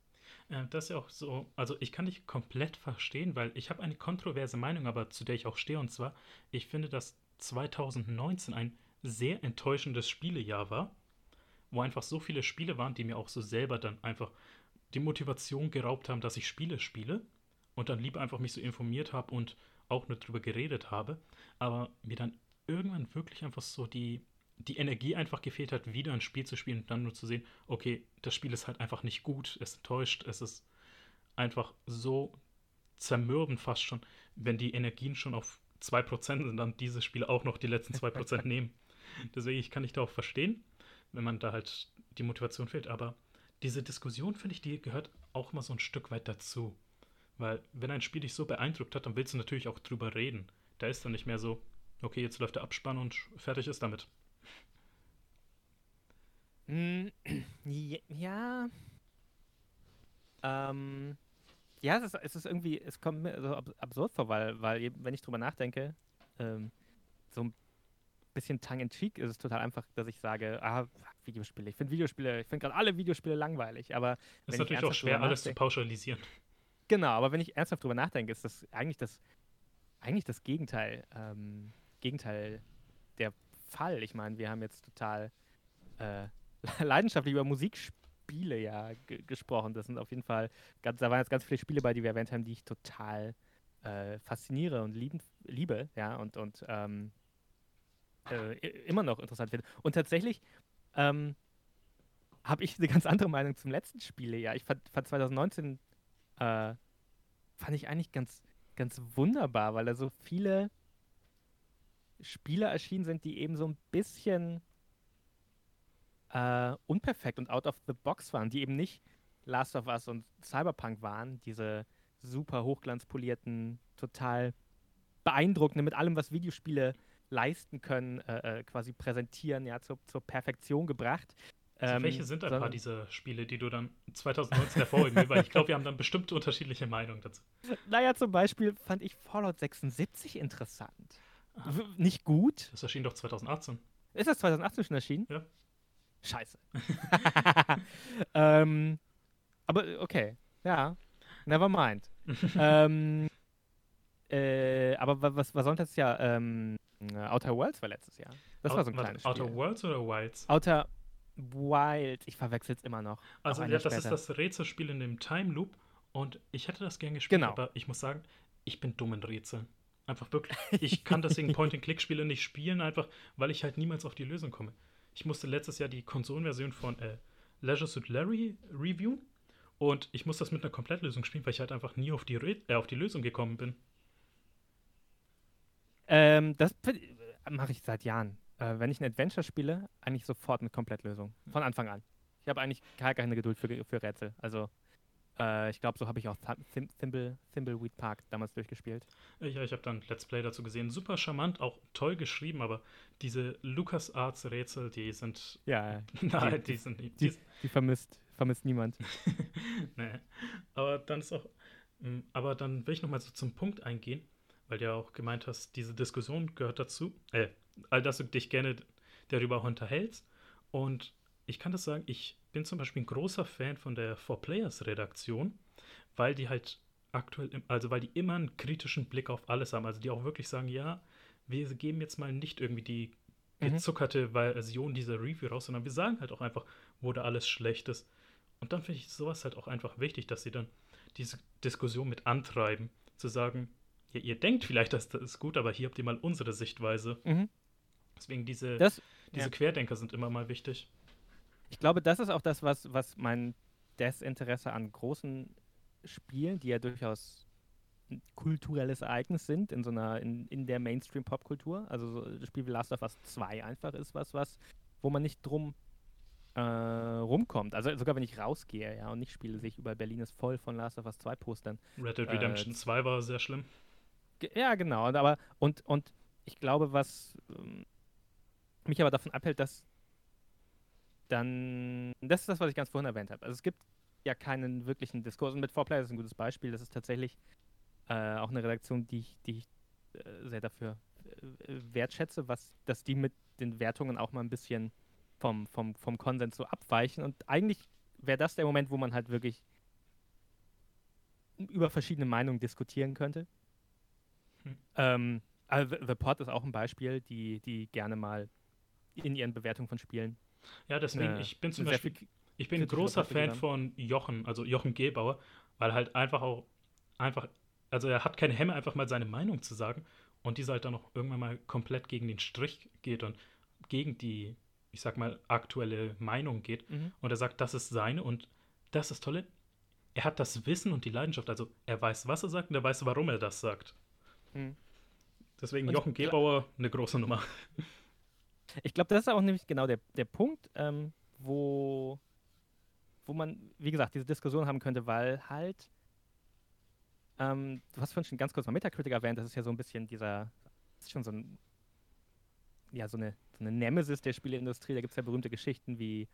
Äh, das ist ja auch so, also ich kann dich komplett verstehen, weil ich habe eine kontroverse Meinung, aber zu der ich auch stehe, und zwar, ich finde, dass 2019 ein sehr enttäuschendes Spielejahr war, wo einfach so viele Spiele waren, die mir auch so selber dann einfach die Motivation geraubt haben, dass ich Spiele spiele und dann lieber einfach mich so informiert habe und auch nur drüber geredet habe, aber mir dann irgendwann wirklich einfach so die, die Energie einfach gefehlt hat, wieder ein Spiel zu spielen und dann nur zu sehen, okay, das Spiel ist halt einfach nicht gut, es enttäuscht, es ist einfach so zermürbend fast schon, wenn die Energien schon auf 2% sind, dann diese Spiele auch noch die letzten 2% <laughs> nehmen. Deswegen ich kann ich da auch verstehen, wenn man da halt die Motivation fehlt, aber diese Diskussion, finde ich, die gehört auch immer so ein Stück weit dazu. Weil, wenn ein Spiel dich so beeindruckt hat, dann willst du natürlich auch drüber reden. Da ist dann nicht mehr so, okay, jetzt läuft der Abspann und fertig ist damit. <clears throat> Mm, ja. Ähm. Ja, es ist, es ist irgendwie, es kommt mir so absurd vor, weil, weil wenn ich drüber nachdenke, ähm, so ein bisschen tongue-in-cheek ist es total einfach, dass ich sage, ah, Videospiele. Ich finde Videospiele, ich finde gerade alle Videospiele langweilig, aber. Es ist natürlich auch schwer, alles zu pauschalisieren. Genau, aber wenn ich ernsthaft drüber nachdenke, ist das eigentlich das, eigentlich das Gegenteil, ähm, Gegenteil der Fall. Ich meine, wir haben jetzt total äh, <laughs> leidenschaftlich über Musikspiele ja gesprochen. Das sind auf jeden Fall, ganz, da waren jetzt ganz viele Spiele bei, die wir erwähnt haben, die ich total äh, fasziniere und lieben, liebe, ja, und, und ähm, äh, immer noch interessant finde. Und tatsächlich ähm, habe ich eine ganz andere Meinung zum letzten Spiele. Ja, ich fand, fand 2019 äh, fand ich eigentlich ganz, ganz wunderbar, weil da so viele Spiele erschienen sind, die eben so ein bisschen äh, unperfekt und out of the box waren, die eben nicht Last of Us und Cyberpunk waren, diese super hochglanzpolierten, total beeindruckenden, mit allem, was Videospiele leisten können, äh, äh quasi präsentieren, ja, zur, zur Perfektion gebracht, also welche ähm, sind ein paar dieser Spiele, die du dann 2019 hervorheben willst? Weil ich glaube, wir haben dann bestimmt unterschiedliche Meinungen dazu. <laughs> Naja, zum Beispiel fand ich Fallout 76 interessant. Ah. Nicht gut. Das erschien doch 2018. Ist das 2018 schon erschienen? Ja. Scheiße. <laughs> ähm, aber okay, ja. Never mind. <laughs> ähm, äh, aber was, was sonst letztes Jahr? Ähm, Outer Worlds war letztes Jahr. Das Out, war so ein kleines Outer Spiel. Worlds oder Wilds? Outer, Wild. Ich verwechsel es immer noch. Also ja, das später. ist das Rätselspiel in dem Time Loop und ich hätte das gern gespielt, genau. aber ich muss sagen, ich bin dumm in Rätseln. Einfach wirklich. Ich kann deswegen <laughs> Point-and-Click-Spiele nicht spielen, einfach weil ich halt niemals auf die Lösung komme. Ich musste letztes Jahr die Konsolenversion von äh, Leisure Suit Larry reviewen und ich muss das mit einer Komplettlösung spielen, weil ich halt einfach nie auf die, äh, auf die Lösung gekommen bin. Ähm, das mache ich seit Jahren äh, wenn ich ein Adventure spiele, eigentlich sofort eine Komplettlösung. Von Anfang an. Ich habe eigentlich gar keine Geduld für, für Rätsel. Also, äh, ich glaube, so habe ich auch Thim Thimble, Thimbleweed Park damals durchgespielt. Ja, ich habe dann Let's Play dazu gesehen. Super charmant, auch toll geschrieben, aber diese LucasArts-Rätsel, die sind. Ja, <laughs> nein, die, die, sind die, die, die vermisst, vermisst niemand. <laughs> nee. Aber dann ist auch. Hm, aber dann will ich nochmal so zum Punkt eingehen, weil du ja auch gemeint hast, diese Diskussion gehört dazu. Äh, all dass du dich gerne darüber auch unterhältst. Und ich kann das sagen, ich bin zum Beispiel ein großer Fan von der Four Players Redaktion, weil die halt aktuell, also weil die immer einen kritischen Blick auf alles haben. Also die auch wirklich sagen, ja, wir geben jetzt mal nicht irgendwie die mhm. gezuckerte Version dieser Review raus, sondern wir sagen halt auch einfach, wo da alles schlecht ist. Und dann finde ich sowas halt auch einfach wichtig, dass sie dann diese Diskussion mit antreiben, zu sagen, ja, ihr denkt vielleicht, dass das ist gut, aber hier habt ihr mal unsere Sichtweise. Mhm. Deswegen diese, das, diese ja. Querdenker sind immer mal wichtig. Ich glaube, das ist auch das, was, was mein Desinteresse an großen Spielen, die ja durchaus ein kulturelles Ereignis sind in so einer, in, in der Mainstream-Popkultur. Also so das Spiel wie Last of Us 2 einfach ist was, was, wo man nicht drum äh, rumkommt. Also sogar wenn ich rausgehe, ja, und nicht spiele, sehe ich über Berlin ist voll von Last of Us 2 Postern. Red Dead Redemption äh, 2 war sehr schlimm. Ja, genau. Und, aber, und, und ich glaube, was ähm, mich aber davon abhält, dass dann, das ist das, was ich ganz vorhin erwähnt habe. Also es gibt ja keinen wirklichen Diskurs und mit 4Player ist ein gutes Beispiel. Das ist tatsächlich äh, auch eine Redaktion, die ich, die ich äh, sehr dafür wertschätze, was, dass die mit den Wertungen auch mal ein bisschen vom, vom, vom Konsens so abweichen. Und eigentlich wäre das der Moment, wo man halt wirklich über verschiedene Meinungen diskutieren könnte. Hm. Ähm, also The Pod ist auch ein Beispiel, die, die gerne mal in ihren Bewertungen von Spielen. Ja, deswegen, ich bin zum Beispiel, ich bin ein großer Fan von Jochen, also Jochen Gebauer, weil halt einfach auch, einfach, also er hat keine Hemme, einfach mal seine Meinung zu sagen und diese halt dann auch irgendwann mal komplett gegen den Strich geht und gegen die, ich sag mal, aktuelle Meinung geht. Mhm. Und er sagt, das ist seine und das ist tolle. Er hat das Wissen und die Leidenschaft, also er weiß, was er sagt und er weiß, warum er das sagt. Mhm. Deswegen und Jochen Gebauer eine große Nummer. <laughs> Ich glaube, das ist auch nämlich genau der, der Punkt, ähm, wo, wo man, wie gesagt, diese Diskussion haben könnte, weil halt, ähm, du hast vorhin schon ganz kurz mal Metacritic erwähnt, das ist ja so ein bisschen dieser, das ist schon so ein, ja, so eine, so eine Nemesis der Spieleindustrie, da gibt es ja berühmte Geschichten wie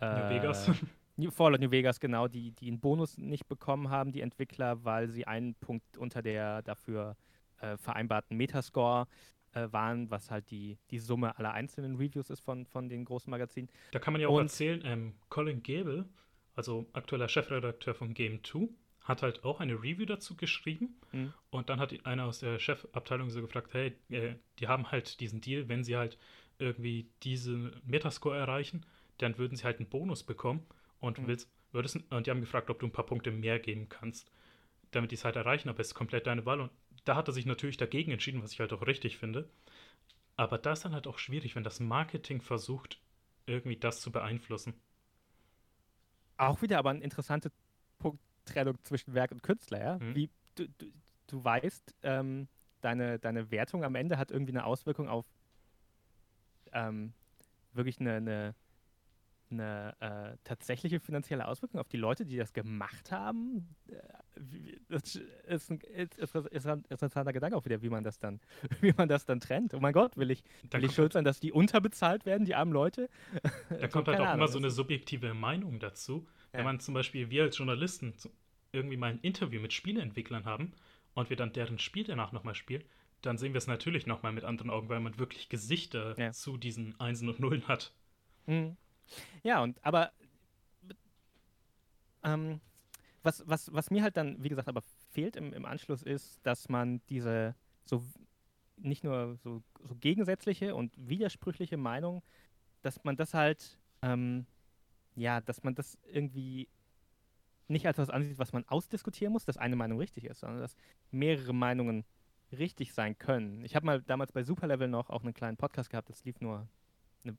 äh, New Vegas. <laughs> New, Fallout New Vegas, genau, die, die einen Bonus nicht bekommen haben, die Entwickler, weil sie einen Punkt unter der dafür äh, vereinbarten Metascore äh, waren, was halt die, die Summe aller einzelnen Reviews ist von, von den großen Magazinen. Da kann man ja auch Und, erzählen, ähm, Colin Gable, also aktueller Chefredakteur von Game 2, hat halt auch eine Review dazu geschrieben. Mhm. Und dann hat einer aus der Chefabteilung so gefragt, hey, äh, die haben halt diesen Deal, wenn sie halt irgendwie diesen Metascore erreichen, dann würden sie halt einen Bonus bekommen und mhm. willst, würdest, und die haben gefragt, ob du ein paar Punkte mehr geben kannst, damit die es halt erreichen, aber es ist komplett deine Wahl. Und da hat er sich natürlich dagegen entschieden, was ich halt auch richtig finde. Aber das ist dann halt auch schwierig, wenn das Marketing versucht, irgendwie das zu beeinflussen. Auch wieder aber eine interessante Punkttrennung zwischen Werk und Künstler, ja? Mhm. Wie du, du, du weißt, ähm, deine, deine Wertung am Ende hat irgendwie eine Auswirkung auf ähm, wirklich eine, eine eine äh, tatsächliche finanzielle Auswirkung auf die Leute, die das gemacht haben? Äh, das ist ein, ist, ist ein interessanter Gedanke auch wieder, wie man das dann, <laughs> wie man das dann trennt. Oh mein Gott, will ich, will ich schuld sein, dass die unterbezahlt werden, die armen Leute? Da <laughs> kommt halt auch Ahnung, immer so eine subjektive Meinung dazu. Ja. Wenn man zum Beispiel, wir als Journalisten irgendwie mal ein Interview mit Spieleentwicklern haben und wir dann deren Spiel danach nochmal spielen, dann sehen wir es natürlich nochmal mit anderen Augen, weil man wirklich Gesichter ja. zu diesen Einsen und Nullen hat. Mhm. Ja, und aber ähm, was, was, was mir halt dann, wie gesagt, aber fehlt im, im Anschluss ist, dass man diese so nicht nur so, so gegensätzliche und widersprüchliche Meinungen, dass man das halt, ähm, ja, dass man das irgendwie nicht als was ansieht, was man ausdiskutieren muss, dass eine Meinung richtig ist, sondern dass mehrere Meinungen richtig sein können. Ich habe mal damals bei Superlevel noch auch einen kleinen Podcast gehabt, das lief nur eine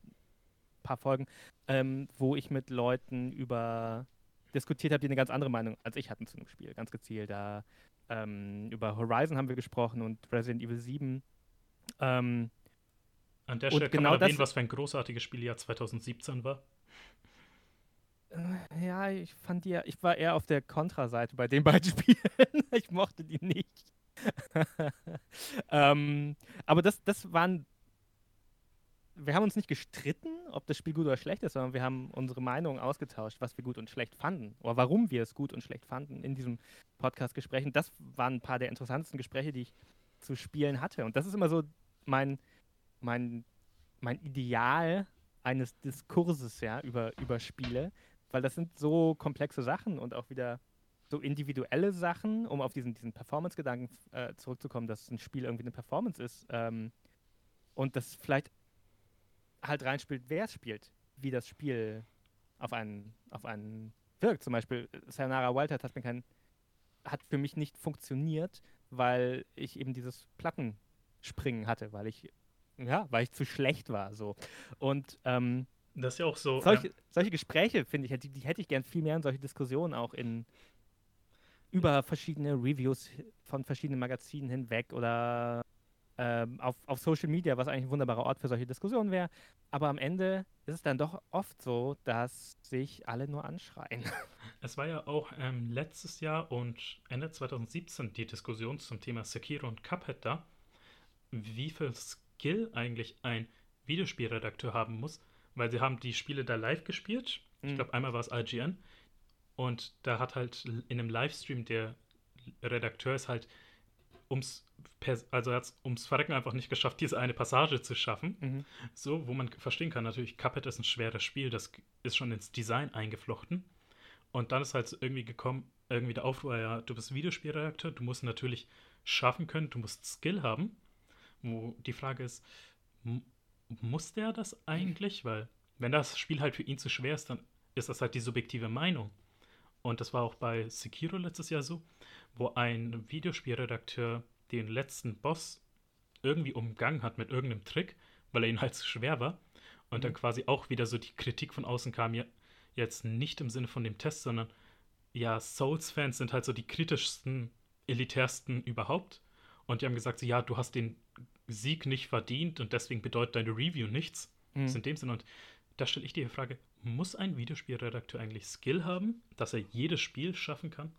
paar Folgen, ähm, wo ich mit Leuten über diskutiert habe, die eine ganz andere Meinung als ich hatten zu dem Spiel. Ganz gezielt. Da ähm, über Horizon haben wir gesprochen und Resident Evil 7. Ähm, An der Stelle kann genau man erwähnen, was für ein großartiges Spieljahr 2017 war. Äh, ja, ich fand die ja, ich war eher auf der Kontra-Seite bei den beiden <laughs> Spielen. ich mochte die nicht. <laughs> ähm, aber das, das waren wir haben uns nicht gestritten, ob das Spiel gut oder schlecht ist, sondern wir haben unsere Meinung ausgetauscht, was wir gut und schlecht fanden oder warum wir es gut und schlecht fanden in diesem Podcast-Gespräch. Und das waren ein paar der interessantesten Gespräche, die ich zu spielen hatte. Und das ist immer so mein, mein, mein Ideal eines Diskurses ja, über, über Spiele, weil das sind so komplexe Sachen und auch wieder so individuelle Sachen, um auf diesen, diesen Performance-Gedanken äh, zurückzukommen, dass ein Spiel irgendwie eine Performance ist. Ähm, und das vielleicht halt reinspielt, wer es spielt, wie das Spiel auf einen, auf einen wirkt. Zum Beispiel Sayonara Wildheart hat mir kein, hat für mich nicht funktioniert, weil ich eben dieses Plattenspringen hatte, weil ich, ja, weil ich zu schlecht war. So. Und ähm, das ist ja auch so. Solche, ja. solche Gespräche, finde ich, die, die, hätte ich gern viel mehr in solche Diskussionen auch in über verschiedene Reviews von verschiedenen Magazinen hinweg oder ähm, auf, auf Social Media, was eigentlich ein wunderbarer Ort für solche Diskussionen wäre. Aber am Ende ist es dann doch oft so, dass sich alle nur anschreien. <laughs> Es war ja auch ähm, letztes Jahr und Ende 2017 die Diskussion zum Thema Sekiro und Cuphead da, wie viel Skill eigentlich ein Videospielredakteur haben muss, weil sie haben die Spiele da live gespielt. Mhm. Ich glaube, einmal war es IGN. Und da hat halt in einem Livestream der Redakteur ist halt ums, also er hat es ums Verrecken einfach nicht geschafft, diese eine Passage zu schaffen. Mhm. So, wo man verstehen kann, natürlich, Cuphead ist ein schweres Spiel, das ist schon ins Design eingeflochten. Und dann ist halt irgendwie gekommen, irgendwie der Aufruhr, ja, du bist Videospielredakteur, du musst natürlich schaffen können, du musst Skill haben. Wo die Frage ist, muss der das eigentlich? Weil, wenn das Spiel halt für ihn zu schwer ist, dann ist das halt die subjektive Meinung. Und das war auch bei Sekiro letztes Jahr so, wo ein Videospielredakteur den letzten Boss irgendwie umgangen hat mit irgendeinem Trick, weil er ihn halt zu schwer war. Und mhm. dann quasi auch wieder so die Kritik von außen kam, ja, jetzt nicht im Sinne von dem Test, sondern ja, Souls-Fans sind halt so die kritischsten, elitärsten überhaupt. Und die haben gesagt, so, ja, du hast den Sieg nicht verdient und deswegen bedeutet deine Review nichts. Mhm. Das ist in dem Sinne. Und da stelle ich dir die Frage, muss ein Videospielredakteur eigentlich Skill haben, dass er jedes Spiel schaffen kann?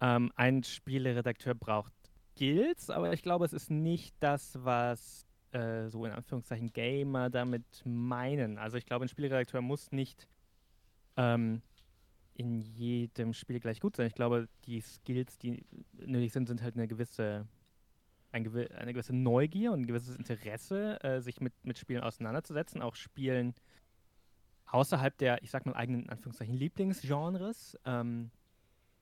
Ähm, ein Spieleredakteur braucht Skills, aber ich glaube, es ist nicht das, was äh, so in Anführungszeichen Gamer damit meinen. Also ich glaube, ein Spieleredakteur muss nicht ähm, in jedem Spiel gleich gut sein. Ich glaube, die Skills, die nötig sind, sind halt eine gewisse, ein gewi eine gewisse Neugier und ein gewisses Interesse, äh, sich mit, mit Spielen auseinanderzusetzen, auch Spielen außerhalb der, ich sag mal, eigenen in Anführungszeichen Lieblingsgenres. Ähm,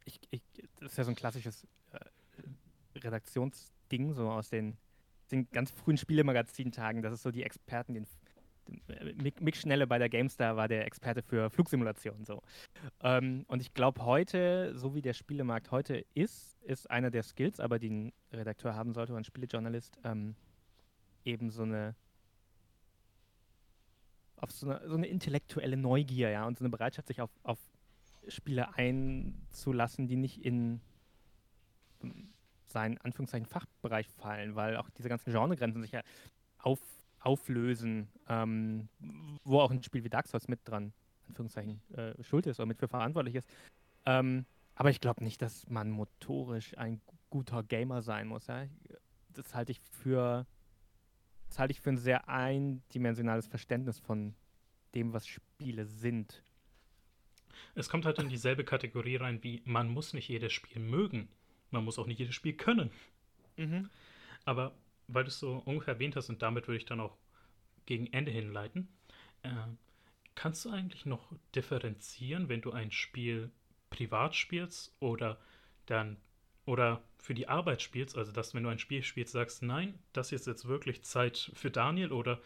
ich, ich, das ist ja so ein klassisches äh, Redaktionsding, so aus den, den ganz frühen Spielemagazin-Tagen. Das ist so die Experten, den Mick, Mick, Schnelle bei der GameStar war der Experte für Flugsimulationen. So. Ähm, und ich glaube, heute, so wie der Spielemarkt heute ist, ist einer der Skills, aber die ein Redakteur haben sollte oder ein Spielejournalist, ähm, eben so eine auf so eine, so eine intellektuelle Neugier, ja, und so eine Bereitschaft, sich auf, auf Spiele einzulassen, die nicht in seinen Anführungszeichen Fachbereich fallen, weil auch diese ganzen Genregrenzen sich ja auf, auflösen, ähm, wo auch ein Spiel wie Dark Souls mit dran, Anführungszeichen, äh, schuld ist oder mit für verantwortlich ist. Ähm, aber ich glaube nicht, dass man motorisch ein guter Gamer sein muss. Ja? Das halte ich für das halte ich für ein sehr eindimensionales Verständnis von dem, was Spiele sind. Es kommt halt in dieselbe Kategorie rein wie, man muss nicht jedes Spiel mögen. Man muss auch nicht jedes Spiel können. Mhm. Aber weil du es so ungefähr erwähnt hast und damit würde ich dann auch gegen Ende hinleiten, äh, kannst du eigentlich noch differenzieren, wenn du ein Spiel privat spielst oder dann oder für die Arbeit spielst, also dass wenn du ein Spiel spielst, sagst, nein, das ist jetzt wirklich Zeit für Daniel oder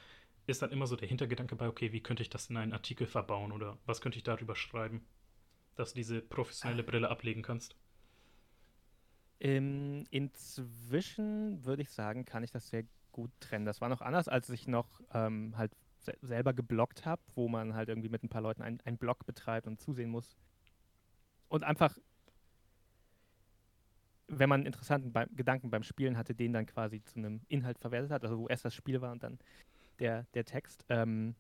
ist dann immer so der Hintergedanke bei, okay, wie könnte ich das in einen Artikel verbauen oder was könnte ich darüber schreiben, dass du diese professionelle Brille ablegen kannst? Ähm, inzwischen würde ich sagen, kann ich das sehr gut trennen. Das war noch anders, als ich noch ähm, halt se selber geblockt habe, wo man halt irgendwie mit ein paar Leuten einen Blog betreibt und zusehen muss. Und einfach wenn man interessanten be Gedanken beim Spielen hatte, den dann quasi zu einem Inhalt verwertet hat, also wo erst das Spiel war und dann der, der Text. Ähm,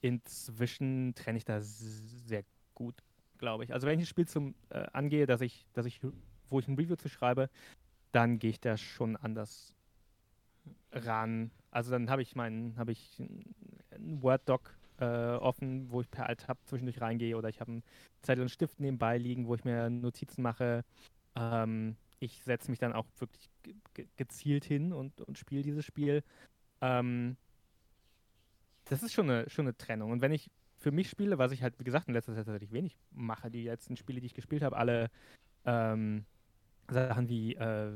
inzwischen trenne ich das sehr gut, glaube ich. Also wenn ich ein Spiel zum äh, angehe, dass ich, dass ich, wo ich ein Review zu schreibe, dann gehe ich da schon anders ran. Also dann habe ich meinen, habe ich einen Word-Doc äh, offen, wo ich per Alt-Tab zwischendurch reingehe oder ich habe einen Zettel und Stift nebenbei liegen, wo ich mir Notizen mache ähm, ich setze mich dann auch wirklich ge gezielt hin und, und spiele dieses Spiel. Ähm, das ist schon eine, schon eine Trennung. Und wenn ich für mich spiele, was ich halt, wie gesagt, in letzter Zeit tatsächlich wenig mache, die letzten Spiele, die ich gespielt habe, alle ähm, Sachen wie äh,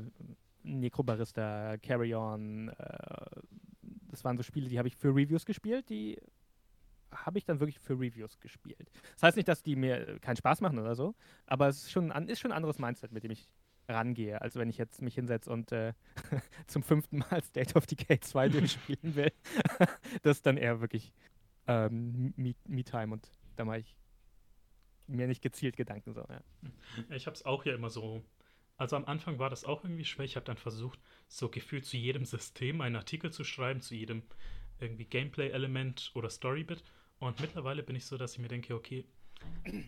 Necrobarista, Carry On, äh, das waren so Spiele, die habe ich für Reviews gespielt, die habe ich dann wirklich für Reviews gespielt. Das heißt nicht, dass die mir keinen Spaß machen oder so, aber es ist schon, ist schon ein anderes Mindset, mit dem ich rangehe, als wenn ich jetzt mich hinsetze und äh, <laughs> zum fünften Mal State of Decay <laughs> 2 durchspielen will. <laughs> das ist dann eher wirklich ähm, Me-Time Me und da mache ich mir nicht gezielt Gedanken so. Ja. Ich habe es auch ja immer so. Also am Anfang war das auch irgendwie schwer. Ich habe dann versucht, so gefühlt zu jedem System einen Artikel zu schreiben, zu jedem irgendwie Gameplay-Element oder Storybit. Und mittlerweile bin ich so, dass ich mir denke, okay,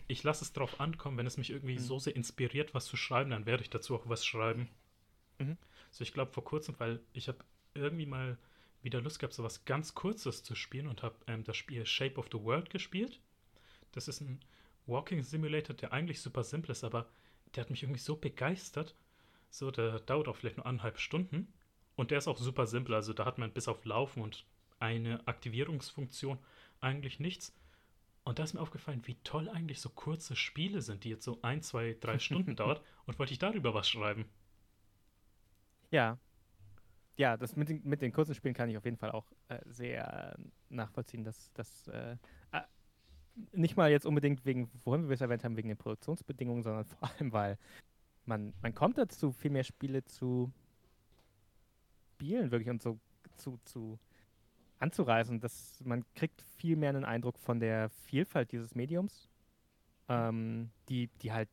ich lasse es drauf ankommen, wenn es mich irgendwie mhm. so sehr inspiriert, was zu schreiben, dann werde ich dazu auch was schreiben. Mhm. So, ich glaube vor kurzem, weil ich habe irgendwie mal wieder Lust gehabt, so was ganz Kurzes zu spielen und habe ähm, das Spiel Shape of the World gespielt. Das ist ein Walking Simulator, der eigentlich super simpel ist, aber der hat mich irgendwie so begeistert, So, der dauert auch vielleicht nur anderthalb Stunden. Und der ist auch super simpel. Also da hat man bis auf Laufen und eine Aktivierungsfunktion eigentlich nichts. Und da ist mir aufgefallen, wie toll eigentlich so kurze Spiele sind, die jetzt so ein, zwei, drei <laughs> Stunden dauert. Und wollte ich darüber was schreiben. Ja. Ja, das mit den, mit den kurzen Spielen kann ich auf jeden Fall auch äh, sehr nachvollziehen, dass das äh, äh, nicht mal jetzt unbedingt wegen, wohin wir es erwähnt haben, wegen den Produktionsbedingungen, sondern <laughs> vor allem, weil man, man kommt dazu, viel mehr Spiele zu spielen, wirklich und so zu, zu anzureißen. Dass man kriegt viel mehr einen Eindruck von der Vielfalt dieses Mediums, ähm, die, die halt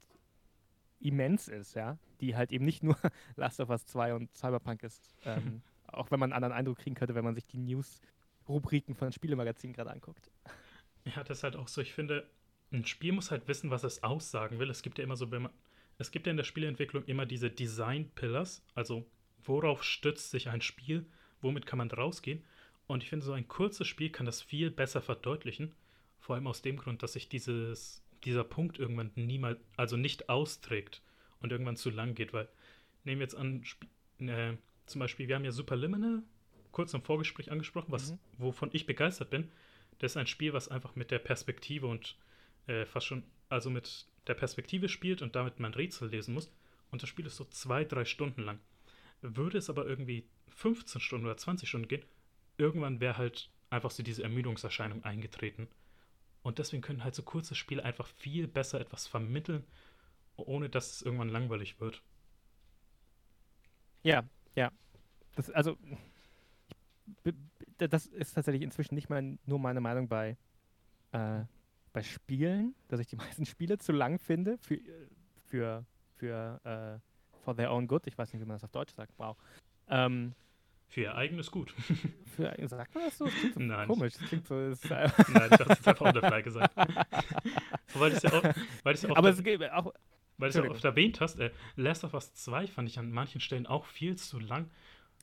immens ist, ja. Die halt eben nicht nur <laughs> Last of Us 2 und Cyberpunk ist. Ähm, <laughs> auch wenn man einen anderen Eindruck kriegen könnte, wenn man sich die News-Rubriken von Spielemagazinen gerade anguckt. Ja, das ist halt auch so. Ich finde, ein Spiel muss halt wissen, was es aussagen will. Es gibt ja immer so, wenn man, es gibt ja in der Spieleentwicklung immer diese Design-Pillars, also worauf stützt sich ein Spiel, womit kann man rausgehen. Und ich finde, so ein kurzes Spiel kann das viel besser verdeutlichen. Vor allem aus dem Grund, dass sich dieses, dieser Punkt irgendwann niemals, also nicht austrägt und irgendwann zu lang geht. Weil, nehmen wir jetzt an, äh, zum Beispiel, wir haben ja Superliminal kurz im Vorgespräch angesprochen, was, mhm. wovon ich begeistert bin. Das ist ein Spiel, was einfach mit der Perspektive und äh, fast schon, also mit der Perspektive spielt und damit man Rätsel lesen muss. Und das Spiel ist so zwei, drei Stunden lang. Würde es aber irgendwie 15 Stunden oder 20 Stunden gehen, irgendwann wäre halt einfach so diese Ermüdungserscheinung eingetreten. Und deswegen können halt so kurze Spiele einfach viel besser etwas vermitteln, ohne dass es irgendwann langweilig wird. Ja, ja. Das, also, das ist tatsächlich inzwischen nicht mal nur meine Meinung bei, äh, bei Spielen, dass ich die <laughs> meisten Spiele zu lang finde für, für, für äh, for their own good. Ich weiß nicht, wie man das auf Deutsch sagt. Wow. Ähm, für ihr eigenes Gut. <laughs> Für, sagt man das so? Das klingt so Nein. komisch. Das klingt so. Ist, äh Nein, ich habe es einfach unterfrei gesagt. <laughs> weil ich ja auch, weil ja auch, Aber es geht auch. Weil du es ja oft erwähnt hast, äh, Last of Us 2 fand ich an manchen Stellen auch viel zu lang.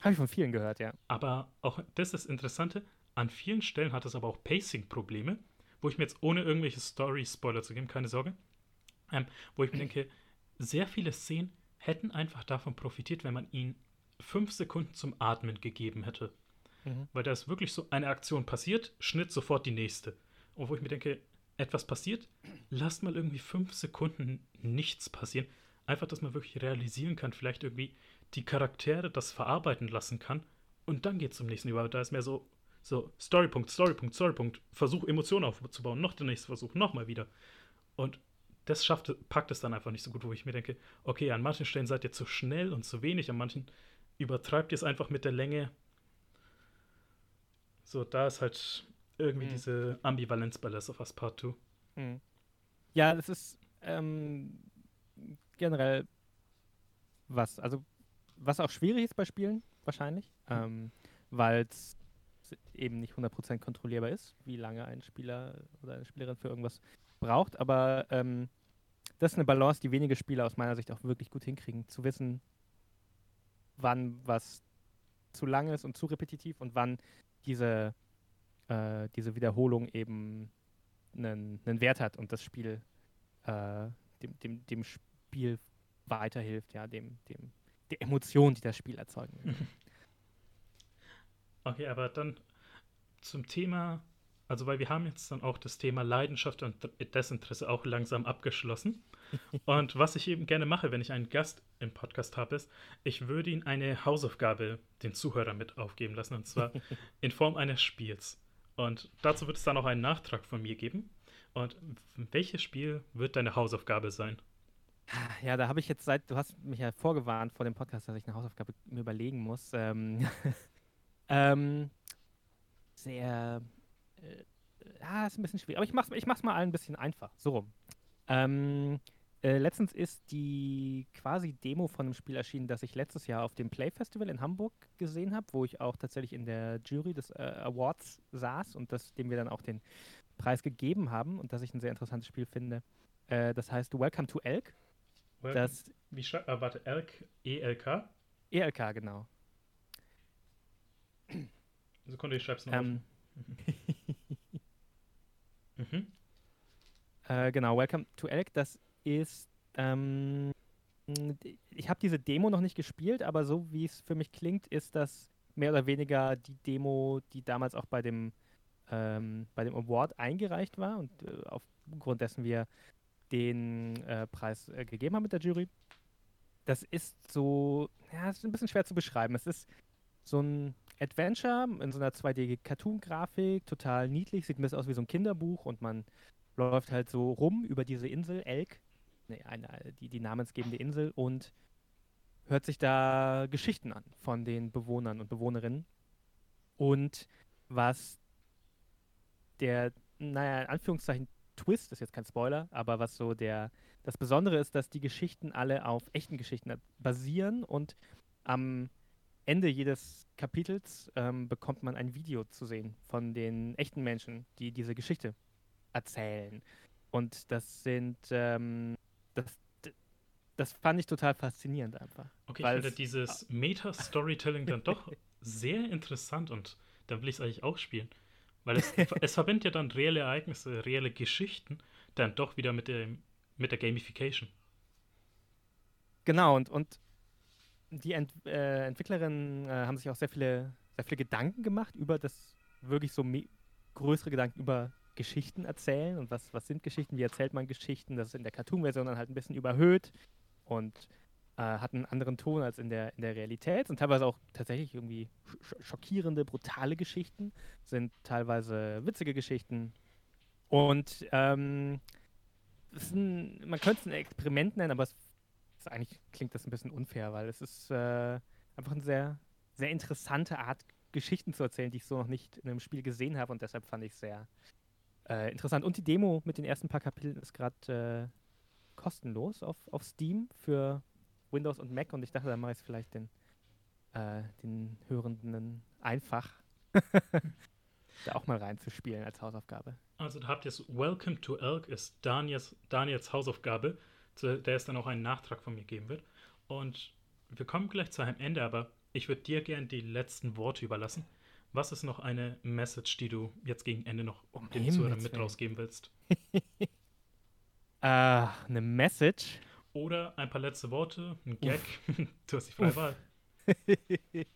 Habe ich von vielen gehört, ja. Aber auch das ist das Interessante. An vielen Stellen hat es aber auch Pacing-Probleme, wo ich mir jetzt ohne irgendwelche Story-Spoiler zu geben, keine Sorge, ähm, wo ich mir denke, sehr viele Szenen hätten einfach davon profitiert, wenn man ihnen fünf Sekunden zum Atmen gegeben hätte. Mhm. Weil da ist wirklich so eine Aktion passiert, Schnitt sofort die nächste. Und wo ich mir denke, etwas passiert, lasst mal irgendwie fünf Sekunden nichts passieren. Einfach, dass man wirklich realisieren kann, vielleicht irgendwie die Charaktere das verarbeiten lassen kann. Und dann geht es zum nächsten über. Da ist mehr so, so Storypunkt, Storypunkt, Storypunkt. Versuch, Emotionen aufzubauen. Noch der nächste Versuch, nochmal wieder. Und das schafft, packt es dann einfach nicht so gut, wo ich mir denke, okay, an manchen Stellen seid ihr zu schnell und zu wenig, an manchen übertreibt ihr es einfach mit der Länge. So, da ist halt irgendwie mhm. diese Ambivalenz bei Last of Us Part 2. Mhm. Ja, das ist ähm, generell was, also was auch schwierig ist bei Spielen, wahrscheinlich, mhm. ähm, weil es eben nicht 100% kontrollierbar ist, wie lange ein Spieler oder eine Spielerin für irgendwas braucht, aber ähm, das ist eine Balance, die wenige Spieler aus meiner Sicht auch wirklich gut hinkriegen, zu wissen, wann was zu lang ist und zu repetitiv und wann diese, äh, diese Wiederholung eben einen, einen Wert hat und das Spiel äh, dem, dem, dem Spiel weiterhilft, ja, dem, dem, der Emotion, die das Spiel erzeugen will. <laughs> Okay, aber dann zum Thema, also weil wir haben jetzt dann auch das Thema Leidenschaft und Desinteresse auch langsam abgeschlossen. <laughs> Und was ich eben gerne mache, wenn ich einen Gast im Podcast habe, ist, ich würde ihn eine Hausaufgabe den Zuhörern mit aufgeben lassen, und zwar <laughs> in Form eines Spiels. Und dazu wird es dann auch einen Nachtrag von mir geben. Und welches Spiel wird deine Hausaufgabe sein? Ja, da habe ich jetzt seit, du hast mich ja vorgewarnt vor dem Podcast, dass ich eine Hausaufgabe mir überlegen muss. Ähm, <laughs> ähm, sehr, ja, ist ein bisschen schwierig. Aber ich mach's, ich mach's mal ein bisschen einfach. So rum. Ähm, äh, letztens ist die quasi Demo von einem Spiel erschienen, das ich letztes Jahr auf dem Play Festival in Hamburg gesehen habe, wo ich auch tatsächlich in der Jury des äh, Awards saß und das, dem wir dann auch den Preis gegeben haben und das ich ein sehr interessantes Spiel finde. Äh, das heißt Welcome to Elk. Welcome. Das, Wie schreibt, äh, warte, Elk, E-L-K? E-L-K, genau. Sekunde, ich schreib's noch ähm. <laughs> mhm. Äh, genau, Welcome to Elk, das ist ähm, ich habe diese Demo noch nicht gespielt, aber so wie es für mich klingt, ist das mehr oder weniger die Demo, die damals auch bei dem, ähm, bei dem Award eingereicht war und äh, aufgrund dessen wir den äh, Preis äh, gegeben haben mit der Jury. Das ist so, ja, es ist ein bisschen schwer zu beschreiben. Es ist so ein Adventure in so einer 2D-Cartoon-Grafik, total niedlich, sieht ein bisschen aus wie so ein Kinderbuch und man läuft halt so rum über diese Insel, Elk, nee, eine, die, die namensgebende Insel und hört sich da Geschichten an von den Bewohnern und Bewohnerinnen. Und was der, naja, in Anführungszeichen Twist, ist jetzt kein Spoiler, aber was so der, das Besondere ist, dass die Geschichten alle auf echten Geschichten basieren und am Ende jedes Kapitels ähm, bekommt man ein Video zu sehen von den echten Menschen, die diese Geschichte erzählen. Und das sind, ähm, das, das fand ich total faszinierend einfach. Okay, ich finde dieses Meta-Storytelling dann doch <laughs> sehr interessant und da will ich es eigentlich auch spielen. Weil es, es verbindet ja dann reelle Ereignisse, reelle Geschichten dann doch wieder mit der, mit der Gamification. Genau, und, und die Ent, äh, Entwicklerinnen äh, haben sich auch sehr viele, sehr viele Gedanken gemacht über das wirklich so größere Gedanken über Geschichten erzählen und was, was sind Geschichten, wie erzählt man Geschichten. Das ist in der Cartoon-Version dann halt ein bisschen überhöht und äh, hat einen anderen Ton als in der, in der Realität. Und teilweise auch tatsächlich irgendwie schockierende, brutale Geschichten, sind teilweise witzige Geschichten. Und ähm, ein, man könnte es ein Experiment nennen, aber es ist, eigentlich klingt das ein bisschen unfair, weil es ist äh, einfach eine sehr, sehr interessante Art, Geschichten zu erzählen, die ich so noch nicht in einem Spiel gesehen habe und deshalb fand ich es sehr äh, interessant. Und die Demo mit den ersten paar Kapiteln ist gerade äh, kostenlos auf, auf Steam für Windows und Mac und ich dachte, da mache ich es vielleicht den, äh, den Hörenden einfach, <laughs> da auch mal reinzuspielen als Hausaufgabe. Also da habt ihr es, Welcome to Elk ist Daniels, Daniels Hausaufgabe, zu der es dann auch einen Nachtrag von mir geben wird. Und wir kommen gleich zu einem Ende, aber ich würde dir gerne die letzten Worte überlassen. Was ist noch eine Message, die du jetzt gegen Ende noch um den Zuhörern mit rausgeben willst? äh, <laughs> eine Message? Oder ein paar letzte Worte, ein Gag. <laughs> du hast die freie Wahl. <laughs>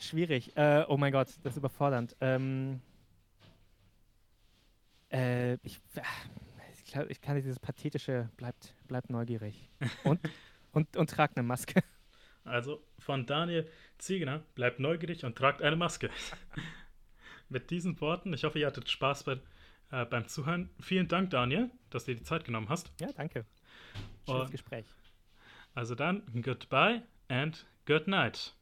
Schwierig. Äh, oh mein Gott, das ist überfordernd. Ähm, äh, ich, ich, kann dieses pathetische, bleibt, bleibt neugierig. Und, <laughs> und, und tragt eine Maske. Also von Daniel Ziegener, bleibt neugierig und tragt eine Maske. <laughs> Mit diesen Worten, ich hoffe, ihr hattet Spaß bei, äh, beim Zuhören. Vielen Dank, Daniel, dass du dir die Zeit genommen hast. Ja, danke. Schönes und, Gespräch. Also dann, goodbye and good night.